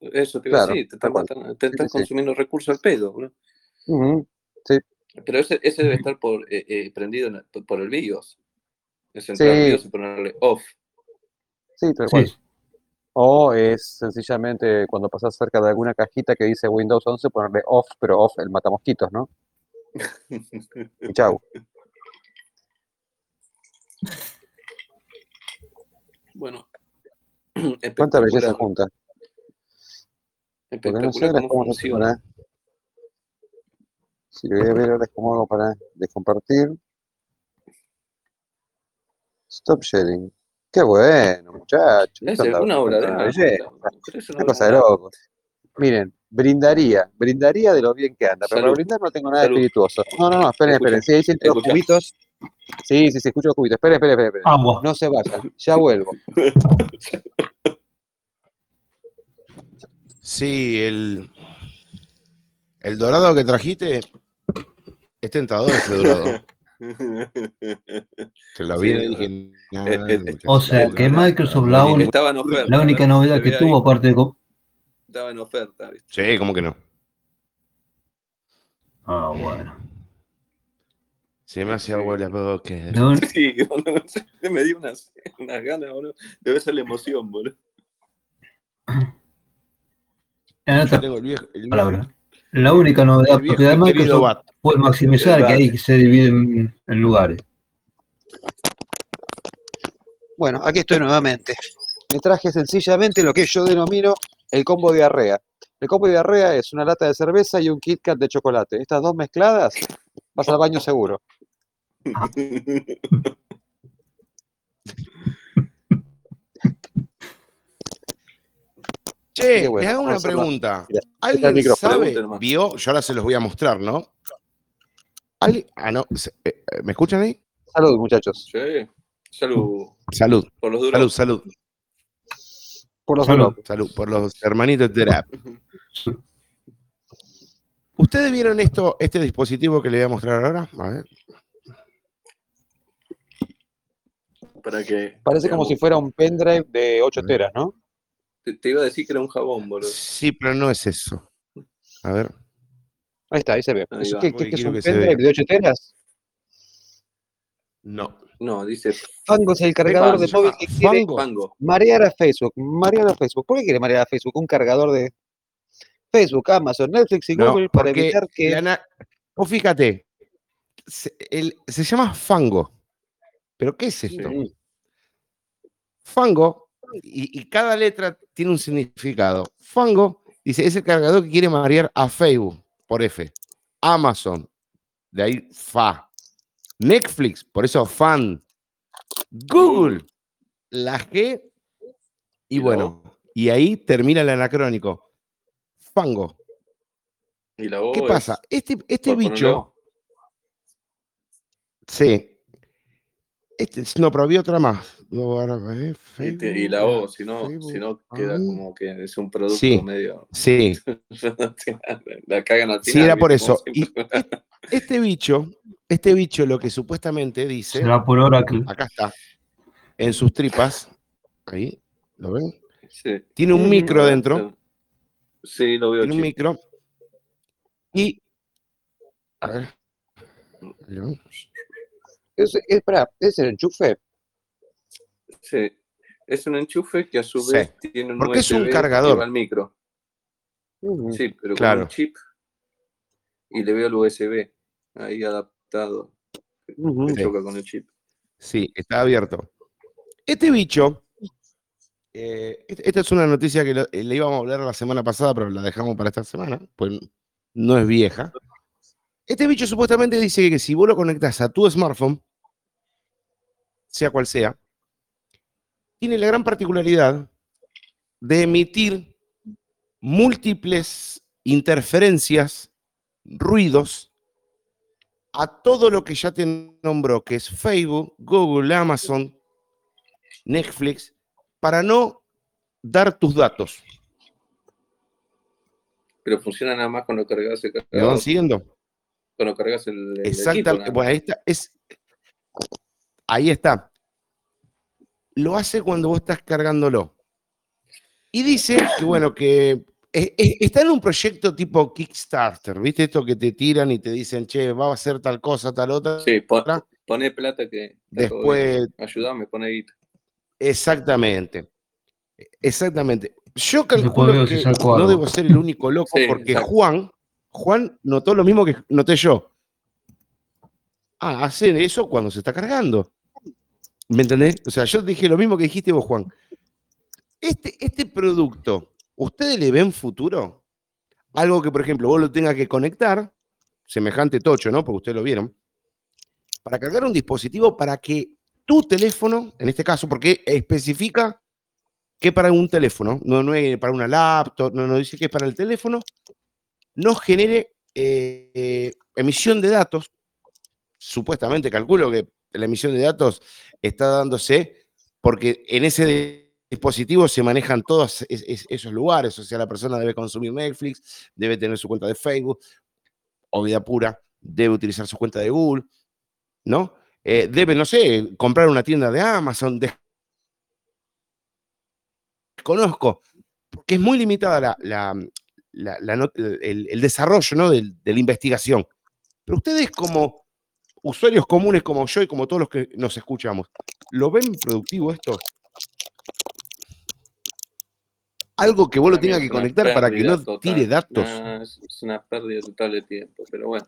eso te iba a
Claro,
decir, te están, matando- te están
sí, sí.
consumiendo recursos al pedo. ¿no?
Ujú,
Pero ese, ese debe estar por, eh, eh, prendido en por el BIOS. Es
Sí.
entrar al BIOS y ponerle off.
Sí, tal
Sí,
cual. O es sencillamente cuando pasas cerca de alguna cajita que dice Windows 11, ponerle off, pero off el matamosquitos, ¿no? Y chau.
Bueno.
Cuánta belleza junta. Porque no sé ahora
cómo funciona.
Si lo voy a ver ahora es cómo hago para descompartir. Stop sharing. Qué bueno, muchachos.
Es una obra de arte. una
cosa de
de arte.
loco. Miren, brindaría, brindaría de lo bien que anda, pero
Salud.
para brindar no tengo nada
Salud.
espirituoso. No, no, no, esperen, esperen. Sí, ahí siento los
escucha.
Sí, sí, sí, escucho los cubitos. Esperen, esperen, esperen. esperen.
Agua.
No se vayan, ya vuelvo.
Sí, el, el dorado que trajiste es tentador ese dorado. Se lo
Sí,
vi
no.
dije, "Nah,
Eh, eh,
muchacho,
O sea, que Microsoft la
oferta.
La única novedad
Se
que tuvo,
ahí,
aparte de.
Estaba en oferta, ¿viste?
Sí, ¿cómo que no?
Ah, bueno.
Se me hace agua la boca.
Sí, boludo, no sé, me dio unas, unas ganas, boludo. Debe ser la emoción, boludo.
Yo
otras
tengo el viejo, el viejo-
palabras. La única novedad
el viejo
de Microsoft fue maximizar
El
que ahí se divide en, en lugares.
Bueno, aquí estoy nuevamente. Me traje sencillamente lo que yo denomino el combo diarrea. El combo diarrea es una lata de cerveza y un Kit Kat de chocolate. Estas dos mezcladas, vas al baño seguro.
Che,
bueno,
le hago una pregunta.
Mira,
¿Alguien sabe, vio? Yo ahora se los voy a mostrar, ¿no? ¿Alguien- Ah, no. eh, eh, ¿Me escuchan ahí?
Salud, muchachos.
Sí. Salud
Salud,
por los
salud, salud,
Por los
Salud.
por los hermanitos de rap. ¿Ustedes vieron esto, este dispositivo que le voy a mostrar ahora? A ver.
Para que.
Parece como si fuera un pendrive de 8 teras, ¿no?
Te, te iba a decir que era un jabón, boludo.
Sí, pero no es eso. A ver.
Ahí está, ahí se ve.
Ahí
¿Eso
va.
¿Qué, qué- es un pendrive de 8 teras?
No.
No, dice
Fango es el cargador de móvil que quiere
Fango.
Marear a Facebook. Marear a Facebook. ¿Por qué quiere marear a Facebook? Un cargador de Facebook, Amazon, Netflix y
No,
Google para evitar que...
la na- Vos fíjate, se, el- se llama fango. ¿Pero qué es esto?
Sí.
Fango, y, y cada letra tiene un significado. Fango dice, es el cargador que quiere marear a Facebook, por F. Amazon, de ahí fa. Netflix, por eso fan. Google, la G. Y bueno, y ahí termina el anacrónico. Fango.
Y la
¿Qué
es
pasa? Este, este bicho, sí. Este, no, pero había otra más.
Y, te- y la O, si no, si no queda
ah.
como que es un producto
Sí.
medio.
Sí,
la cagan al
Sí, era por eso. Y este bicho, este bicho lo que supuestamente dice,
Será por Oracle.
acá está, en sus tripas, ahí, ¿lo ven?
Sí.
Tiene un
Sí,
micro dentro,
Sí, lo veo.
tiene un micro, y, a ver, ahí lo ven.
Es, es, pará, es el enchufe.
Sí. Es un enchufe que a su
Sí,
vez tiene un
porque es un
USB
cargador.
al micro. Sí, pero
Claro.
con un chip y le veo el USB ahí adaptado. Que
Sí.
choca con el chip.
Sí, está abierto. Este bicho, eh, esta es una noticia que lo- eh, le íbamos a hablar la semana pasada, pero la dejamos para esta semana, pues no es vieja. Este bicho supuestamente dice que si vos lo conectás a tu smartphone, sea cual sea, tiene la gran particularidad de emitir múltiples interferencias, ruidos, a todo lo que ya te nombró, que es Facebook, Google, Amazon, Netflix, para no dar tus datos.
Pero funciona nada más cuando cargas el
¿Me van
cargador.
siguiendo?
Cuando cargas el, el equipo,
Exactamente. Bueno,
más.
ahí está. Es, ahí está. Lo hace cuando vos estás cargándolo. Y dice que, bueno, que eh, eh, está en un proyecto tipo Kickstarter, ¿viste? Esto que te tiran y te dicen, che, va a hacer tal cosa, tal otra.
Sí, pon- pone plata que.
Después,
Ayúdame, pone guita.
exactamente. Exactamente. Yo calculo que no debo ser el único loco
Sí,
porque
exacto.
Juan, Juan notó lo mismo que noté yo. Ah, hacen eso cuando se está cargando. ¿Me entendés? O sea, yo dije lo mismo que dijiste vos, Juan. Este, este producto, ¿ustedes le ven futuro? Algo que, por ejemplo, vos lo tengas que conectar, semejante tocho, ¿no? Porque ustedes lo vieron, para cargar un dispositivo para que tu teléfono, en este caso, porque especifica que para un teléfono, no, no es para una laptop, no, no dice que es para el teléfono, no genere eh, eh, emisión de datos. Supuestamente calculo que la emisión de datos está dándose porque en ese de- dispositivo se manejan todos es- es- esos lugares, o sea, la persona debe consumir Netflix, debe tener su cuenta de Facebook, o vida pura, debe utilizar su cuenta de Google, ¿no? Eh, debe, no sé, comprar una tienda de Amazon, de- desconozco, porque es muy limitada la, el, desarrollo ¿no? del- de la investigación. Pero ustedes como usuarios comunes como yo y como todos los que nos escuchamos, ¿lo ven productivo esto? Algo que vos lo tengas que conectar para que no
total.
tire datos.
Es una pérdida total de tiempo, pero bueno.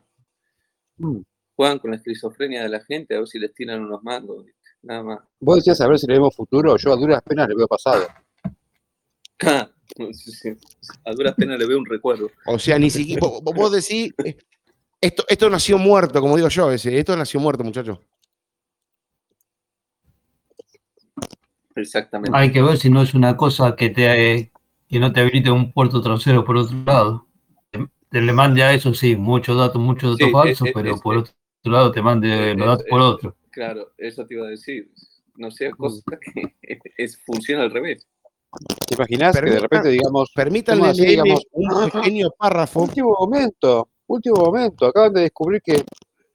Mm.
Juegan con la esquizofrenia de la gente a ver si les tiran unos mangos, nada más.
Vos decías a ver si le vemos futuro, yo a duras penas le veo pasado.
A duras penas le veo un recuerdo.
O sea, ni siquiera. Vos, vos decís, eh, esto, esto nació muerto, como digo yo, ese, esto nació muerto, muchachos.
Exactamente.
Hay que ver si no es una cosa que te que no te habilite un puerto trasero por otro lado. Te, te le mande a eso, sí, muchos datos, muchos datos
Sí,
falsos,
eh, eh,
pero
es-
por
eh,
otro lado te mande
eh,
los datos
eh,
por otro.
Claro, eso te iba a decir. No sea cosa que es, funciona al revés.
¿Te imaginas que de repente digamos,
Permítanle
¿Cómo así,
leerle
digamos?
un pequeño párrafo.
último momento, último momento, acaban de descubrir que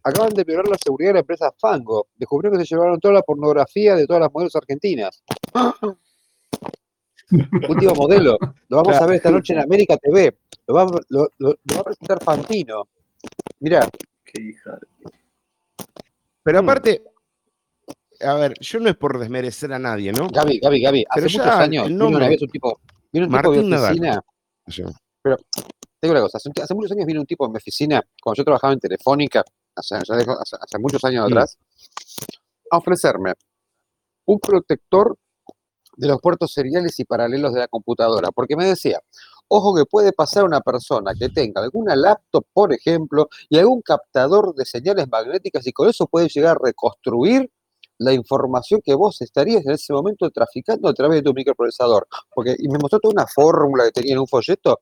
acaban de violar la seguridad de la empresa Fango. Descubrieron que se llevaron toda la pornografía de todas las modelos argentinas. Último modelo. Lo vamos a ver esta noche en América TV. Lo va, lo- lo- lo va a presentar Fantino. Mirá,
Qué hija. de-
Pero aparte, a ver, yo no es por desmerecer a nadie, ¿no?
Gaby, Gaby, Gaby, hace
Pero ya
muchos años
el
vino
nombre-
una vez un tipo, vino un tipo de
Martín
mi
Nadal.
oficina.
O sea,
Te digo una cosa, hace, hace muchos años vino un tipo en mi oficina, cuando yo trabajaba en Telefónica, hace, muchos años
Sí.
atrás, a ofrecerme un protector de los puertos seriales y paralelos de la computadora, porque me decía, ojo que puede pasar una persona que tenga alguna laptop, por ejemplo, y algún captador de señales magnéticas y con eso puede llegar a reconstruir la información que vos estarías en ese momento traficando a través de tu microprocesador. Porque, y me mostró toda una fórmula que tenía en un folleto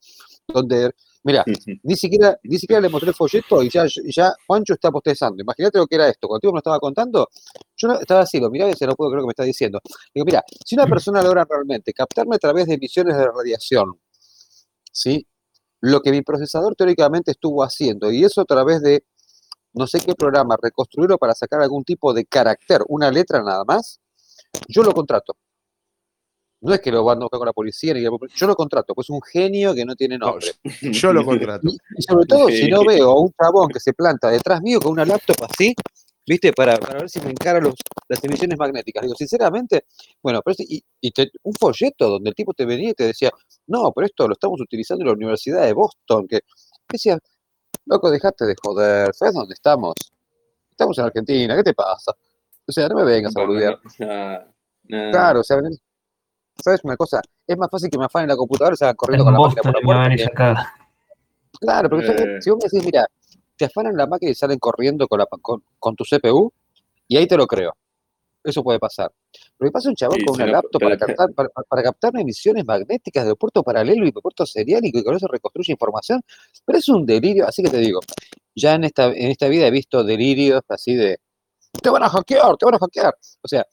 donde Mira, ni siquiera, ni siquiera le mostré el folleto y ya, ya Juancho está postezando. Imagínate lo que era esto. Cuando tú me lo estaba contando, yo no- estaba así, lo miraba y decía, no puedo creer lo que me está diciendo. Digo, mira, si una persona logra realmente captarme a través de emisiones de radiación, ¿sí? Lo que mi procesador teóricamente estuvo haciendo, y eso a través de no sé qué programa, reconstruirlo para sacar algún tipo de carácter, una letra nada más, yo lo contrato. No es que lo van a buscar con la policía, ni que- yo lo contrato, pues es un genio que no tiene
No,
nombre.
yo lo contrato.
Y, y sobre todo, si no veo a un chabón que se planta detrás mío con una laptop así, ¿viste? Para, para ver si me encara los, las emisiones magnéticas. Digo, sinceramente, bueno, pero y, y te- un folleto donde el tipo te venía y te decía, no, pero esto lo estamos utilizando en la Universidad de Boston, que decía, loco, dejate de joder, ¿sabes dónde estamos? Estamos en Argentina, ¿qué te pasa? O sea, no me vengas a boludear. Claro, o sea, ¿sabes una cosa? Es más fácil que me afanen la computadora y se hagan
En
corriendo con la máquina por la puerta. que-. Claro, ¿sabes?
Eh.
si vos me decís, mira, te afanan la máquina y salen corriendo con, la, con, con tu CPU, y ahí te lo creo. Eso puede pasar. Pero que pasa un chabón
Sí,
con una laptop para captar, para, para captar emisiones magnéticas de puerto paralelo y de puerto seriálico y con eso reconstruye información. Pero es un delirio, así que te digo, ya en esta, en esta vida he visto delirios así de, te van a hackear, te van a hackear. O sea,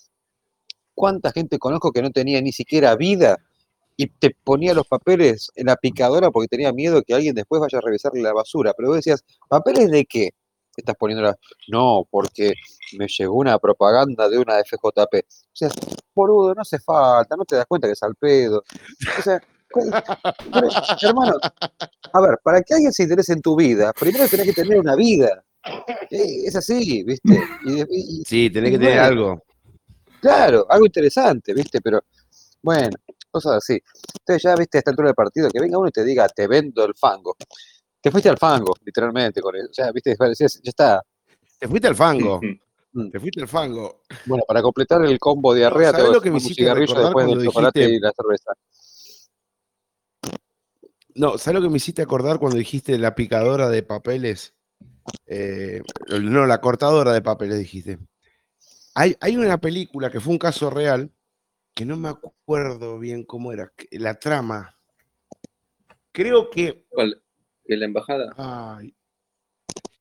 ¿cuánta gente conozco que no tenía ni siquiera vida y te ponía los papeles en la picadora porque tenía miedo que alguien después vaya a revisarle la basura? Pero vos decías, ¿papeles de qué? Estás poniendo la... No, porque me llegó una propaganda de una FJP. O sea, boludo, no hace falta, no te das cuenta que es al pedo. O sea, pero, hermano, a ver, para que alguien se interese en tu vida, primero tenés que tener una vida. Eh, Es así, ¿viste? Y, y-
Sí, tenés que tener algo.
Claro, algo interesante, ¿viste? Pero, bueno, cosas así. Entonces ya, ¿viste? A esta altura del partido, que venga uno y te diga, te vendo el fango. Te fuiste al fango, literalmente, con eso. Ya, ¿viste? Ya está.
Te fuiste al fango.
Mm.
Te fuiste al fango.
Bueno, para completar el combo diarrea,
¿sabés
tengo
lo
que
que me
fumar un cigarrillo después del chocolate
dijiste-
y la cerveza.
No, ¿sabes lo que me hiciste acordar cuando dijiste la picadora de papeles? Eh, no, la cortadora de papeles dijiste. Hay, hay una película que fue un caso real, que no me acuerdo bien cómo era, la trama. Creo que...
¿Cuál? ¿De la embajada?
ay,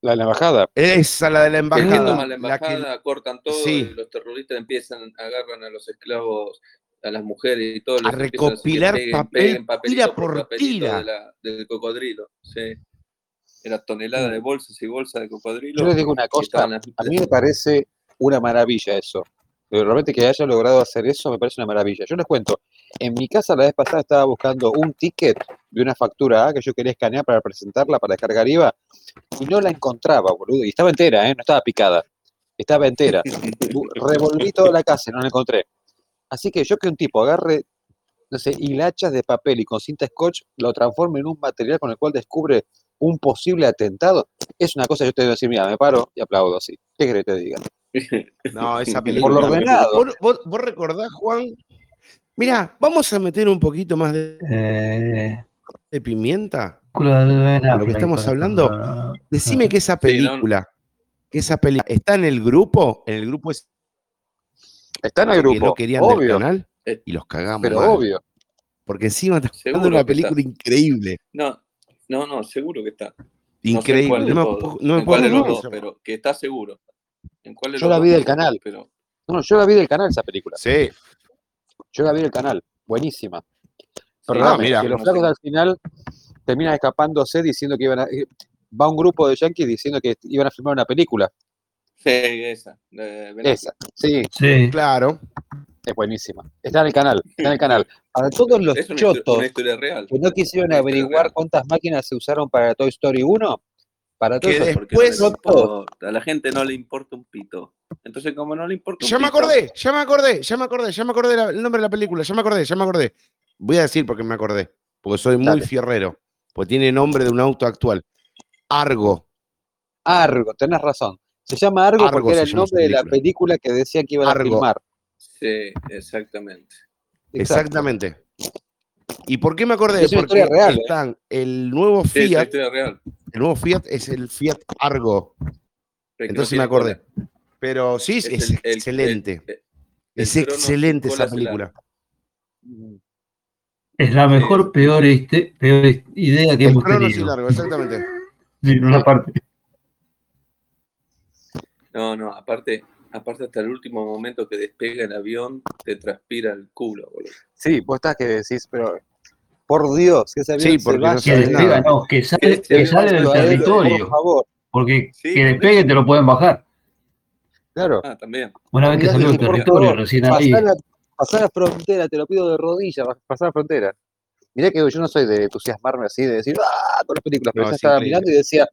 La de la embajada.
esa, la de la
Es que
embajada.
la
la que-
cortan todo,
Sí.
y los terroristas empiezan, agarran a los esclavos, a las mujeres y todo.
A recopilar papel,
papelito
tira
por
por tira.
de la- del cocodrilo. Sí. Era tonelada de bolsas y bolsas de cocodrilo.
Yo les digo una cosa, a mí me parece una maravilla eso. Pero realmente que haya logrado hacer eso me parece una maravilla. Yo les cuento, en mi casa la vez pasada estaba buscando un ticket de una factura A que yo quería escanear para presentarla, para descargar IVA, y no la encontraba, boludo. Y estaba entera, ¿eh? no estaba picada. Estaba entera. Revolví toda la casa y no la encontré. Así que yo que un tipo agarre, no sé, hilachas de papel y con cinta scotch lo transforme en un material con el cual descubre un posible atentado, es una cosa que yo te debo decir, mira, me paro y aplaudo así. ¿Qué querés que te diga?
No, esa
Por
película.
lo ordenado.
¿Vos, vos- vos recordás, Juan? Mira, vamos a meter un poquito más de,
Eh,
de pimienta. Lo que estamos
por
hablando. Decime que esa
Sí, no, no.
película, que esa película está en el grupo, en el grupo es
Está en el
que
grupo,
no querían del
obvio,
canal
Eh,
y los cagamos.
pero
mal,
obvio.
Porque encima está de una
que está.
película increíble.
No, no, no, seguro que está. No sé
Increíble. no me,
todos,
puedo- no me puedo
pero que está seguro. ¿En cuál de
Yo la vi del canal.
Pero
No, yo la vi del canal esa película.
Sí,
Yo la vi del canal. Buenísima.
sí,
Perdóname,
mira.
que los
no
flacos
sé.
al final terminan escapándose diciendo que iban a. eh, Va un grupo de yankees diciendo que iban a filmar una película.
Sí, esa. de
Esa. Sí,
Sí,
claro.
es buenísima. Está en el canal. Está en el canal. Para todos los chotos
una historia real.
que no quisieron averiguar
real.
cuántas máquinas se usaron para Toy Story 1, para todo
Que
eso.
de-
Porque no
Después-
importa, a la gente no le importa un pito. Entonces, como no le importa un
Ya me acordé, ya me acordé, ya me acordé, ya me acordé la- el nombre de la película, ya me acordé, ya me acordé. Voy a decir porque me acordé, porque soy muy
Dale.
fierrero, porque tiene nombre de un auto actual. Argo.
Argo, tenés razón. Se llama Argo,
Argo
porque era el nombre de la
película.
que decían que iban a filmar.
Sí, exactamente.
Exacto.
¿Y por qué me acordé?
Es
Porque
historia real, ¿eh?
están el nuevo
Sí, es una
Fiat,
real.
el nuevo Fiat es el Fiat Argo.
Pero
Entonces me acordé.
cola.
Pero sí, es,
Es el- el-
excelente.
el- el
es excelente esa
larga.
película.
Es la mejor, peor, este- peor idea que
El
hemos tenido.
largo, exactamente.
Sí, en una parte.
No, no, aparte, aparte hasta el último momento que despega el avión, te transpira el culo, boludo.
Sí, vos estás que decís, pero por Dios, que ese avión
Sí,
se
porque no
vaya
Que despega,
nada.
no, que sale,
Que
que sale del territorio.
Por favor,
Porque
Sí,
que despegue te lo pueden bajar.
claro.
Ah, también.
Una vez que salió del territorio,
favor,
recién ahí.
Pasá la, frontera, te lo pido de rodillas, pasar la frontera. Mirá que yo no soy de entusiasmarme así, de decir, ¡ah! con las películas, pero
No,
ya
es
estaba mirando y decía,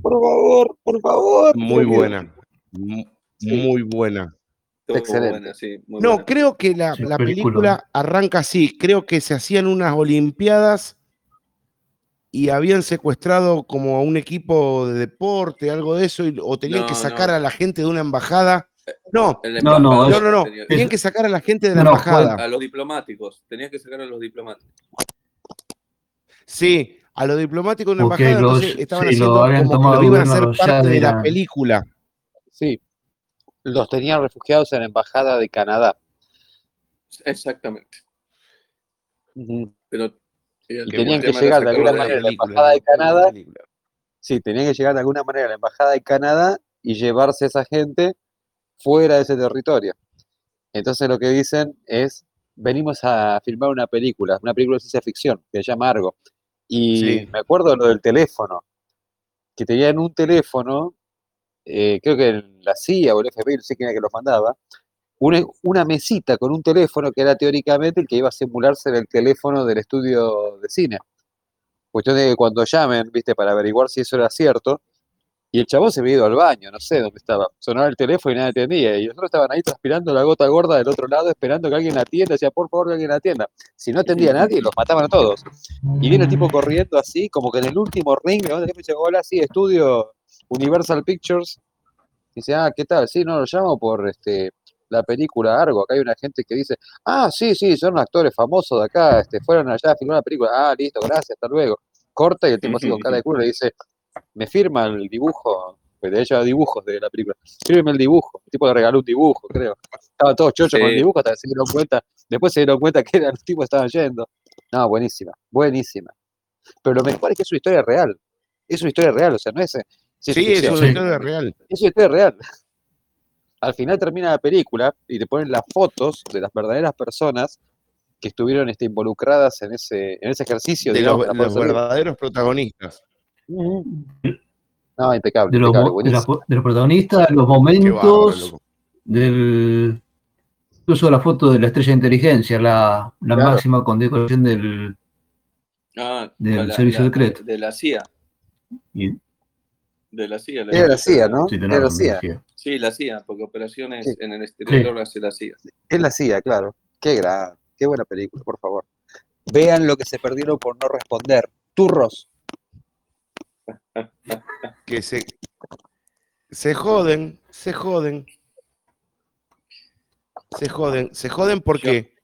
por favor, por favor.
Muy
que-
Muy buena.
Excelente.
buena, sí, muy
No,
buena.
creo que la,
Sí,
la
película.
película arranca así. Creo que se hacían unas Olimpiadas y habían secuestrado como a un equipo de deporte, algo de eso, y- o tenían
No,
que sacar
no.
a la gente de una embajada. No,
El
No, no,
no, no, no.
tenía-
Tenían que sacar a la gente de la embajada.
A los diplomáticos, tenías que sacar a los diplomáticos.
Sí, a los diplomáticos de una embajada,
los-
entonces estaban haciendo como que lo iban a
los
parte de la película.
Sí, los tenían refugiados en la embajada de Canadá.
Exactamente. Pero
Y tenían que llegar de alguna manera a la embajada de Canadá. Sí, tenían que llegar de alguna manera a la embajada de Canadá y llevarse a esa gente fuera de ese territorio. Entonces lo que dicen es, venimos a filmar una película, una película de ciencia ficción, que se llama Argo. Y
Sí.
me acuerdo lo del teléfono, que tenían un teléfono, eh, creo que la CIA o el FBI, no sé quién era que los mandaba, una, mesita con un teléfono que era teóricamente el que iba a simularse en el teléfono del estudio de cine. Cuestión de que cuando llamen, viste, para averiguar si eso era cierto, y el chabón se había ido al baño, no sé dónde estaba. Sonaba el teléfono y nadie atendía. Y nosotros estaban ahí transpirando la gota gorda del otro lado, esperando que alguien atienda. Decía, por favor, que alguien atienda. Si no atendía a nadie, los mataban a todos. Y viene el tipo corriendo así, como que en el último ring, donde dice, hola, sí, estudio Universal Pictures. Dice, ah, ¿qué tal? Sí, no, lo llamo por este la película Argo. Acá hay una gente que dice, ah, sí, sí, son actores famosos de acá, este, fueron allá a filmar la película. Ah, listo, gracias, hasta luego. Corta y el tipo así con cara de culo le dice, me firma el dibujo, pues de hecho dibujos de la película. Fírmeme el dibujo. El tipo le regaló un dibujo, creo. Estaban todos chochos con el dibujo hasta que se dieron cuenta. Después se dieron cuenta que los tipos que estaban yendo. No, buenísima, buenísima. Pero lo mejor es que es una historia real. Es una historia real, o sea, no es. Ciencia
Sí, es una
Sí.
historia real.
es una historia real. Al final termina la película y te ponen las fotos de las verdaderas personas que estuvieron este, involucradas en ese, en ese ejercicio.
De
digamos,
los, verdaderos protagonistas.
No, impecable,
De los,
impecable,
de, la-
buenísimo.
de los protagonistas, los momentos, del incluso la foto de la estrella de inteligencia, la, la
Claro.
máxima condecoración del
Ah,
Del
la-
servicio
la-
secreto.
De la CIA.
y-
De la CIA.
Era la CIA, ¿no?
sí,
Era la CIA.
Sí, la CIA, porque operaciones
Sí.
en el exterior hace la CIA.
Es la CIA, claro. Qué gran, qué buena película, por favor. Vean lo que se perdieron por no responder. Turros.
Que se, se joden, se joden. Se joden, se joden porque,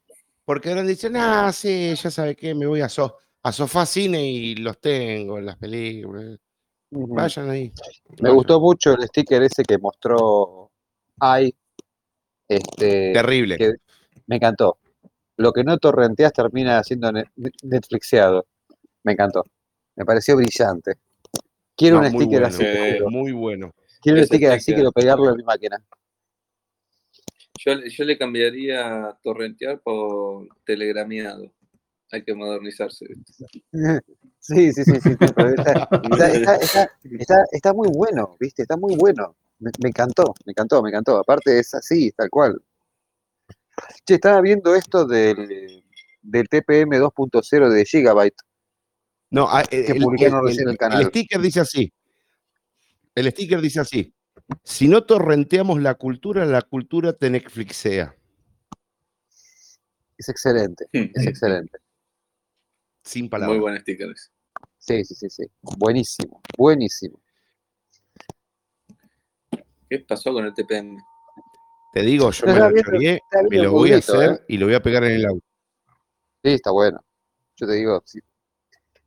porque ahora dicen, ah, sí, ya sabe qué, me voy a, so- a sofá cine y los tengo en las películas. Vayan ahí.
Me
vayan.
gustó mucho el sticker ese que mostró Ai. Este,
Terrible.
que me encantó. Lo que no torrenteas termina siendo ne- Netflixeado. Me encantó. Me pareció brillante. Quiero
No,
un sticker
bueno,
así.
Eh.
Muy bueno.
Quiero un
ese
sticker así,
sticker.
quiero pegarlo en mi máquina.
Yo, le- yo le cambiaría torrentear por telegramiado. Hay que modernizarse.
Sí, sí, sí, sí. pero está, está- está- está- está- está muy bueno, ¿viste? Está muy bueno. Me, me encantó, me encantó, me encantó. Aparte es así, tal cual. Che, estaba viendo esto del, del TPM 2.0 de Gigabyte.
No, ah,
Que publicaron recién el canal.
sticker dice así. El sticker dice así. Si no torrenteamos la cultura, la cultura te Netflixea.
Es excelente, es excelente.
Sin palabras.
Muy buen sticker.
Sí, sí, sí, sí. Buenísimo, buenísimo.
¿Qué pasó con el TPM?
Te digo, yo me lo
viendo-
me lo voy a hacer
¿eh?
y lo voy a pegar en el auto.
Sí, está bueno. Yo te digo, sí.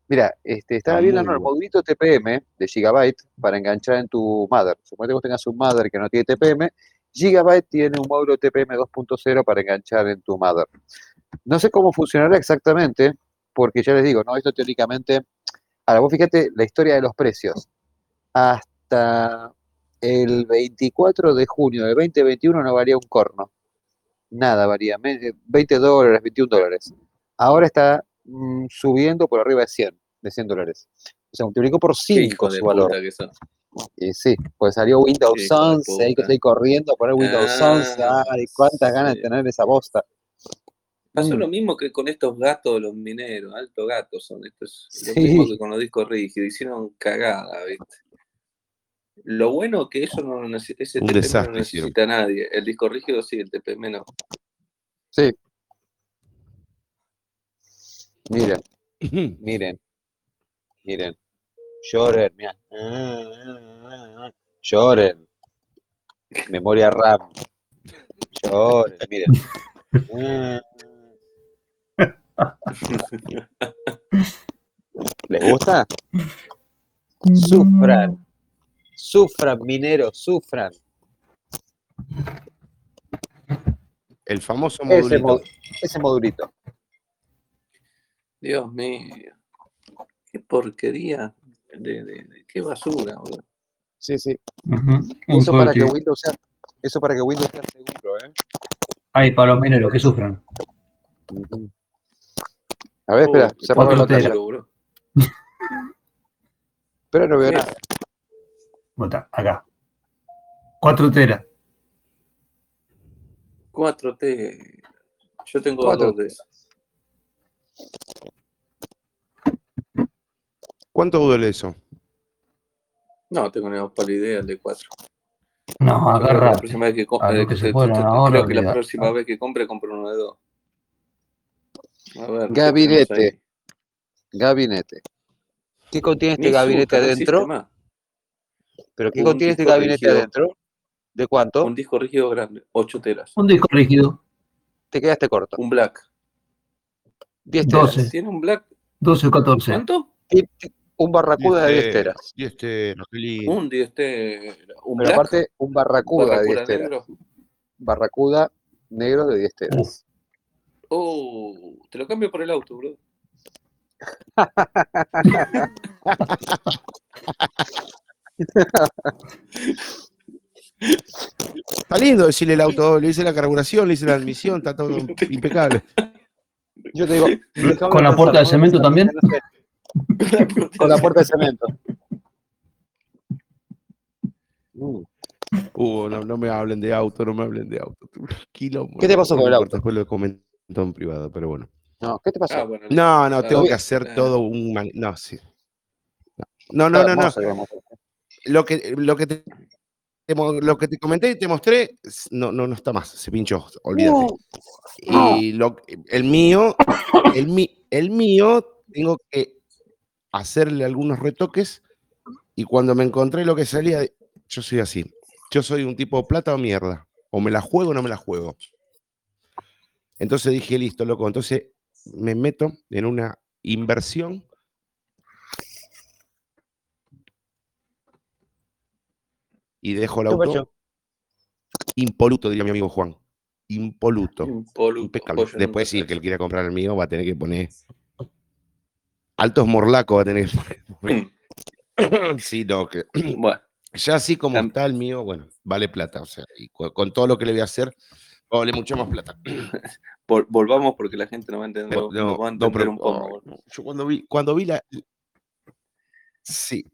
Mira, este, estaba
Está
viendo el modulito TPM de Gigabyte para enganchar en tu mother. Suponete que vos tengas un mother que no tiene TPM. Gigabyte tiene un módulo TPM 2.0 para enganchar en tu mother. No sé cómo funcionará exactamente, porque ya les digo, ¿no? Esto teóricamente. Ahora, vos fíjate la historia de los precios. Hasta el 24 de junio del 2021 no valía un corno. Nada valía. me- 20 dólares, 21 dólares. Ahora está mm, subiendo por arriba de 100, de 100 dólares. O sea, multiplicó por
Qué
5
hijo de
su valor. Y sí, pues salió Windows
Qué hijo de
11, hay que estoy corriendo a poner Windows
Ah,
11. Ay, cuántas ganas de tener esa bosta.
Pasó
Mm.
lo mismo que con estos gatos de los mineros, altos gatos son estos. Lo
Sí.
mismo que con los discos rígidos, hicieron cagada, ¿viste? Lo bueno que eso no lo ese TPM no necesita nadie. El disco rígido sí, el TPM no.
Sí. Miren, miren, miren. Lloren, mira. Lloren. Memoria RAM. Lloren, miren. ¿Les gusta? Sufran. Sufran, mineros, sufran.
El famoso
Ese,
modulito.
mo- ese modulito.
Dios mío. Qué porquería. De, de- de- qué basura, boludo.
Sí, sí. Eso para que Windows sea, eso para que Windows sea seguro, ¿eh?
Hay para los mineros que sufran.
A ver, espera,
Uh,
cerrame
cuatro
la
teras.
pantalla. Pero no veo nada.
Bota, acá. 4 teras.
4T. Yo tengo
Cuatro
dos de esas.
¿Cuánto duele eso?
No, tengo ni para idea el de 4.
No,
que la
agarra.
próxima vez que, com-
A lo
eh,
que
que-
se
creo que la próxima vez que compre, compro uno de dos. A ver, ¿qué
Gabinete. Gabinete. ¿Ququé contiene este
Ni
gabinete adentro? ¿Pero qué
Un
contiene este gabinete
rígido.
adentro? ¿De cuánto?
Un disco rígido grande, 8 teras.
Un disco rígido.
Te quedaste corto.
Un black.
10 teras.
12.
¿Tiene un black?
12 o 14.
¿Cuánto?
Un barracuda de 10 teras.
Y este, qué lindo.
Un 10 teras. Un
Pero
black.
aparte, un barracuda de 10
Barracuda
teras.
negro.
Barracuda negro de 10 teras.
Oh, te lo cambio por el auto, bro.
Está lindo decirle el auto, le hice la carburación, le hice la admisión, está todo impecable.
Yo te digo,
¿Con la puerta de cemento también?
Con la puerta de cemento.
Uh, no, no me hablen de auto, no me hablen de auto. Quilombo.
¿Qué te pasó
No
con el auto?
Después lo comento en privado, pero bueno.
No, ¿qué te pasó?
Ah, bueno.
No, no, tengo
Ah,
que hacer
eh.
todo un... man- No, sí. No, no, no, no. Lo que, lo que te... Lo que te comenté y te mostré, no, no, no está más, se pinchó, olvídate. Y lo, el mío, el, mi- el mío, tengo que hacerle algunos retoques y cuando me encontré lo que salía, yo soy así. Yo soy un tipo plata o mierda. O me la juego o no me la juego. Entonces dije, listo, loco. Entonces me meto en una inversión. Y dejo el
¿Qué
auto impoluto, diría mi amigo Juan. Impoluto.
Impoluto,
Impecable. Después, si el que quiera comprar el mío va a tener que poner. Altos morlacos va a tener que poner. sí, no, que.
Bueno,
Ya así como
Am-
está el mío, bueno, vale plata. O sea, y con, todo lo que le voy a hacer, vale mucho más plata.
vol- volvamos porque la gente no va a entender,
No,
no,
no,
va a
no,
entender
pero-
un poco.
Yo cuando vi, cuando vi la. Sí.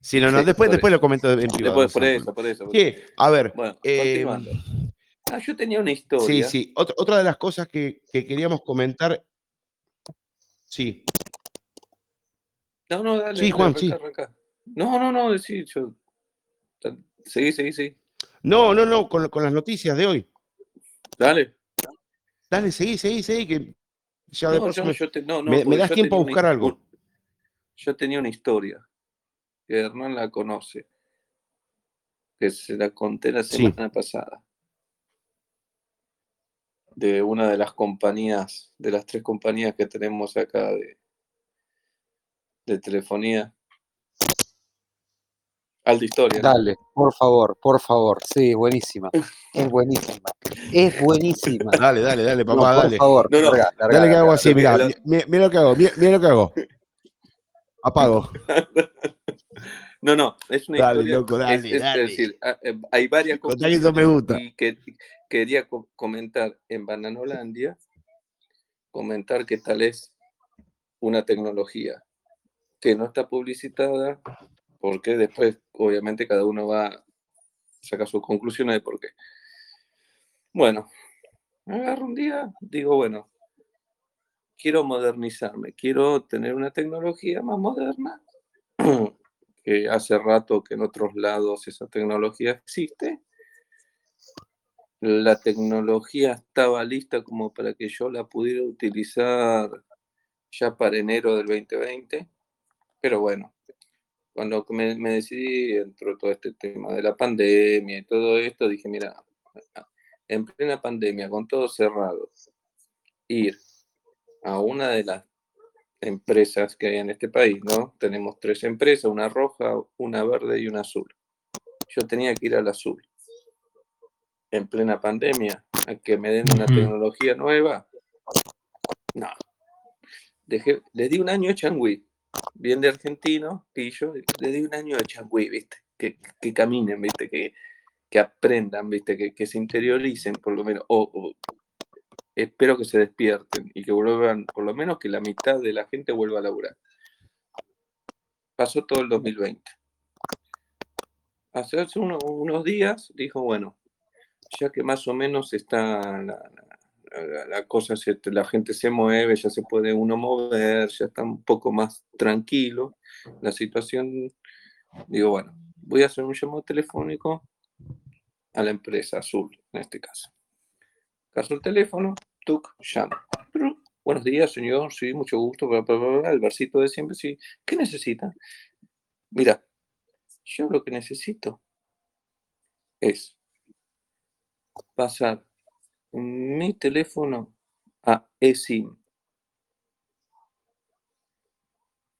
Sí, no, no,
Sí,
después, después lo comento en privado.
Después, por eso, por eso. por eso.
A ver.
Bueno,
eh.
Ah, yo tenía una
Sí,
historia.
sí. Ot- otra de las cosas que, que queríamos comentar. Sí.
No, no, dale.
Sí, Juan,
arranca,
sí.
arranca. No, no, no, sí, yo. Seguí, seguí, seguí.
No, no, no, con, con las noticias de hoy.
Dale.
Dale, seguí, seguí, seguí, que ya
No, yo-
me-
yo te- no, no,
me- me das tiempo a
una
buscar algo.
Yo tenía una historia que Hernán la conoce, que se la conté la
Sí.
semana pasada, de una de las compañías, de las tres compañías que tenemos acá de, de telefonía. Al de historia. ¿no?
Dale, por favor, por favor. Sí, buenísima. Es buenísima. Es buenísima.
Dale, dale, dale,
No,
papá,
por
dale.
favor,
No, no.
larga, larga,
Dale que hago así, mira, mira lo que hago, mira, lo que hago. Apago.
No, no, es una
Dale,
historia.
loco, dale,
es, es
dale.
decir, a- eh, hay varias
que eso me gusta.
Y que quería co- comentar en Bananolandia, comentar que tal es una tecnología que no está publicitada, porque después, obviamente, cada uno va a sacar sus conclusiones de por qué. Bueno, agarro un día, digo, bueno, quiero modernizarme, quiero tener una tecnología más moderna, que hace rato que en otros lados esa tecnología existe. La tecnología estaba lista como para que yo la pudiera utilizar ya para enero del 2020, pero bueno, cuando me, me decidí, entró todo este tema de la pandemia y todo esto, dije, mira, en plena pandemia, con todo cerrado, ir a una de las empresas que hay en este país, ¿no? Tenemos tres empresas, una roja, una verde y una azul. Yo tenía que ir a la azul. En plena pandemia, a que me den una tecnología nueva. No. Dejé, le di un año de changüí. Bien de argentino, pillo, le di un año de changüí, ¿viste? Que, que caminen, ¿viste? Que, que aprendan, ¿viste? Que, que se interioricen, por lo menos. O, espero que se despierten y que vuelvan, por lo menos que la mitad de la gente vuelva a laburar. Pasó todo el 2020. Hace, hace uno- unos días dijo, bueno, ya que más o menos está la, la- cosa, la gente se mueve, ya se puede uno mover, ya está un poco más tranquilo la situación, digo, bueno, voy a hacer un llamado telefónico a la empresa azul, en este caso. Caso el teléfono, tuk, llamo. Tru, Buenos días, señor, sí, mucho gusto, bla, bla, bla, el versito de siempre, sí. ¿Qué necesita? Mira, yo lo que necesito es pasar mi teléfono a eSIM.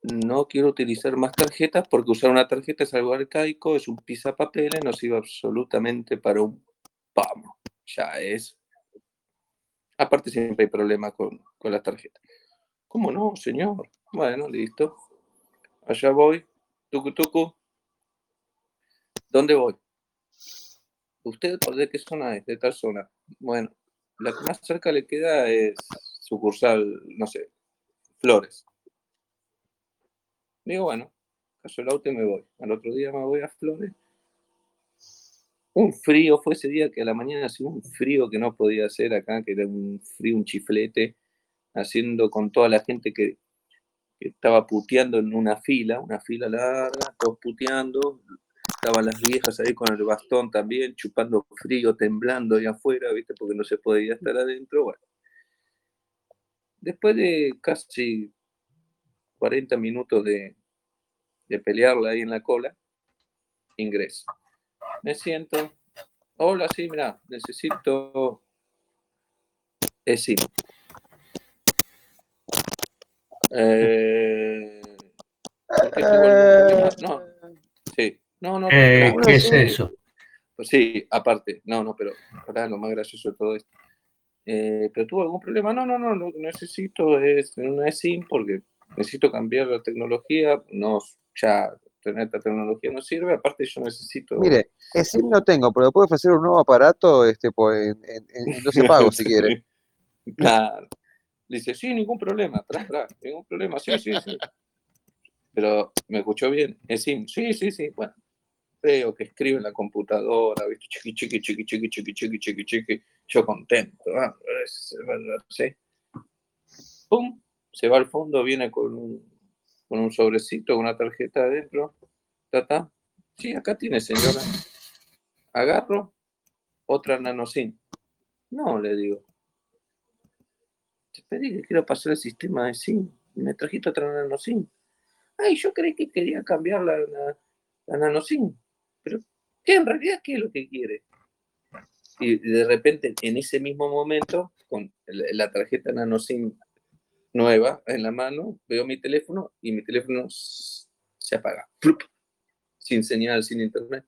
No quiero utilizar más tarjetas porque usar una tarjeta es algo arcaico, es un pisapapeles, no sirve absolutamente para un pamo. Ya es. Aparte siempre hay problemas con, con las tarjetas. ¿Cómo no, señor? Bueno, listo. Allá voy. Tucu. ¿Dónde voy? ¿Usted de qué zona es? De tal zona. Bueno, la que más cerca le queda es sucursal, no sé, Flores. Digo, bueno, caso el auto y me voy. Al otro día me voy a Flores. Un frío, fue ese día que a la mañana hacía un frío que no podía hacer acá, que era un frío, un chiflete, haciendo con toda la gente que, que estaba puteando en una fila, una fila larga, todos puteando, estaban las viejas ahí con el bastón también, chupando frío, temblando ahí afuera, ¿viste? Porque no se podía estar adentro. Bueno. Después de casi 40 minutos de, de pelearla ahí en la cola, ingreso. Me siento. Hola, sí, mira, necesito eSIM. Eh. No. No, no,
Eh,
pará.
¿Qué es eso?
Pues sí, aparte, no, no, pero ahora lo más gracioso de todo esto. Eh, ¿Pero tuvo algún problema? No, no, no, lo que necesito es una SIM porque necesito cambiar la tecnología, no, ya tener esta tecnología no sirve, aparte yo necesito...
Mire, SIM no tengo, pero puede ofrecer un nuevo aparato este, pues, en, en, en 12 pagos si quiere.
Claro. Dice, sí, ningún problema, tra, tra, ningún problema, sí, sí, sí. Pero, ¿me escuchó bien? SIM, sí, sí, sí, bueno. Veo que escribe en la computadora, ¿viste? Chiqui, chiqui, chiqui, chiqui, chiqui, chiqui, chiqui, chiqui. Yo contento, ah, es- sí. Pum, se va al fondo, viene con un, con un sobrecito, una tarjeta adentro. Ta. Sí, acá tiene, señora. Agarro otra nanosim. No, le digo. Te pedí que quiero pasar el sistema de SIM. Me trajiste otra nanosim. Ay, yo creí que quería cambiar la, la, la nanosim. Pero, ¿qué en realidad qué es lo que quiere? Y de repente, en ese mismo momento, con la la tarjeta nanosim nueva en la mano, veo mi teléfono y mi teléfono se apaga. ¡Plup! sin señal, sin internet.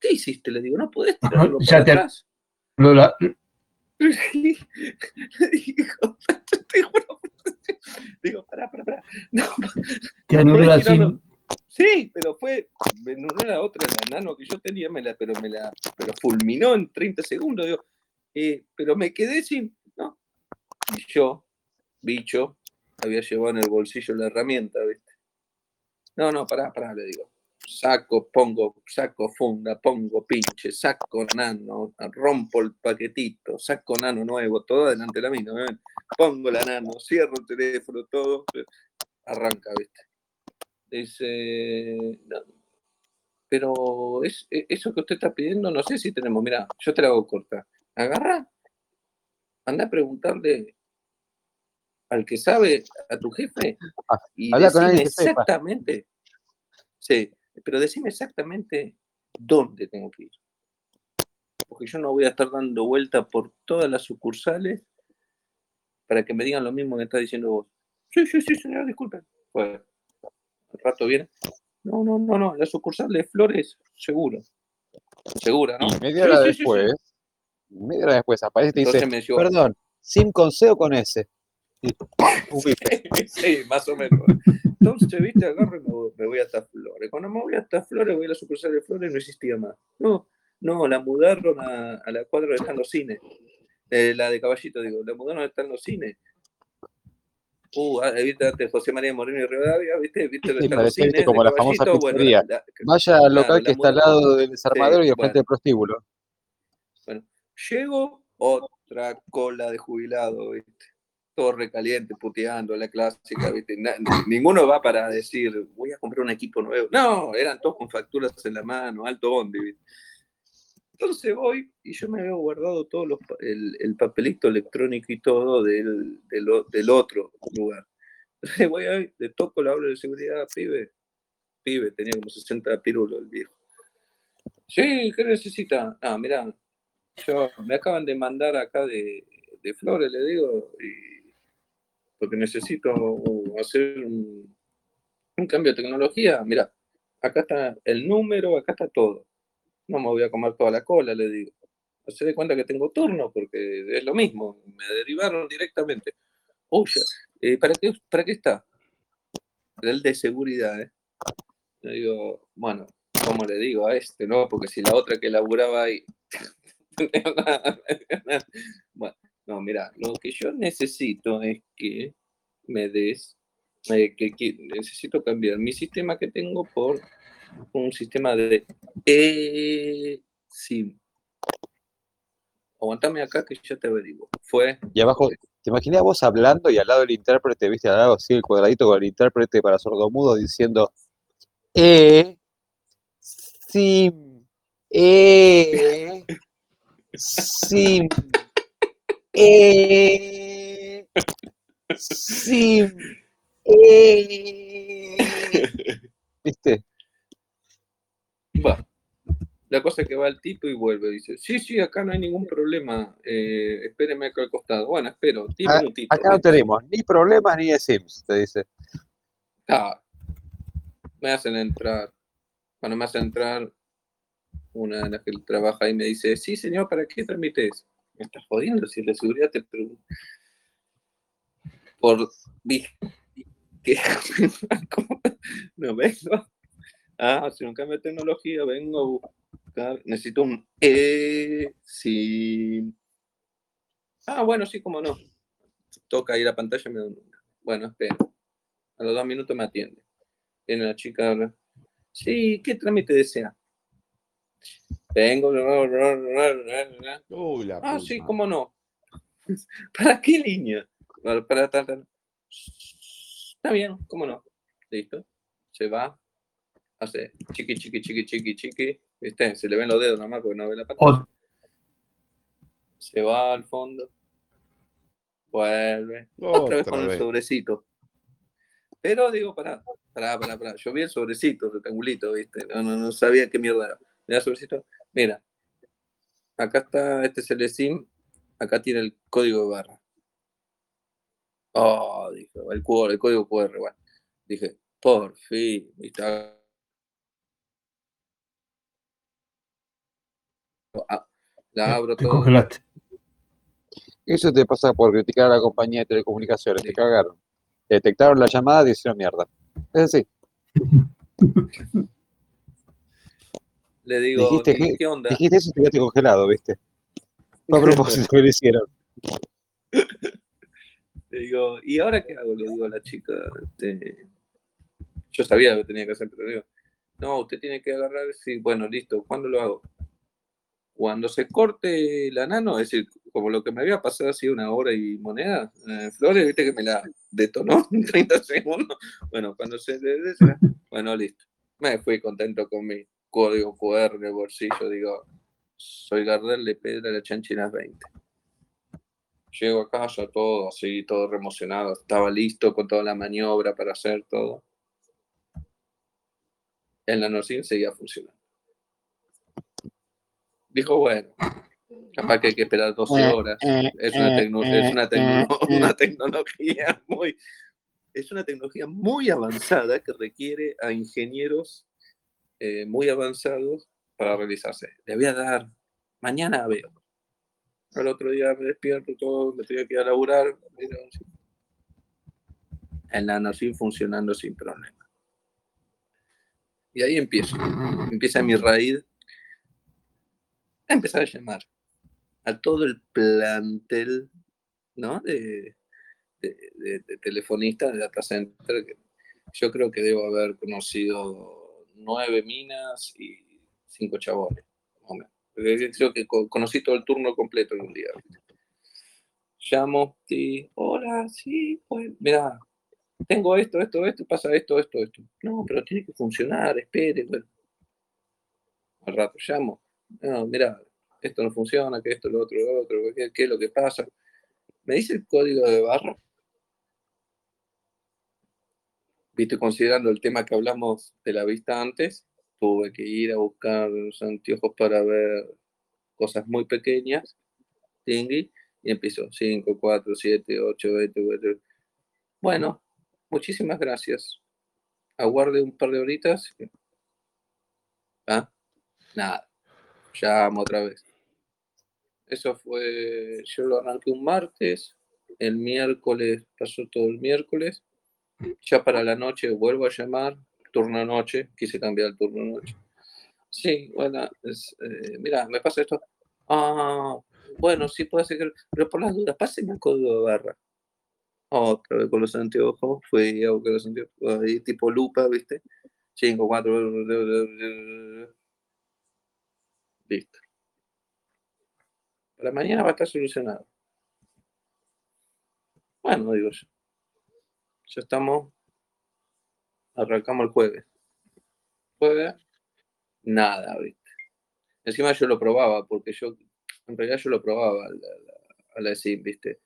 ¿Qué hiciste? Le digo, no podés tirarlo para
te-
atrás.
Lola,
Le digo, te juro. Digo, pará, pará, pará. No,
te
no
la sim.
Sí, pero fue, no era otra, la nano que yo tenía, me la, pero me la pero fulminó en 30 segundos. Digo, eh, pero me quedé sin, ¿no? Y yo, bicho, había llevado en el bolsillo la herramienta, ¿viste? No, no, pará, pará, le digo. Saco, pongo, saco funda, pongo pinche, saco nano, rompo el paquetito, saco nano nuevo, todo delante de la mina, ¿ven? pongo la nano, cierro el teléfono, todo, arranca, ¿viste? Dice, no, pero es, e- eso que usted está pidiendo, no sé si tenemos, mira, yo te la hago corta. Agarra, anda a preguntarle al que sabe, a tu jefe,
Ah,
y
habla
decime
sepa.
exactamente, sí, pero decime exactamente dónde tengo que ir. Porque yo no voy a estar dando vuelta por todas las sucursales para que me digan lo mismo que está diciendo vos. Sí, sí, sí, señor, disculpe. Pues, al rato viene. No, no, no, no, la sucursal de Flores, seguro. Segura, ¿no?
Y media hora
sí, sí, sí.
después, media hora después aparece y te
Entonces
dice,
llevó.
perdón, ¿SIM con C o con S? Y,
sí, más o menos. Entonces, viste, agarro y me voy, me voy hasta Flores. Cuando me voy hasta Flores, voy a la sucursal de Flores, no existía más. No, no, la mudaron a, a la cuadra donde están los cines. Eh, la de Caballito, digo, la mudaron donde están los cines. Uh, ah, viste antes José María Moreno y Rivadavia, viste, viste
Sí, parecía, viste,
cines
como la famosa
bueno,
Vaya al local que está al lado del desarmadero y al frente
bueno.
del prostíbulo.
Llego, otra cola de jubilado, ¿viste? Todo recaliente, puteando, la clásica, ¿viste? Na- ninguno va para decir, voy a comprar un equipo nuevo. No, eran todos con facturas en la mano, alto bondi, ¿viste? Entonces voy y yo me había guardado todo los el, el papelito electrónico y todo del, del, otro lugar. Entonces voy ahí, le toco la obra de seguridad, pibe. Pibe, tenía como 60 pirulos el viejo. Sí, ¿qué necesita? Ah, mirá, yo, me acaban de mandar acá de, de Flores, le digo, porque necesito hacer un, un cambio de tecnología. Mira, acá está el número, acá está todo. No me voy a comer toda la cola, le digo. Se de cuenta que tengo turno, porque es lo mismo, me derivaron directamente. Oye, eh, ¿para, qué, ¿para qué está? El de seguridad, ¿eh? Le digo, bueno, ¿cómo le digo a este, no? Porque si la otra que laburaba ahí bueno, no, mira, lo que yo necesito es que me des, eh, que, que necesito cambiar mi sistema que tengo por un sistema de eSIM. Aguantame acá que ya te averiguo. Fue,
Y abajo, ¿te imaginas vos hablando y al lado del intérprete, viste, al lado así el cuadradito con el intérprete para sordomudo diciendo, eh, sim, eh, sim, eh, sim, eh. ¿Viste?
Va. La cosa es que va el tipo y vuelve. Dice, sí, sí, acá no hay ningún problema. eh, espéreme acá al costado. Bueno, espero. 10
Ah,
minutitos.
Acá no tenemos ni problemas ni de sims, te dice.
Ah, me hacen entrar. Cuando me hacen entrar, una de las que trabaja ahí me dice, sí, señor, ¿para qué trámite es? Me estás jodiendo, si la seguridad te pregunta. Por dije que no vengo a hacer un cambio de tecnología, vengo a buscar, necesito un E, sí. Ah, bueno, sí, cómo no. Toca ahí la pantalla y me da un número. Bueno, espero. A los dos minutos me atiende. Viene la chica, habla. Sí, ¿qué trámite desea? Vengo.
Uy, la
Ah,
puta.
sí, cómo no. ¿Para qué línea? Para, para tal. Está bien, cómo no. Listo. Se va. Hace chiqui, chiqui, chiqui, chiqui, chiqui. ¿Viste? Se le ven los dedos nomás porque no ve la pantalla.
O-
Se va al fondo. Vuelve. Otra vez con el sobrecito. Pero digo, pará, pará, pará, pará. Yo vi el sobrecito, el rectangulito, ¿viste? No, no, no sabía qué mierda era. Mira, sobrecito. Mira. Acá está, este es el SIM. Acá tiene el código de barra. Oh, dijo, el, QR, el código QR, bueno. Dije, por fin, ¿viste? ah, la abro
Te
todo.
congelaste.
Eso te pasa por criticar a la compañía de telecomunicaciones, te cagaron. Detectaron la llamada y hicieron mierda. Es así.
Le digo,
Dijiste
¿qué, onda?
Dijiste eso y te quedaste congelado, ¿viste? Fue a propósito que lo hicieron.
Le digo, ¿y ahora qué hago? Le digo a la chica. este, yo sabía lo que tenía que hacer, pero le digo, no, usted tiene que agarrar, sí, bueno, listo, ¿cuándo lo hago? Cuando se corte la nano, es decir, como lo que me había pasado así una hora y moneda, eh, Flores, viste que me la detonó en 30 segundos. Bueno, cuando se bueno, listo. Me fui contento con mi código QR el bolsillo, digo, soy Gardel de Pedra de Chanchinas 20. Llego a casa todo así, todo re emocionado. Estaba listo con toda la maniobra para hacer todo. El NanoSim seguía funcionando. Dijo, bueno, capaz que hay que esperar 12 horas. Es una, tecno- es una, tecno- una tecnología muy... Es una tecnología muy avanzada que requiere a ingenieros eh, muy avanzados para realizarse. Le voy a dar, mañana veo. Al otro día me despierto todo, me tenía que ir a laburar. El nanosim funcionando sin problema. Y ahí empiezo. Empieza mi raíz a empezar a llamar a todo el plantel ¿no? de, telefonistas de data center. yo creo que debo haber conocido nueve minas y cinco chabones. Creo que co- conocí todo el turno completo en un día. Llamo, sí, hola, sí, pues, mira, tengo esto, esto, esto, pasa esto, esto, esto. No, pero tiene que funcionar, espere. Al rato llamo, no, mira, esto no funciona, que esto, lo otro, lo otro, ¿qué, qué es lo que pasa? ¿Me dice el código de barra? Viste, considerando el tema que hablamos de la vista antes, tuve que ir a buscar los anteojos para ver cosas muy pequeñas, tingui, y empiezo 5, 4, 7, 8, 20, 20. Bueno, muchísimas gracias. Aguarde un par de horitas. Ah, nada. Llamo otra vez. Eso fue, yo lo arranqué un martes, el miércoles, pasó todo el miércoles. Ya para la noche vuelvo a llamar, turno noche, quise cambiar el turno noche. Sí, bueno, es, eh, mira, me pasa esto. Ah, bueno, sí puede ser pero por las dudas, pásenme el código de barra. Otra vez con los anteojos, fui a buscar los anteojos, ahí tipo lupa, ¿viste? 5, 4, listo. Para mañana va a estar solucionado. Bueno, digo yo. Ya estamos. Arrancamos el jueves. Jueves, nada, ¿viste? Encima yo lo probaba, porque yo, en realidad yo lo probaba a la, a SIM, ¿viste?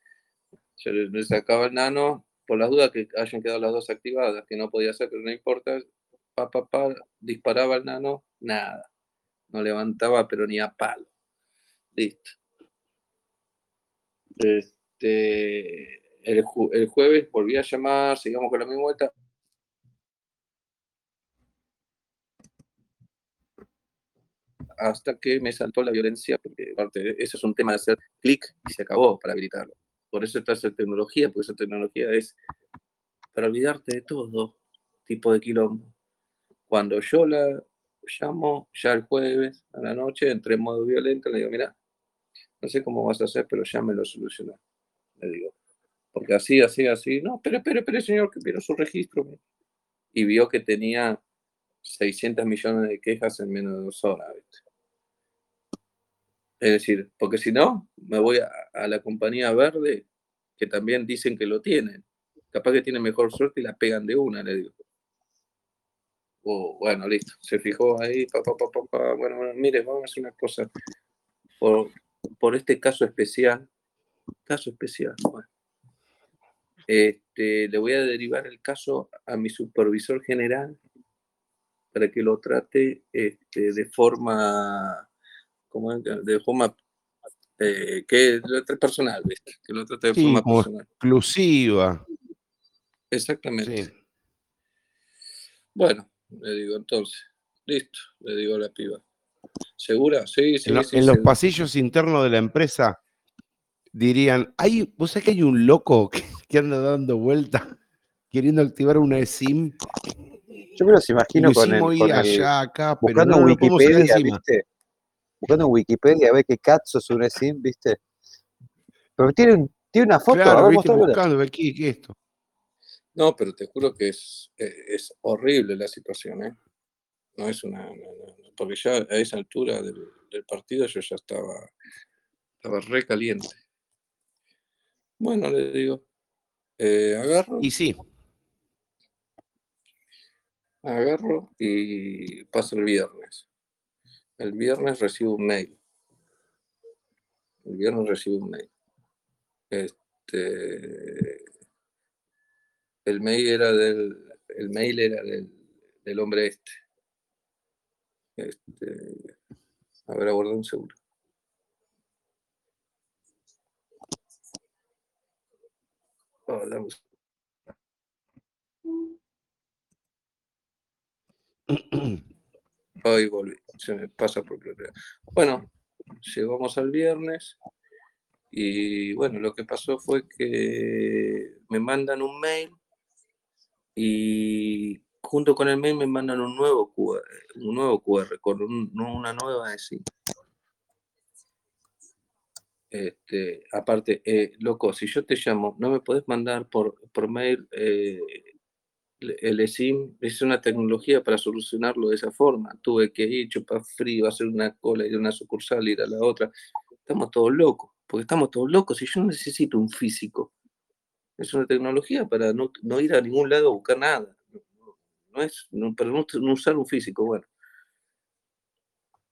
Yo le, sacaba el nano, por las dudas que hayan quedado las dos activadas, que no podía ser, pero no importa. Pa, pa, pa, disparaba el nano, nada. No levantaba, pero ni a palo. Listo. Este, el, el jueves volví a llamar, sigamos con la misma vuelta. Hasta que me saltó la violencia, porque aparte, eso es un tema de hacer clic y se acabó para habilitarlo. Por eso está esa tecnología, porque esa tecnología es para olvidarte de todo tipo de quilombo. Cuando yo la llamo, ya el jueves a la noche, entré en modo violento, le digo, mira, no sé cómo vas a hacer, pero ya me lo solucioné. Le digo, porque así, así, así, no, pero, pero, pero, señor, que vieron su registro. Y vio que tenía 600 millones de quejas en menos de dos horas, ¿viste? Es decir, porque si no, me voy a, a la compañía verde, que también dicen que lo tienen. Capaz que tienen mejor suerte y la pegan de una, le digo. Oh, bueno, listo. Se fijó ahí, pa, pa, pa. Bueno, bueno, mire, vamos a hacer una cosa. Por, por este caso especial, caso especial, bueno, este, le voy a derivar el caso a mi supervisor general para que lo trate este, de forma, ¿cómo es? de forma eh, que lo trate personal, ¿viste? que lo trate de
Sí,
forma
como
personal.
exclusiva.
Exactamente.
Sí.
Bueno, le digo entonces, listo, le digo a la piba. ¿Segura? Sí, sí,
en, lo-
sí.
en los pasillos internos de la empresa dirían, hay, ¿vos sabés que hay un loco que, que anda dando vueltas queriendo activar una SIM?
Yo me los imagino con el,
hicimos ir
con el-
allá, acá, pero
buscando
no podemos sacar
Wikipedia,
encima.
¿viste? Buscando Wikipedia a ver qué cazzo es un SIM, ¿viste? Pero tiene, un- tiene una foto, a
Claro,
ver,
viste,
mostrámela.
buscando, aquí, ¿qué es esto?
No, pero te juro que es, eh, es horrible la situación, ¿eh? No es una... no, no, no, porque ya a esa altura del, del partido yo ya estaba, estaba re caliente. Bueno, le digo, eh, agarro,
Y sí,
agarro y pasa el viernes. El viernes recibo un mail. El viernes recibo un mail. Este, el mail era del, el mail era del, del hombre este. Este, a ver, aguarda un segundo. Oh, volví, se me pasa por. Bueno, llegamos al viernes y bueno, lo que pasó fue que me mandan un mail y junto con el mail me mandan un nuevo QR, un nuevo QR con un- una nueva SIM. Este, aparte, eh, loco, si yo te llamo, no me podés mandar por, por mail eh, el el SIM es una tecnología para solucionarlo de esa forma. Tuve que ir, chupar frío, hacer una cola, ir a una sucursal, ir a la otra. Estamos todos locos, porque estamos todos locos y yo necesito un físico. Es una tecnología para no, no ir a ningún lado a buscar nada. No, es para no, no usar un físico. Bueno,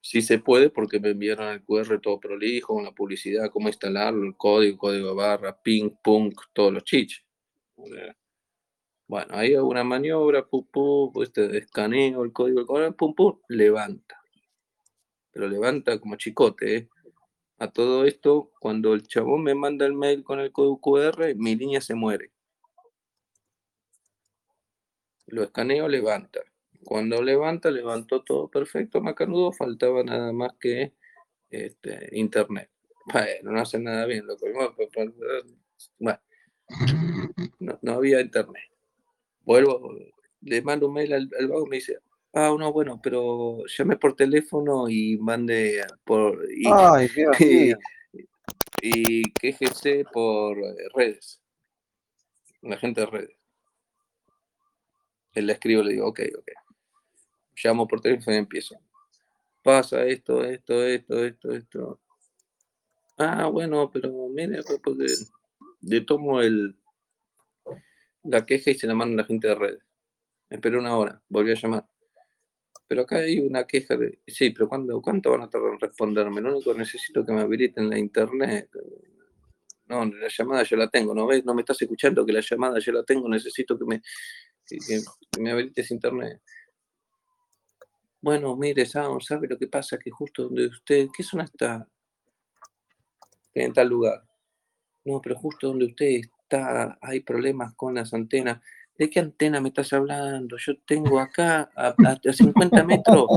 sí se puede porque me enviaron el QR todo prolijo, con la publicidad, cómo instalarlo, el código, código barra, ping, punk, todos los chiches. Bueno, ahí hago una maniobra, pum, pum, pues te escaneo el código, el código, pum, pum, levanta. Pero levanta como chicote, ¿eh? A todo esto, cuando el chabón me manda el mail con el código QR, mi línea se muere. Lo escaneo, levanta. Cuando levanta, levantó todo perfecto, macanudo, faltaba nada más que este, internet. Bueno, no hace nada bien, loco. Bueno, no, había internet. Vuelvo, le mando un mail al, al vago y me dice, ah, no, bueno, pero llame por teléfono y mande por y,
Ay, Dios
y, y quéjese por eh, redes. La gente de redes. Él le escribo, le digo, ok, ok. Llamo por teléfono y empiezo. Pasa esto, esto, esto, esto, esto. Ah, bueno, pero mire, pues, porque le tomo el, la queja y se la mando a la gente de redes. Esperé una hora, volví a llamar. Pero acá hay una queja de. Sí, pero ¿cuándo, ¿cuánto van a tardar en responderme? Lo único que necesito es que me habiliten la internet. No, la llamada yo la tengo, ¿no ves? No me estás escuchando que la llamada yo la tengo, necesito que me, que, que- me habilites internet. Bueno, mire, Sao, ¿sabe lo que pasa? Que justo donde usted. ¿Qué zona está? En tal lugar. No, pero justo donde usted está hay problemas con las antenas. ¿De qué antena me estás hablando? Yo tengo acá a, a- a 50 metros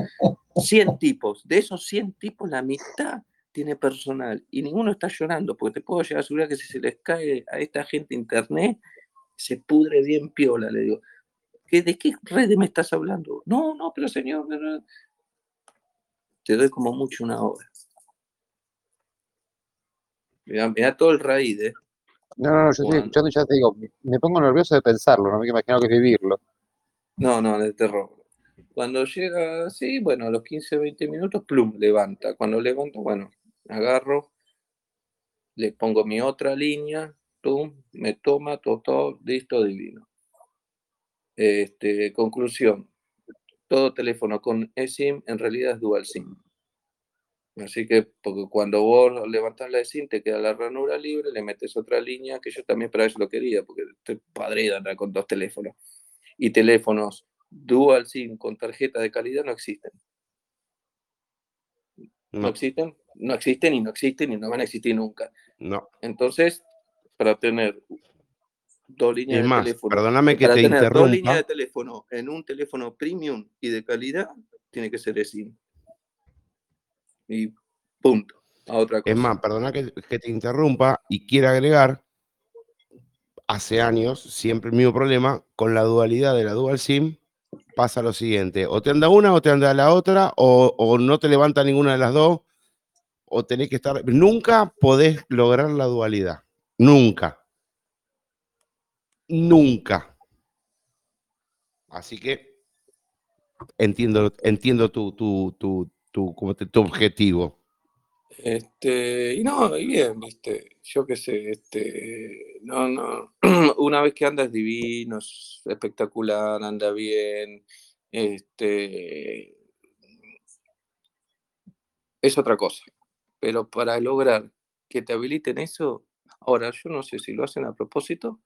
100 tipos. De esos 100 tipos, la mitad tiene personal y ninguno está llorando, porque te puedo llegar a asegurar que si se les cae a esta gente internet, se pudre bien piola, le digo. ¿Qué, ¿De qué red me estás hablando? No, no, pero señor, pero- te doy como mucho una hora. Mirá, mirá todo el raíz, ¿eh?
No, no, no, yo estoy escuchando y ya te digo, me pongo nervioso de pensarlo, no me imagino que es vivirlo.
No, no, de terror. Cuando llega, sí, bueno, a los 15, 20 minutos, plum, levanta. Cuando levanta, bueno, agarro, le pongo mi otra línea, plum, me toma, todo, todo, listo, divino. Este, conclusión, todo teléfono con eSIM en realidad es dual SIM. Así que, porque cuando vos levantás la eSIM, te queda la ranura libre, le metes otra línea, que yo también para eso lo quería, porque estoy padre de andar con dos teléfonos. Y teléfonos dual SIM con tarjeta de calidad no existen. No
No,
existen, no existen y no existen y no van a existir nunca.
no.
Entonces, para tener dos líneas
Es
de
más,
teléfono,
perdóname que
para
te
tener dos líneas de
interrumpa.
teléfono en un teléfono premium y de calidad, tiene que ser eSIM. Y punto. A otra cosa.
Es más, perdona que, que te interrumpa y quiera agregar, hace años, siempre el mismo problema, con la dualidad de la dual SIM, pasa lo siguiente, o te anda una o te anda la otra, o, o no te levanta ninguna de las dos, o tenés que estar, nunca podés lograr la dualidad, nunca, nunca. Así que entiendo, entiendo tu, tu, tu, tu, como te- tu objetivo.
Este, y no, y bien, viste, yo qué sé, este, no, no, una vez que anda es divino, es espectacular, anda bien, este, es otra cosa. Pero para lograr que te habiliten eso, ahora yo no sé si lo hacen a propósito,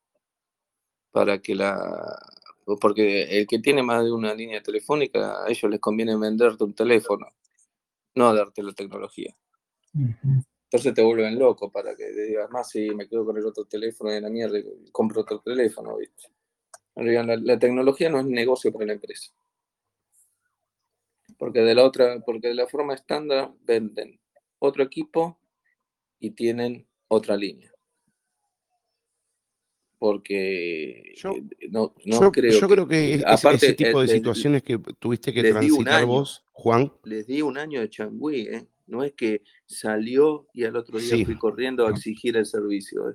para que la, porque el que tiene más de una línea telefónica, a ellos les conviene venderte un teléfono, no darte la tecnología. Entonces te vuelven loco para que te digas más si me quedo con el otro teléfono y la mierda y compro otro teléfono, La, la tecnología no es negocio para la empresa. Porque de la otra, porque de la forma estándar venden otro equipo y tienen otra línea. Porque
Yo-
eh, no, no
yo,
creo,
yo creo que es- ese-
aparte,
ese tipo de
eh, les-
situaciones que tuviste que transitar
año.
vos, Juan,
les di un año de changüí, ¿eh? No es que salió y al otro día
Sí.
fui corriendo a exigir el servicio. ¿eh?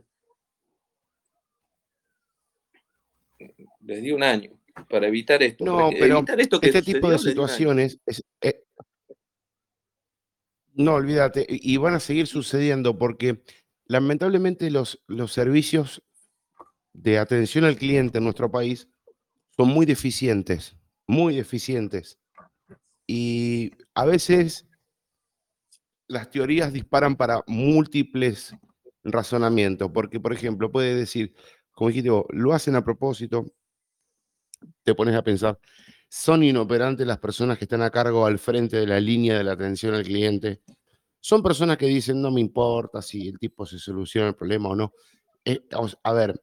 Les di un año para evitar esto.
No, pero
evitar esto que
este tipo de situaciones, es- eh, no olvídate, y y van a seguir sucediendo porque lamentablemente los, los servicios de atención al cliente en nuestro país son muy deficientes, muy deficientes. Y a veces las teorías disparan para múltiples razonamientos, porque por ejemplo puede decir, como dijiste lo hacen a propósito, te pones a pensar, son inoperantes las personas que están a cargo al frente de la línea de la atención al cliente. Son personas que dicen, no me importa si el tipo se soluciona el problema o no. Eh, a ver,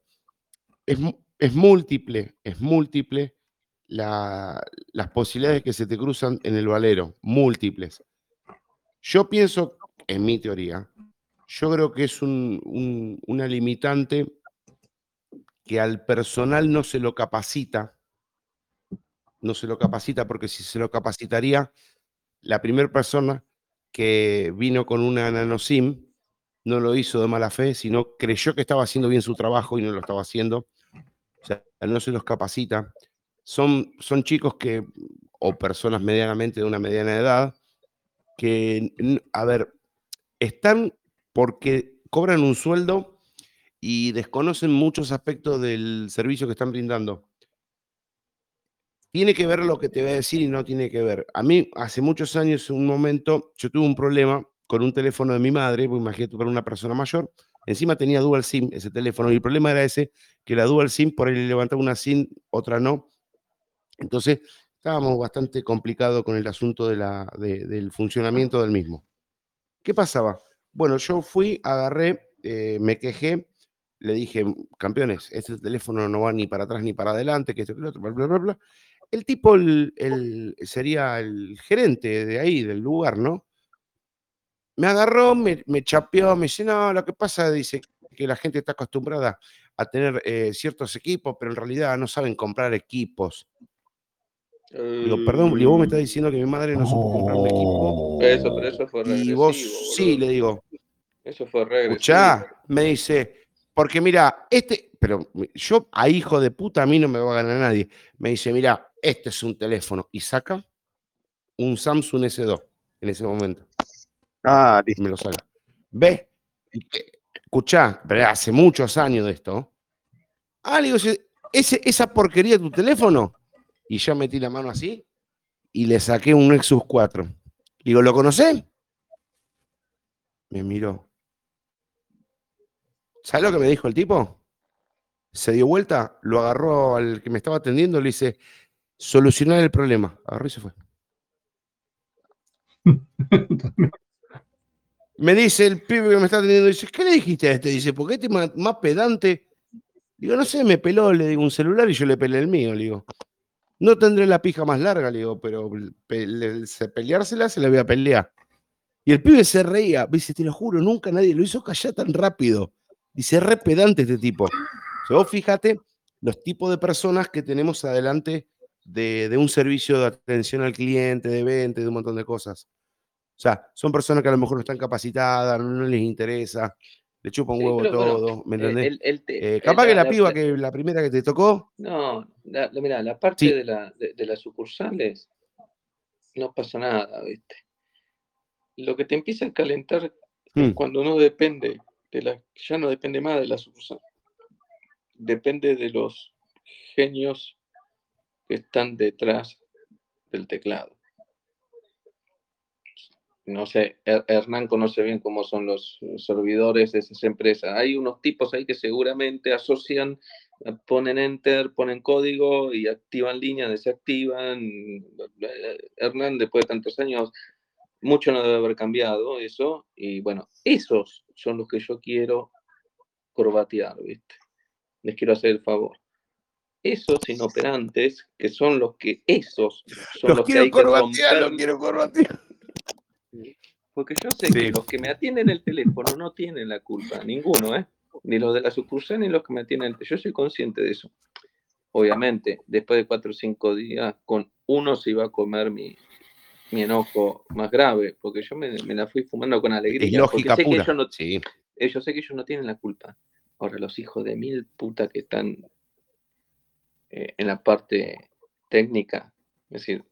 es, es múltiple, es múltiple la- las posibilidades que se te cruzan en el valero, múltiples. Yo pienso, en mi teoría, yo creo que es un- una limitante que al personal no se lo capacita, no se lo capacita porque si se lo capacitaría, la primera persona que vino con una nanosim no lo hizo de mala fe, sino creyó que estaba haciendo bien su trabajo y no lo estaba haciendo. O sea, no se los capacita. Son, son chicos que, o personas medianamente de una mediana edad, que, a ver, están porque cobran un sueldo y desconocen muchos aspectos del servicio que están brindando. Tiene que ver lo que te voy a decir y no tiene que ver. A mí, hace muchos años, en un momento, yo tuve un problema con un teléfono de mi madre, pues imagínate para una persona mayor, encima tenía dual SIM ese teléfono, y el problema era ese, que la dual SIM por ahí le levantaba una SIM, otra no. Entonces, estábamos bastante complicados con el asunto de la, de- del funcionamiento del mismo. ¿Qué pasaba? Bueno, yo fui, agarré, eh, me quejé, le dije, campeones, este teléfono no va ni para atrás ni para adelante, que esto, que lo otro, bla, bla, bla, bla. El tipo el- el- sería el gerente de ahí, del lugar, ¿no? Me agarró, me, me chapeó, me dice, no, lo que pasa, dice, que la gente está acostumbrada a tener eh, ciertos equipos, pero en realidad no saben comprar equipos. Digo, perdón, digo, vos me estás diciendo que mi madre no supo comprar un equipo.
Eso, pero eso fue
Y
regresivo.
vos, sí, le digo,
Eso fue regresivo.
escuchá, me dice, porque mira, este, pero yo a hijo de puta a mí no me va a ganar nadie. Me dice, mira, este es un teléfono. Y saca un Samsung S2 en ese momento.
Ah, listo.
Me lo saca. ¿Ves? Escuchá, pero hace muchos años de esto. Ah, le digo, "Ese- esa porquería de tu teléfono. Y yo metí la mano así y le saqué un Nexus 4. Digo, ¿lo conocés? Me miró. ¿Sabes lo que me dijo el tipo? Se dio vuelta, lo agarró al que me estaba atendiendo, le dice, solucionar el problema. Agarró y se fue. Me dice el pibe que me está atendiendo, dice, ¿qué le dijiste a este? Dice, porque este es más, pedante. Digo, no sé, me peló, le digo un celular y yo le pelé el mío, digo. No tendré la pija más larga, le digo, pero pe- le- se- peleársela se la voy a pelear. Y el pibe se reía, dice, te lo juro, nunca nadie lo hizo callar tan rápido. Dice, re pedante este tipo. O sea, vos fíjate los tipos de personas que tenemos adelante de, de un servicio de atención al cliente, de venta, de un montón de cosas. O sea, son personas que a lo mejor no están capacitadas, no, les interesa, le chupa un
Sí,
huevo
pero bueno,
todo, ¿me
eh,
entendés?
el- el te-
Eh, capaz que la
la-
piba que la primera que te tocó,
No, la, la- mira, la parte
Sí.
de, la, de, de las sucursales no pasa nada, ¿viste? Lo que te empieza a calentar
mm,
cuando no depende de la, ya no depende más de la sucursal, depende de los genios que están detrás del teclado. No sé, Her- Hernán conoce bien cómo son los servidores de esas empresas. Hay unos tipos ahí que seguramente asocian, eh, ponen enter, ponen código y activan líneas, desactivan. Eh, Hernán, después de tantos años, mucho no debe haber cambiado eso. Y bueno, esos son los que yo quiero corbatear, ¿viste? Les quiero hacer el favor. Esos inoperantes, que son los que, esos son los,
los
que
quiero
hay que
corbatear, los
romper.
quiero corbatear.
Porque yo sé
Sí.
que los que me atienden el teléfono no tienen la culpa, ninguno, ¿eh? Ni los de la sucursal ni los que me atienden. el- Yo soy consciente de eso. Obviamente, después de cuatro o cinco días, con uno se iba a comer mi, mi enojo más grave, porque yo me, me la fui fumando con alegría.
Es lógica
sé
pura.
Que ellos, no,
Sí.
ellos sé que ellos no tienen la culpa. Ahora, los hijos de mil puta que están eh, en la parte técnica, es decir,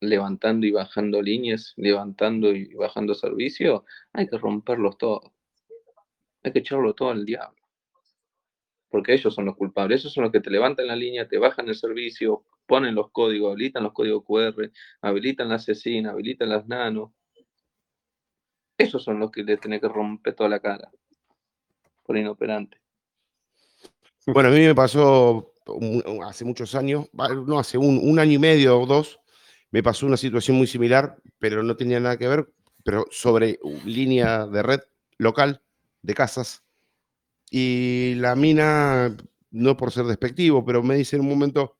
levantando y bajando líneas, levantando y bajando servicio, hay que romperlos todos. Hay que echarlo todo al diablo. Porque ellos son los culpables, esos son los que te levantan la línea, te bajan el servicio, ponen los códigos, habilitan los códigos QR, habilitan las asesina, habilitan las nano. Esos son los que le tienen que romper toda la cara. Por inoperante.
Bueno, a mí me pasó hace muchos años, no, hace un, un año y medio o dos, me pasó una situación muy similar, pero no tenía nada que ver, pero sobre línea de red local de casas. Y la mina, no por ser despectivo, pero me dice en un momento,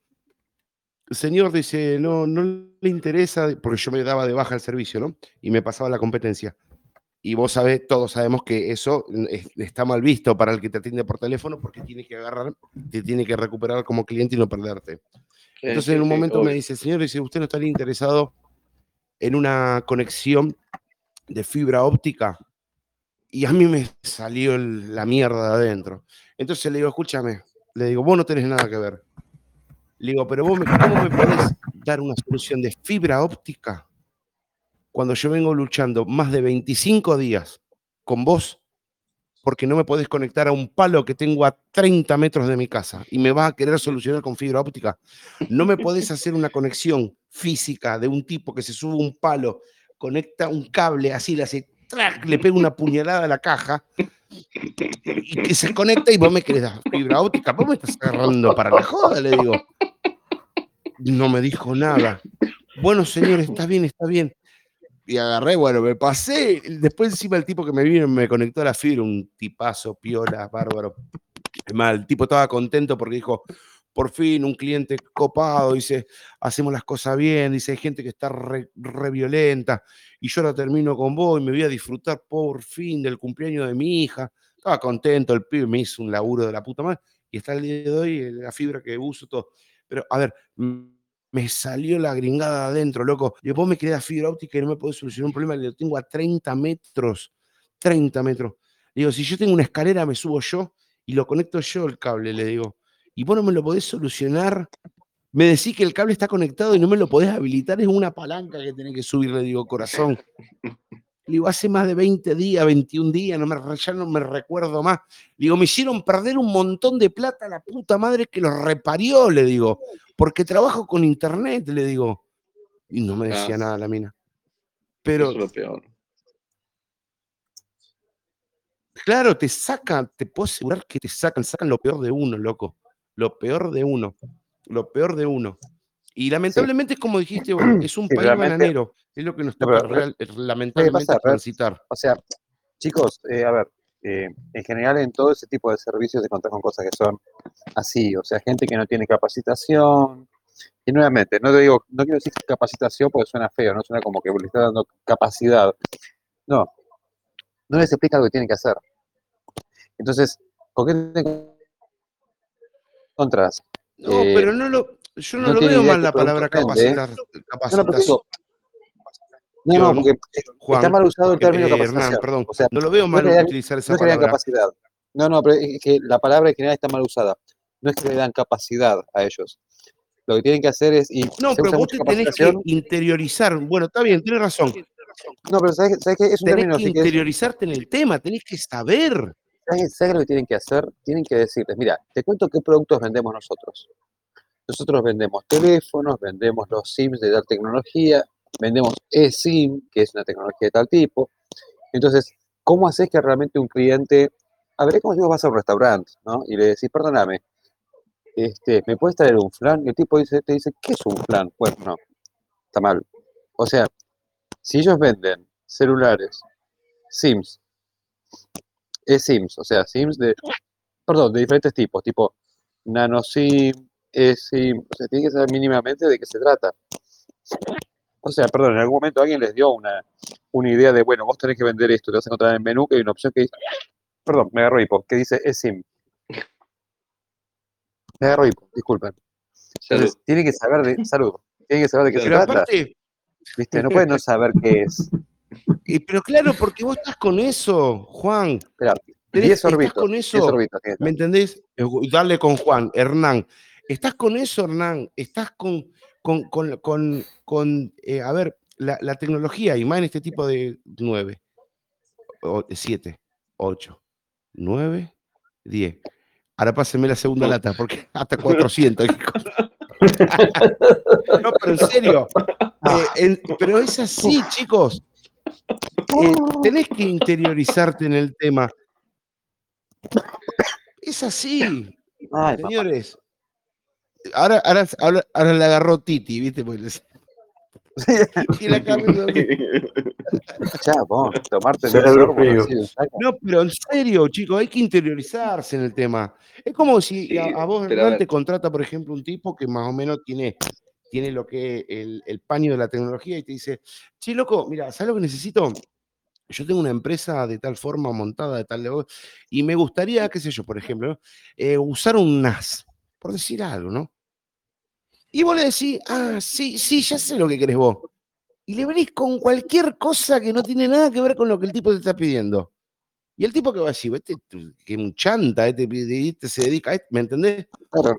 señor, dice, no, no le interesa, porque yo me daba de baja el servicio, ¿no? Y me pasaba la competencia. Y vos sabés, todos sabemos que eso es- está mal visto para el que te atiende por teléfono porque tiene que agarrar, te tiene que recuperar como cliente y no perderte. Entonces en un
sí,
momento me dice, señor, dice, ¿usted no estaría interesado en una conexión de fibra óptica? Y a mí me salió el- la mierda de adentro. Entonces le digo, escúchame, le digo, vos no tenés nada que ver. Le digo, pero vos, me, ¿cómo me podés dar una solución de fibra óptica cuando yo vengo luchando más de 25 días con vos porque no me podés conectar a un palo que tengo a 30 metros de mi casa y me vas a querer solucionar con fibra óptica? No me podés hacer una conexión física de un tipo que se sube a un palo, conecta un cable así, le hace ¡trac! le pega una puñalada a la caja y que se conecta y vos me querés dar fibra óptica, vos me estás agarrando para la joda, le digo. No me dijo nada. Bueno, señor, está bien, está bien. Y agarré, bueno, me pasé. Después encima el tipo que me vino me conectó a la fibra, un tipazo, piola, bárbaro. Más, el tipo estaba contento porque dijo, por fin un cliente copado, dice, hacemos las cosas bien, dice, hay gente que está re, violenta y yo ahora termino con vos y me voy a disfrutar por fin del cumpleaños de mi hija. Estaba contento, el pibe me hizo un laburo de la puta madre y está el día de hoy eh, la fibra que uso, todo. Pero, a ver, me salió la gringada adentro, loco. Y vos me quedás fibra óptica y no me podés solucionar un problema, lo tengo a 30 metros, 30 metros. Le digo, si yo tengo una escalera, me subo yo y lo conecto yo el cable, le digo. Y vos no me lo podés solucionar. Me decís que el cable está conectado y no me lo podés habilitar, es una palanca que tenés que subir, le digo, corazón. Le digo, hace más de 20 días, 21 días, no me, ya no me recuerdo más. Le digo, me hicieron perder un montón de plata la puta madre que los reparió, le digo, porque trabajo con internet, le digo. Y no me decía
Ah.
nada la mina.
Eso
Pero
es lo peor.
claro, te sacan, te puedo asegurar que te sacan, sacan lo peor de uno, loco. Lo peor de uno. Lo peor de uno. Y lamentablemente, es como dijiste, es un
Sí,
país bananero. Es lo que nos
No,
toca
pero-
real- lamentablemente
pasa,
transitar.
O sea, chicos, eh, a ver, eh, en general en todo ese tipo de servicios se encuentran con cosas que son así, o sea, gente que no tiene capacitación. Y nuevamente, no te digo, no quiero decir capacitación porque suena feo, no suena como que le está dando capacidad, No, no les explica lo que tienen que hacer. Entonces, ¿con qué te?
No,
Eh,
pero no lo, yo no,
no
lo veo mal la palabra
¿eh?
capacitar.
Pero
capacitación.
no, no, porque
Juan,
está mal usado el
eh,
término
eh, Hernán, perdón,
O sea,
no lo veo mal
dan,
utilizar esa palabra.
capacidad. No, no, pero es que la palabra en general está mal usada. No es que le dan capacidad a ellos. Lo que tienen que hacer es, y
No, pero vos te tenés que interiorizar. Bueno, está bien, tienes razón.
No, pero ¿sabes, sabes qué? Es un
Tenés
término
que
así que es,
interiorizarte en el tema, tenés que saber.
¿sabes, sabes lo que tienen que hacer? Tienen que decirles, mira, te cuento qué productos vendemos nosotros. Nosotros vendemos teléfonos, vendemos los SIMs de tal tecnología, vendemos eSIM, que es una tecnología de tal tipo. Entonces, ¿cómo haces que realmente un cliente, a ver, como si vos vas a un restaurante, ¿no? Y le decís, perdóname, este, ¿me puedes traer un flan? Y el tipo dice, te dice, ¿qué es un flan? Bueno, no, está mal. O sea, si ellos venden celulares, SIMs, eSIMs, o sea, SIMs de, perdón, de diferentes tipos, tipo nano SIM, eSIM, o sea, tiene que saber mínimamente de qué se trata. O sea, perdón, en algún momento alguien les dio una, una idea de, bueno, vos tenés que vender esto, te vas a encontrar en el menú que hay una opción que dice, perdón, me agarro hipo, que dice eSIM. Me agarro hipo, disculpen. Entonces, tienen que saber de, salud, tienen que saber de qué se
Pero
trata,
aparte,
¿viste? No pueden no saber qué es.
eh, pero claro, porque vos estás con eso, Juan.
Espera,
Tenés-
10
estás
orbitos,
con
10
eso.
orbitos
¿Me entendés? Eh, Dale con Juan, Hernán. Estás con eso, Hernán. Estás con, con, con, con, con, eh, a ver, la, la tecnología, y más en este tipo de 9, 7, 8, 9, 10. Ahora pásenme la segunda lata, porque hasta 400. no, pero en serio. eh, en- pero es así, chicos. Eh, tenés que interiorizarte en el tema. Es así.
Ay, papá.
Ahora, ahora, ahora, ahora le agarró Titi, ¿viste? Les- y la cambió.
Chavo, tomarte saca.
No, pero en serio, chicos, hay que interiorizarse en el tema. Es como si
Sí,
a, a vos, Hernán, te contrata, por ejemplo, un tipo que más o menos tiene, tiene lo que el, el paño de la tecnología y te dice, che, loco, mira, ¿sabes lo que necesito? Yo tengo una empresa de tal forma montada, de tal de y me gustaría, qué sé yo, por ejemplo, eh, usar un NAS, por decir algo, ¿no? Y vos le decís, ah, sí, sí, ya sé lo que querés vos. Y le venís con cualquier cosa que no tiene nada que ver con lo que el tipo te está pidiendo. Y el tipo que va a decir, este que un chanta, este, este se dedica a esto, ¿me entendés?
Claro.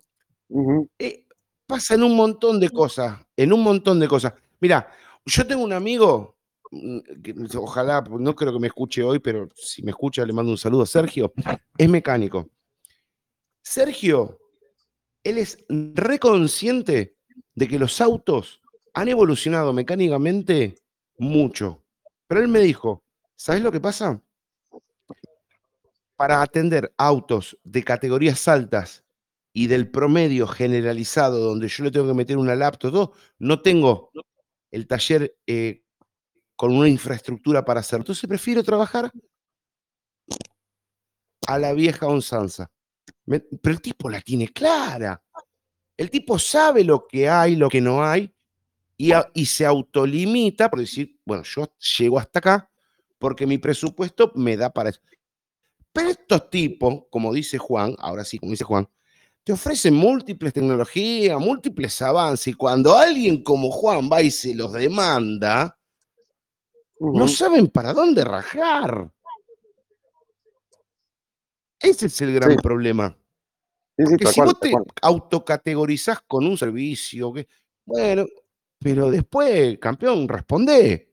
Eh, pasa en un montón de cosas, en un montón de cosas. Mira, yo tengo un amigo, mm, que ojalá, no creo que me escuche hoy, pero si me escucha le mando un saludo a Sergio, es mecánico. Sergio, él es reconsciente de que los autos han evolucionado mecánicamente mucho. Pero él me dijo, ¿sabes lo que pasa? Para atender autos de categorías altas y del promedio generalizado, donde yo le tengo que meter una laptop, no tengo el taller eh, con una infraestructura para hacer. Entonces prefiero trabajar a la vieja onzanza. Pero el tipo la tiene clara. El tipo sabe lo que hay, lo que no hay, y, a- y se autolimita por decir, bueno, yo llego hasta acá porque mi presupuesto me da para eso. Pero estos tipos, como dice Juan, ahora sí, como dice Juan, te ofrecen múltiples tecnologías, múltiples avances, y cuando alguien como Juan va y se los demanda, no saben para dónde rajar. Ese es el gran
Sí.
problema.
Sí, sí,
Porque si
cual,
vos te
cual.
autocategorizás con un servicio, que, bueno, pero después, campeón, responde.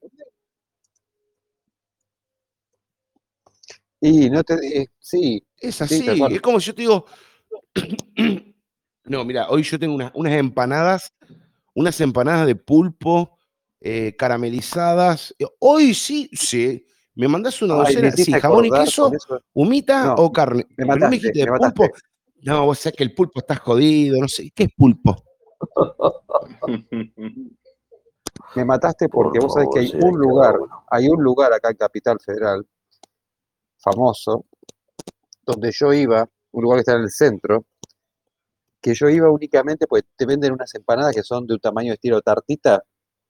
Y no te, eh, sí,
Es
Sí,
así. es como si yo te digo, no, mira, hoy yo tengo unas, unas empanadas, unas empanadas de pulpo eh, caramelizadas. Eh, Hoy sí, sí. ¿Me mandás una docena? Sí, jamón y queso,
eso.
humita
No,
o carne.
me
no me
mataste,
dijiste de
me
pulpo.
mataste.
No, vos sabés que el pulpo está jodido, no sé. ¿Qué es pulpo?
Me mataste porque
Por
vos sabés que hay un lugar,
bueno.
hay un lugar acá en Capital Federal, famoso, donde yo iba, un lugar que está en el centro, que yo iba únicamente porque te venden unas empanadas que son de un tamaño estilo tartita,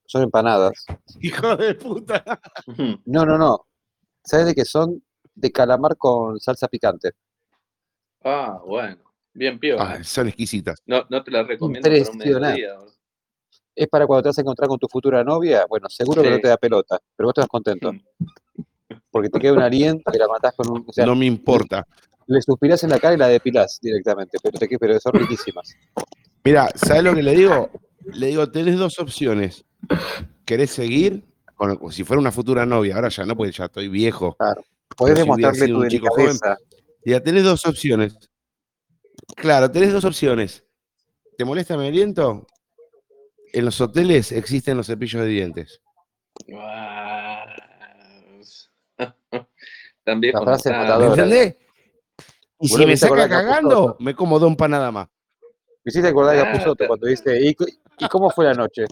son empanadas.
Hijo de puta.
No, no, no, ¿Sabes de qué son? De calamar con salsa picante.
Ah, bueno. Bien piola.
Ah, son exquisitas.
No, no te la recomiendo para un
Impresionante. Es para cuando te vas a encontrar con tu futura novia. Bueno, seguro que no te da pelota, pero vos te vas contento. Porque te queda un aliento que la matás con un. O sea,
no me importa.
le suspirás en la cara y la depilás directamente, pero, te, pero son riquísimas.
Mira, ¿sabes lo que le digo? Le digo, tenés dos opciones. ¿Querés seguir? Con, como si fuera una futura novia, ahora ya no, porque ya estoy viejo.
Podés
si
demostrarle
sido
tu
un chico joven,
delicadeza.
Ya tenés dos opciones. Claro, tenés dos opciones. ¿Te molesta mi aliento? En los hoteles existen los cepillos de dientes.
También
La frase matadora.
¿Entendés? Y si me
¿te acordás
saca cagando, me como dos empanadas más.
Me hiciste acordar de Capusotto
te-
cuando dice, ¿y, cu- ¿y cómo fue la noche?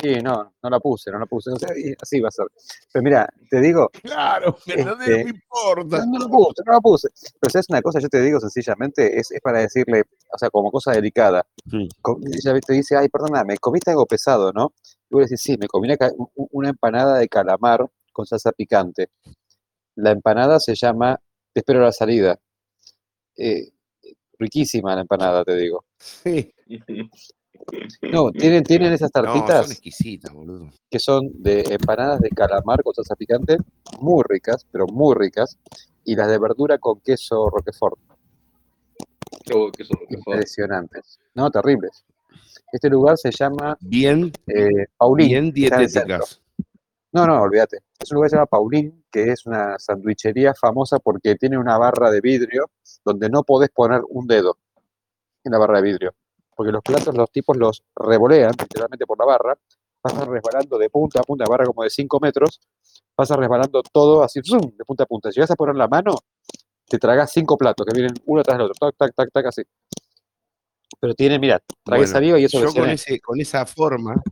Sí, no, no la puse, no la puse. No sé, y así va a ser. Pero mira, te digo,
Claro, ¿me entendés?
Este,
No me importa.
no, no la puse, no la puse. Pero si es una cosa, yo te digo sencillamente, es, es para decirle, o sea, como cosa delicada.
Sí.
Ella te dice, ay, perdóname, comiste algo pesado, ¿no? Y vos le decís, sí, me comí una, empanada de calamar con salsa picante. La empanada se llama Te espero a la salida. Eh, riquísima la empanada, te digo.
Sí.
No, tienen, tienen esas
No, son
tartitas
exquisitas, boludo.
que son de empanadas de calamar con salsa picante, muy ricas, pero muy ricas, y las de verdura con queso roquefort,
Oh,
impresionantes. No, terribles. Este lugar se llama
Bien,
eh, Paulín.
bien dietéticas.
No, no, olvídate. Es un lugar que se llama Paulín, que es una sandwichería famosa porque tiene una barra de vidrio donde no podés poner un dedo en la barra de vidrio. Porque los platos los tipos los revolean literalmente por la barra, pasan resbalando de punta a punta, barra como de 5 metros, pasa resbalando todo así, ¡zum! de punta a punta. Si vas a poner la mano, te tragas cinco platos que vienen uno tras el otro, tac, tac, tac, tac, así. Pero tiene, mira, tragué
Bueno,
saliva y eso
yo con, ese, con esa forma,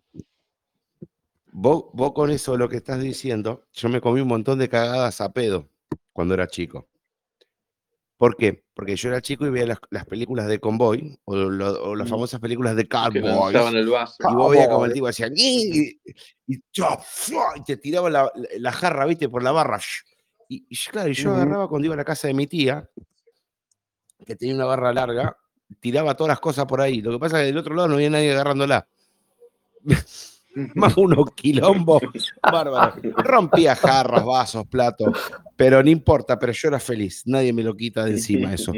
vos, vos con eso lo que estás diciendo, yo me comí un montón de cagadas a pedo cuando era chico. ¿Por qué? Porque yo era chico y veía las, las películas de Convoy o, lo- o las
Mm.
famosas películas de Cowboys.
lanzaban el vaso.
Y vos veías como el tipo hacía y, fua, y te tiraba la, la jarra, viste, por la barra. Y, y claro, y yo agarraba cuando iba a la casa de mi tía, que tenía una barra larga, tiraba todas las cosas por ahí. Lo que pasa es que del otro lado no había nadie agarrándola. Más unos quilombos bárbaros. Rompía jarras, vasos, platos, pero no importa, pero yo era feliz. Nadie me lo quita de encima eso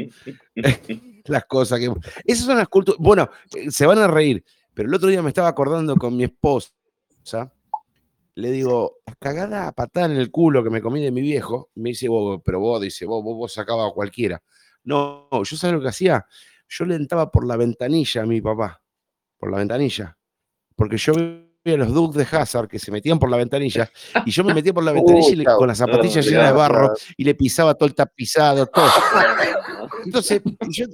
las cosas que. Esas son las culturas. Bueno, se van a reír, pero el otro día me estaba acordando con mi esposa. Le digo, cagada patada en el culo que me comí de mi viejo. Me dice, vos, pero vos, dice, vos, vos, vos sacabas a cualquiera. No, yo sabes lo que hacía. Yo le entraba por la ventanilla a mi papá. Por la ventanilla. Porque yo veía los Dukes de Hazard que se metían por la ventanilla y yo me metía por la ventanilla y le- con las zapatillas
No,
llenas de barro y le pisaba todo el tapizado, todo. Entonces, yo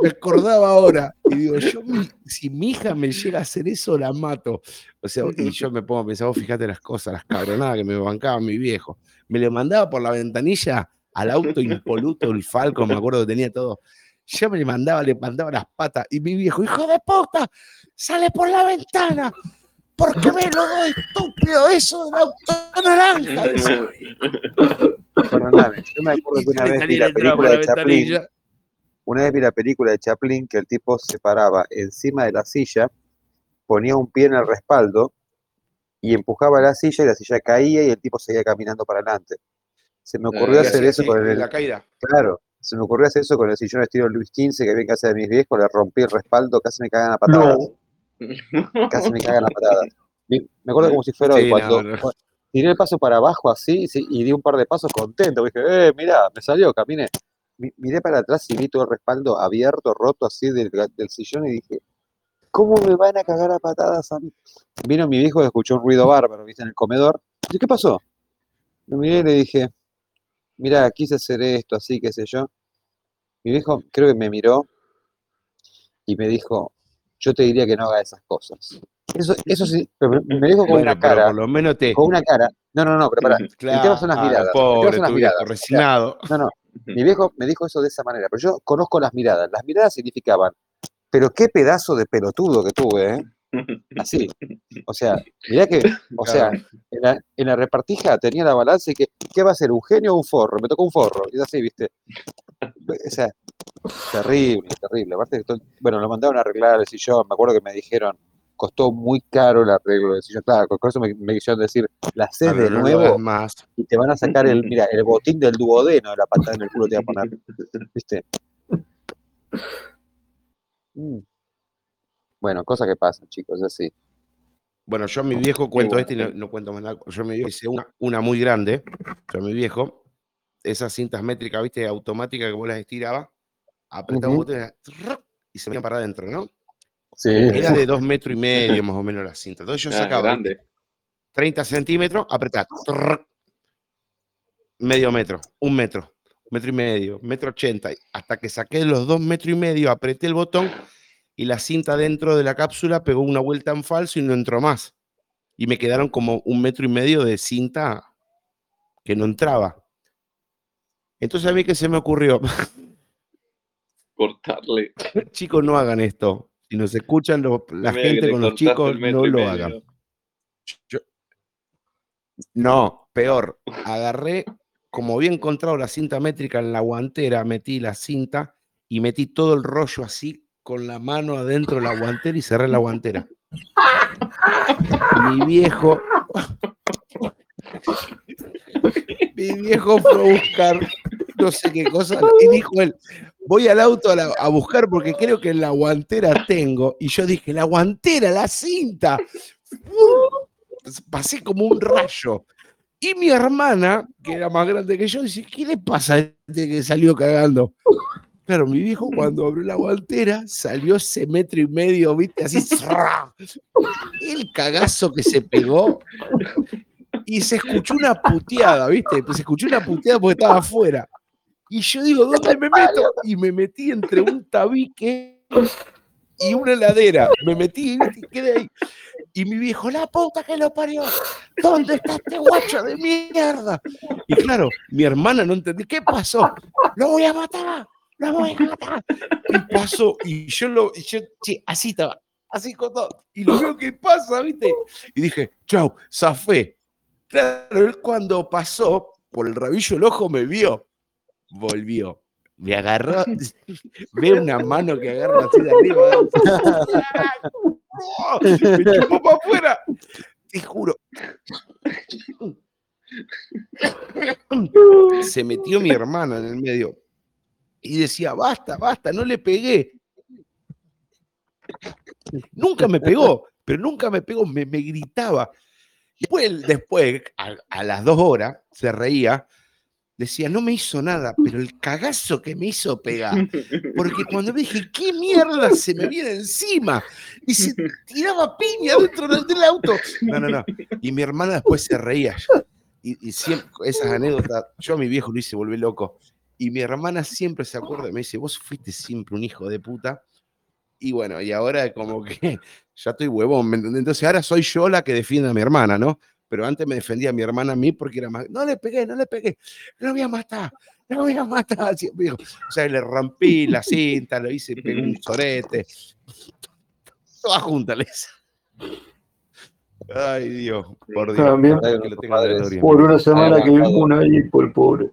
me acordaba ahora y digo, yo si mi hija me llega a hacer eso, la mato. O sea, y yo me pongo a pensar, vos fíjate las cosas, las cabronadas que me bancaba mi viejo. Me le mandaba por la ventanilla al auto impoluto, el Falcon, me acuerdo que tenía todo. Yo me le mandaba, le mandaba las patas y mi viejo, hijo de puta, sale por la ventana. Porque me lo doy estúpido eso del auto naranja.
Perdóname, yo me acuerdo que una vez vi la
por
película
la
de Chaplin, una vez vi la película de Chaplin que el tipo se paraba encima de la silla, ponía un pie en el respaldo y empujaba la silla y la silla caía y el tipo seguía caminando para adelante. Se me ocurrió
Ah,
hacer
Sí,
eso
sí,
con el,
la caída.
claro, se me ocurrió hacer eso con el sillón estilo Luis XV que había en casa de mis viejos, le rompí el respaldo, casi me cagan a patadas, casi me cagan a patadas. Vi- Me acuerdo como si fuera hoy,
Sí,
cuando,
no, no.
tiré el paso para abajo así sí, y di un par de pasos contento, dije, eh, mirá, me salió, caminé. Mi- Miré para atrás y vi todo el respaldo abierto, roto así del, del sillón y dije, ¿cómo me van a cagar a patadas a mí? Vino mi viejo y escuchó un ruido bárbaro, viste, en el comedor. Y, ¿qué pasó? Lo miré y le dije, mirá, quise hacer esto, así, qué sé yo. Mi viejo creo que me miró y me dijo, yo te diría que no haga esas cosas. Eso, eso sí, pero me dijo con
Bueno,
una cara,
por lo menos te.
con una cara. No, no, no, pero pará. El tema son las
Claro,
miradas.
Pobre,
son las miradas.
viejo
O sea,
resignado.
no, no. Mi viejo me dijo eso de esa manera, pero yo conozco las miradas. Las miradas significaban, pero qué pedazo de pelotudo que tuve, ¿eh? Así. O sea, mirá que, o sea, en la, en la repartija tenía la balanza y que, ¿qué va a ser? ¿Un genio o un forro? Me tocó un forro. Y es así, ¿viste? O sea, terrible, terrible. Aparte, que todo- bueno, lo mandaron a arreglar el sillón. Me acuerdo que me dijeron, costó muy caro el arreglo del sillón. Claro, con eso me, me quisieron decir, la haces de
no
nuevo
más.
y te van a sacar el, mira, el botín del duodeno de la patada en el culo te va a poner, ¿viste? Mm. Bueno, cosas que pasan, chicos, así.
Bueno, yo a mi viejo cuento este y no, no cuento más nada. Yo a mi viejo hice una, una muy grande. Yo a mi viejo, esas cintas métricas, viste, automáticas que vos las estirabas, apretaba un botón y se metían para adentro, ¿no?
Sí.
Era de dos metros y medio más o menos la cinta. Entonces yo
Ah,
sacaba
grande.
30 centímetros, apretaba medio metro, un metro, metro y medio, metro ochenta, hasta que saqué los dos metros y medio, apreté el botón y la cinta dentro de la cápsula pegó una vuelta en falso y no entró más. Y me quedaron como un metro y medio de cinta que no entraba. Entonces a mí que se me ocurrió,
Cortarle.
chicos, no hagan esto. Si nos escuchan lo- la
Mira
gente con los chicos, no lo hagan. Yo- no, peor. Agarré, como había encontrado la cinta métrica en la guantera, metí la cinta y metí todo el rollo así con la mano adentro de la guantera y cerré la guantera. Mi viejo. Mi viejo fue a buscar no sé qué cosa y dijo él, voy al auto a, buscar porque creo que en la guantera tengo. Y yo dije, la guantera, la cinta. Pasé como un rayo. Y mi hermana, que era más grande que yo, dice, ¿qué le pasa a este que salió cagando? Claro, mi viejo cuando abrió la guantera salió ese metro y medio, viste, así. El cagazo que se pegó. Y se escuchó una puteada, viste, se escuchó una puteada porque estaba afuera. Y yo digo, ¿dónde me meto? Y me metí entre un tabique y una heladera. Me metí y quedé ahí. Y mi viejo, la puta que lo parió. ¿Dónde está este guacho de mierda? Y claro, mi hermana no entendí. ¿Qué pasó? Lo voy a matar. Lo voy a matar. Y pasó. Y yo lo. y yo, che, así estaba. Así con todo. Y lo veo que pasa, ¿viste? Y dije, chau, zafé. Claro, él cuando pasó por el rabillo del ojo me vio. Volvió. Me agarró. Ve una mano que agarra así de arriba. ¡Oh! Me chupó para afuera. Te juro. Se metió mi hermana en el medio y decía, basta, basta, no le pegué. Nunca me pegó, pero nunca me pegó, me, me gritaba. Después, después a, a las dos horas, se reía, decía, no me hizo nada, pero el cagazo que me hizo pegar. Porque cuando me dije, ¿qué mierda se me viene encima? Y se tiraba piña dentro del, auto. No, no, no. Y mi hermana después se reía. Y, y siempre, esas anécdotas, yo a mi viejo lo hice volver loco. Y mi hermana siempre se acuerda, me dice, vos fuiste siempre un hijo de puta. Y bueno, y ahora como que ya estoy huevón, ¿me entendés? Entonces ahora soy yo la que defiende a mi hermana, ¿no? Pero antes me defendía a mi hermana a mí porque era más, no le pegué, no le pegué, lo voy a matar, lo voy a matar. O sea, le rompí la cinta, lo hice, pegué un sorete. Toda junta le hice. Ay, Dios, por Dios.
También.
que lo gloria.
Por una semana que
matado.
vimos ahí por el pobre.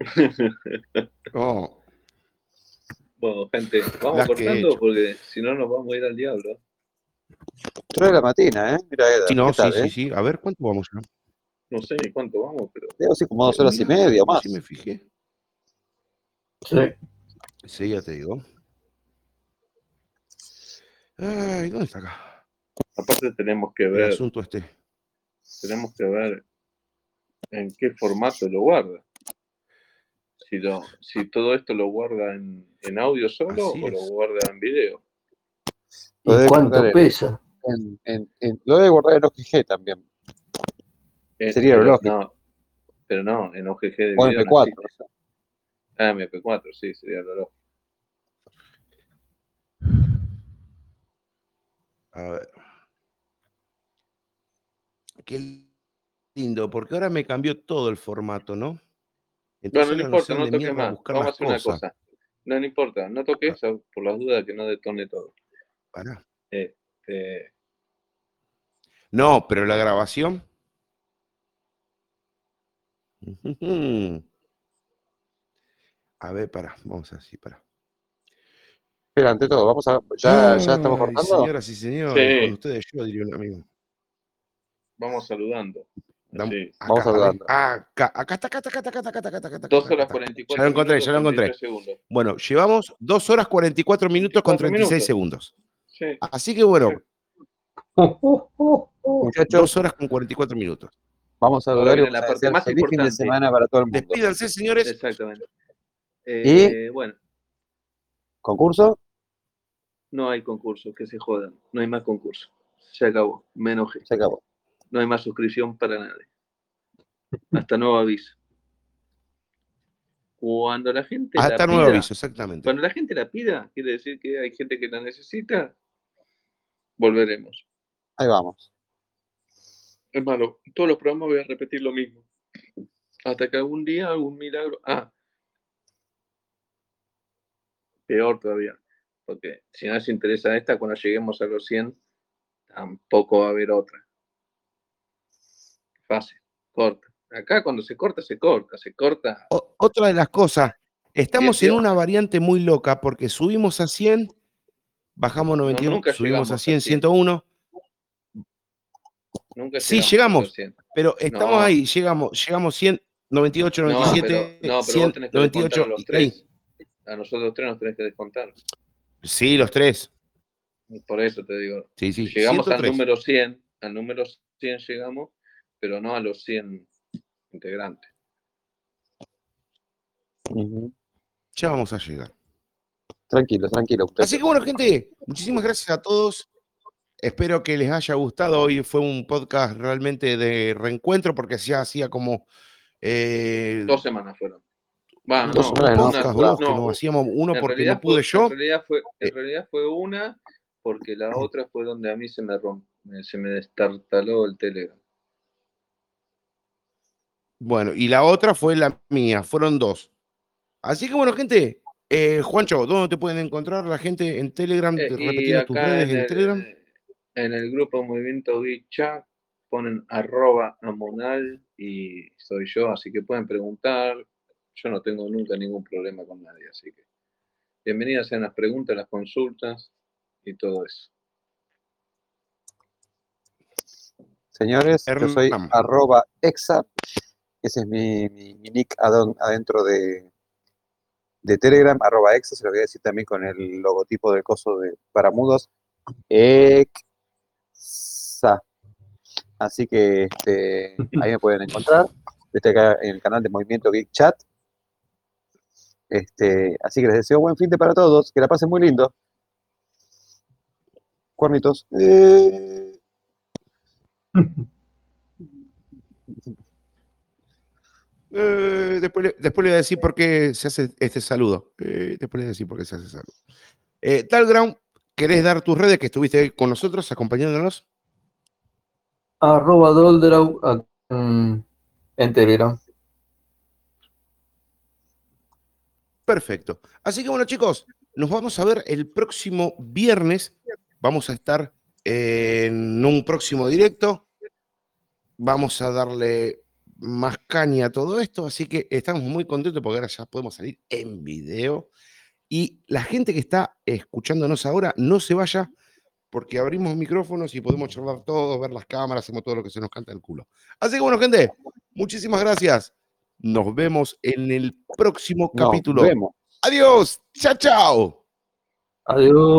Oh,
Bueno, gente, vamos
Las que he
cortando porque si no nos vamos a ir al diablo.
Tres de la mañana, ¿eh? Mira, Eda,
sí, no,
¿qué tal,
sí,
eh?
sí, sí. A ver, ¿cuánto vamos ya?
No sé ni cuánto vamos, pero
Debo ser como dos horas y media o más.
Sí, me fijé.
Sí.
Sí, ya te digo. Ay, ¿dónde está acá?
aparte tenemos que
El
ver,
asunto este.
tenemos que ver en qué formato lo guarda. Si, lo, si todo esto lo guarda en, en audio solo
Así
o lo guarda en video.
Lo
¿Y
debe
cuánto
guardar en-
pesa?
En, en, en- lo debe guardar en OGG también.
Eh,
Sería lo
pero
lógico.
No, pero no, en OGG de
O en
video no
MP4.
existe. Ah, MP4, sí, sería lo lógico.
A ver. Qué lindo, porque ahora me cambió todo el formato, ¿no?
No,
Entonces
no, le
ahora
importa, no toques más. Vamos a hacer una cosa. No, no importa, no toques por las dudas que no detone todo.
Pará.
Este,
No, pero la grabación. A ver, para, vamos así, para.
Pero ante todo, vamos a. ¿Ya, ya estamos
Ay,
cortando?
Señoras y señores,
Sí.
con ustedes yo diría un amigo.
Vamos saludando.
Dam-
Sí.
acá,
Vamos saludando.
acá, acá está, acá está, acá está, acá está, acá está, acá está, acá está,
Dos
acá
horas
está.
44
Ya lo encontré,
minutos,
ya lo encontré.
33 segundos.
Bueno, llevamos dos horas 44 minutos con
44
36
minutos.
segundos.
Sí.
Así que bueno,
Muchachos,
dos horas con 44 minutos.
vamos a y vamos
la
a
parte más
feliz fin de semana para todo el mundo.
Despídanse, señores.
Exactamente. Eh, Bueno,
¿Concurso?
no hay concurso, que se jodan. No hay más concurso. Se acabó. Me enojé.
Se acabó.
No hay más suscripción para nadie. Hasta nuevo aviso. Cuando la gente
Hasta
la
nuevo
pida,
aviso, exactamente.
cuando la gente la pida, quiere decir que hay gente que la necesita, volveremos.
Ahí vamos.
Es malo, todos los programas voy a repetir lo mismo. Hasta que algún día, algún milagro. Ah, peor todavía. Porque si no les interesa esta, cuando lleguemos a los 100, tampoco va a haber otra. Fácil, corta. Acá cuando se corta, se corta, se corta.
O- otra de las cosas, estamos en
18.
una variante muy loca porque subimos a 100, bajamos 91,
nunca
subimos a
a
100,
100.
101,
Nunca
Sí, llegamos.
los 100.
pero estamos
No.
ahí, llegamos, llegamos 100, 98,
No,
97,
pero, no, pero
100,
vos tenés que
98,
descontar a los tres. A nosotros tres nos tenés que descontar.
Sí, los tres.
Por eso te digo.
Sí, sí,
llegamos
103.
al número 100, al número 100 llegamos, pero no a los 100 integrantes.
Ya vamos a llegar.
Tranquilo, tranquilo.
Así que bueno, gente, muchísimas gracias a todos. Espero que les haya gustado. Hoy fue un podcast realmente de reencuentro porque ya hacía como eh,
Dos semanas fueron. Va,
Dos
no,
semanas,
un
no,
podcast
una-
dos que
no,
nos hacíamos uno porque no pude
fue-
yo.
En realidad, fue, en
Eh.
realidad fue una, porque la otra fue donde a mí se me romp, se me destartaló el Telegram.
Bueno, y la otra fue la mía, fueron dos. Así que bueno, gente, eh, Juancho, ¿dónde te pueden encontrar la gente en Telegram?
Eh,
Repetiendo tus redes
en
en,
el,
Telegram.
en el grupo Movimiento Guicha ponen arroba amonal y soy yo, así que pueden preguntar. Yo no tengo nunca ningún problema con nadie, así que bienvenidas sean las preguntas, las consultas y todo eso.
Señores, yo soy arroba exa. Ese es mi, mi- mi nick adentro de, de Telegram, arroba exa. Se lo voy a decir también con el logotipo del coso de para mudos. Exa. Así que este, ahí me pueden encontrar. Estoy acá en el canal de Movimiento Geek Chat. Este, así que les deseo buen fin de para todos. Que la pasen muy lindo. Cuernitos. Eh.
Eh, después, le, después le voy a decir por qué se hace este saludo. Eh, después le voy a decir por qué se hace saludo. Eh, Talground, ¿querés dar tus redes que estuviste con nosotros acompañándonos?
Arroba Doldrau a- en, en Telegram.
Perfecto. Así que bueno, chicos, nos vamos a ver el próximo viernes. Vamos a estar en un próximo directo. Vamos a darle más caña a todo esto. Así que estamos muy contentos porque ahora ya podemos salir en video. Y la gente que está escuchándonos ahora, no se vaya porque abrimos micrófonos y podemos charlar todos, ver las cámaras, hacemos todo lo que se nos canta el culo. Así que bueno, gente, muchísimas gracias. Nos vemos en el próximo
Nos
capítulo.
vemos.
Adiós. Chao, chao.
Adiós.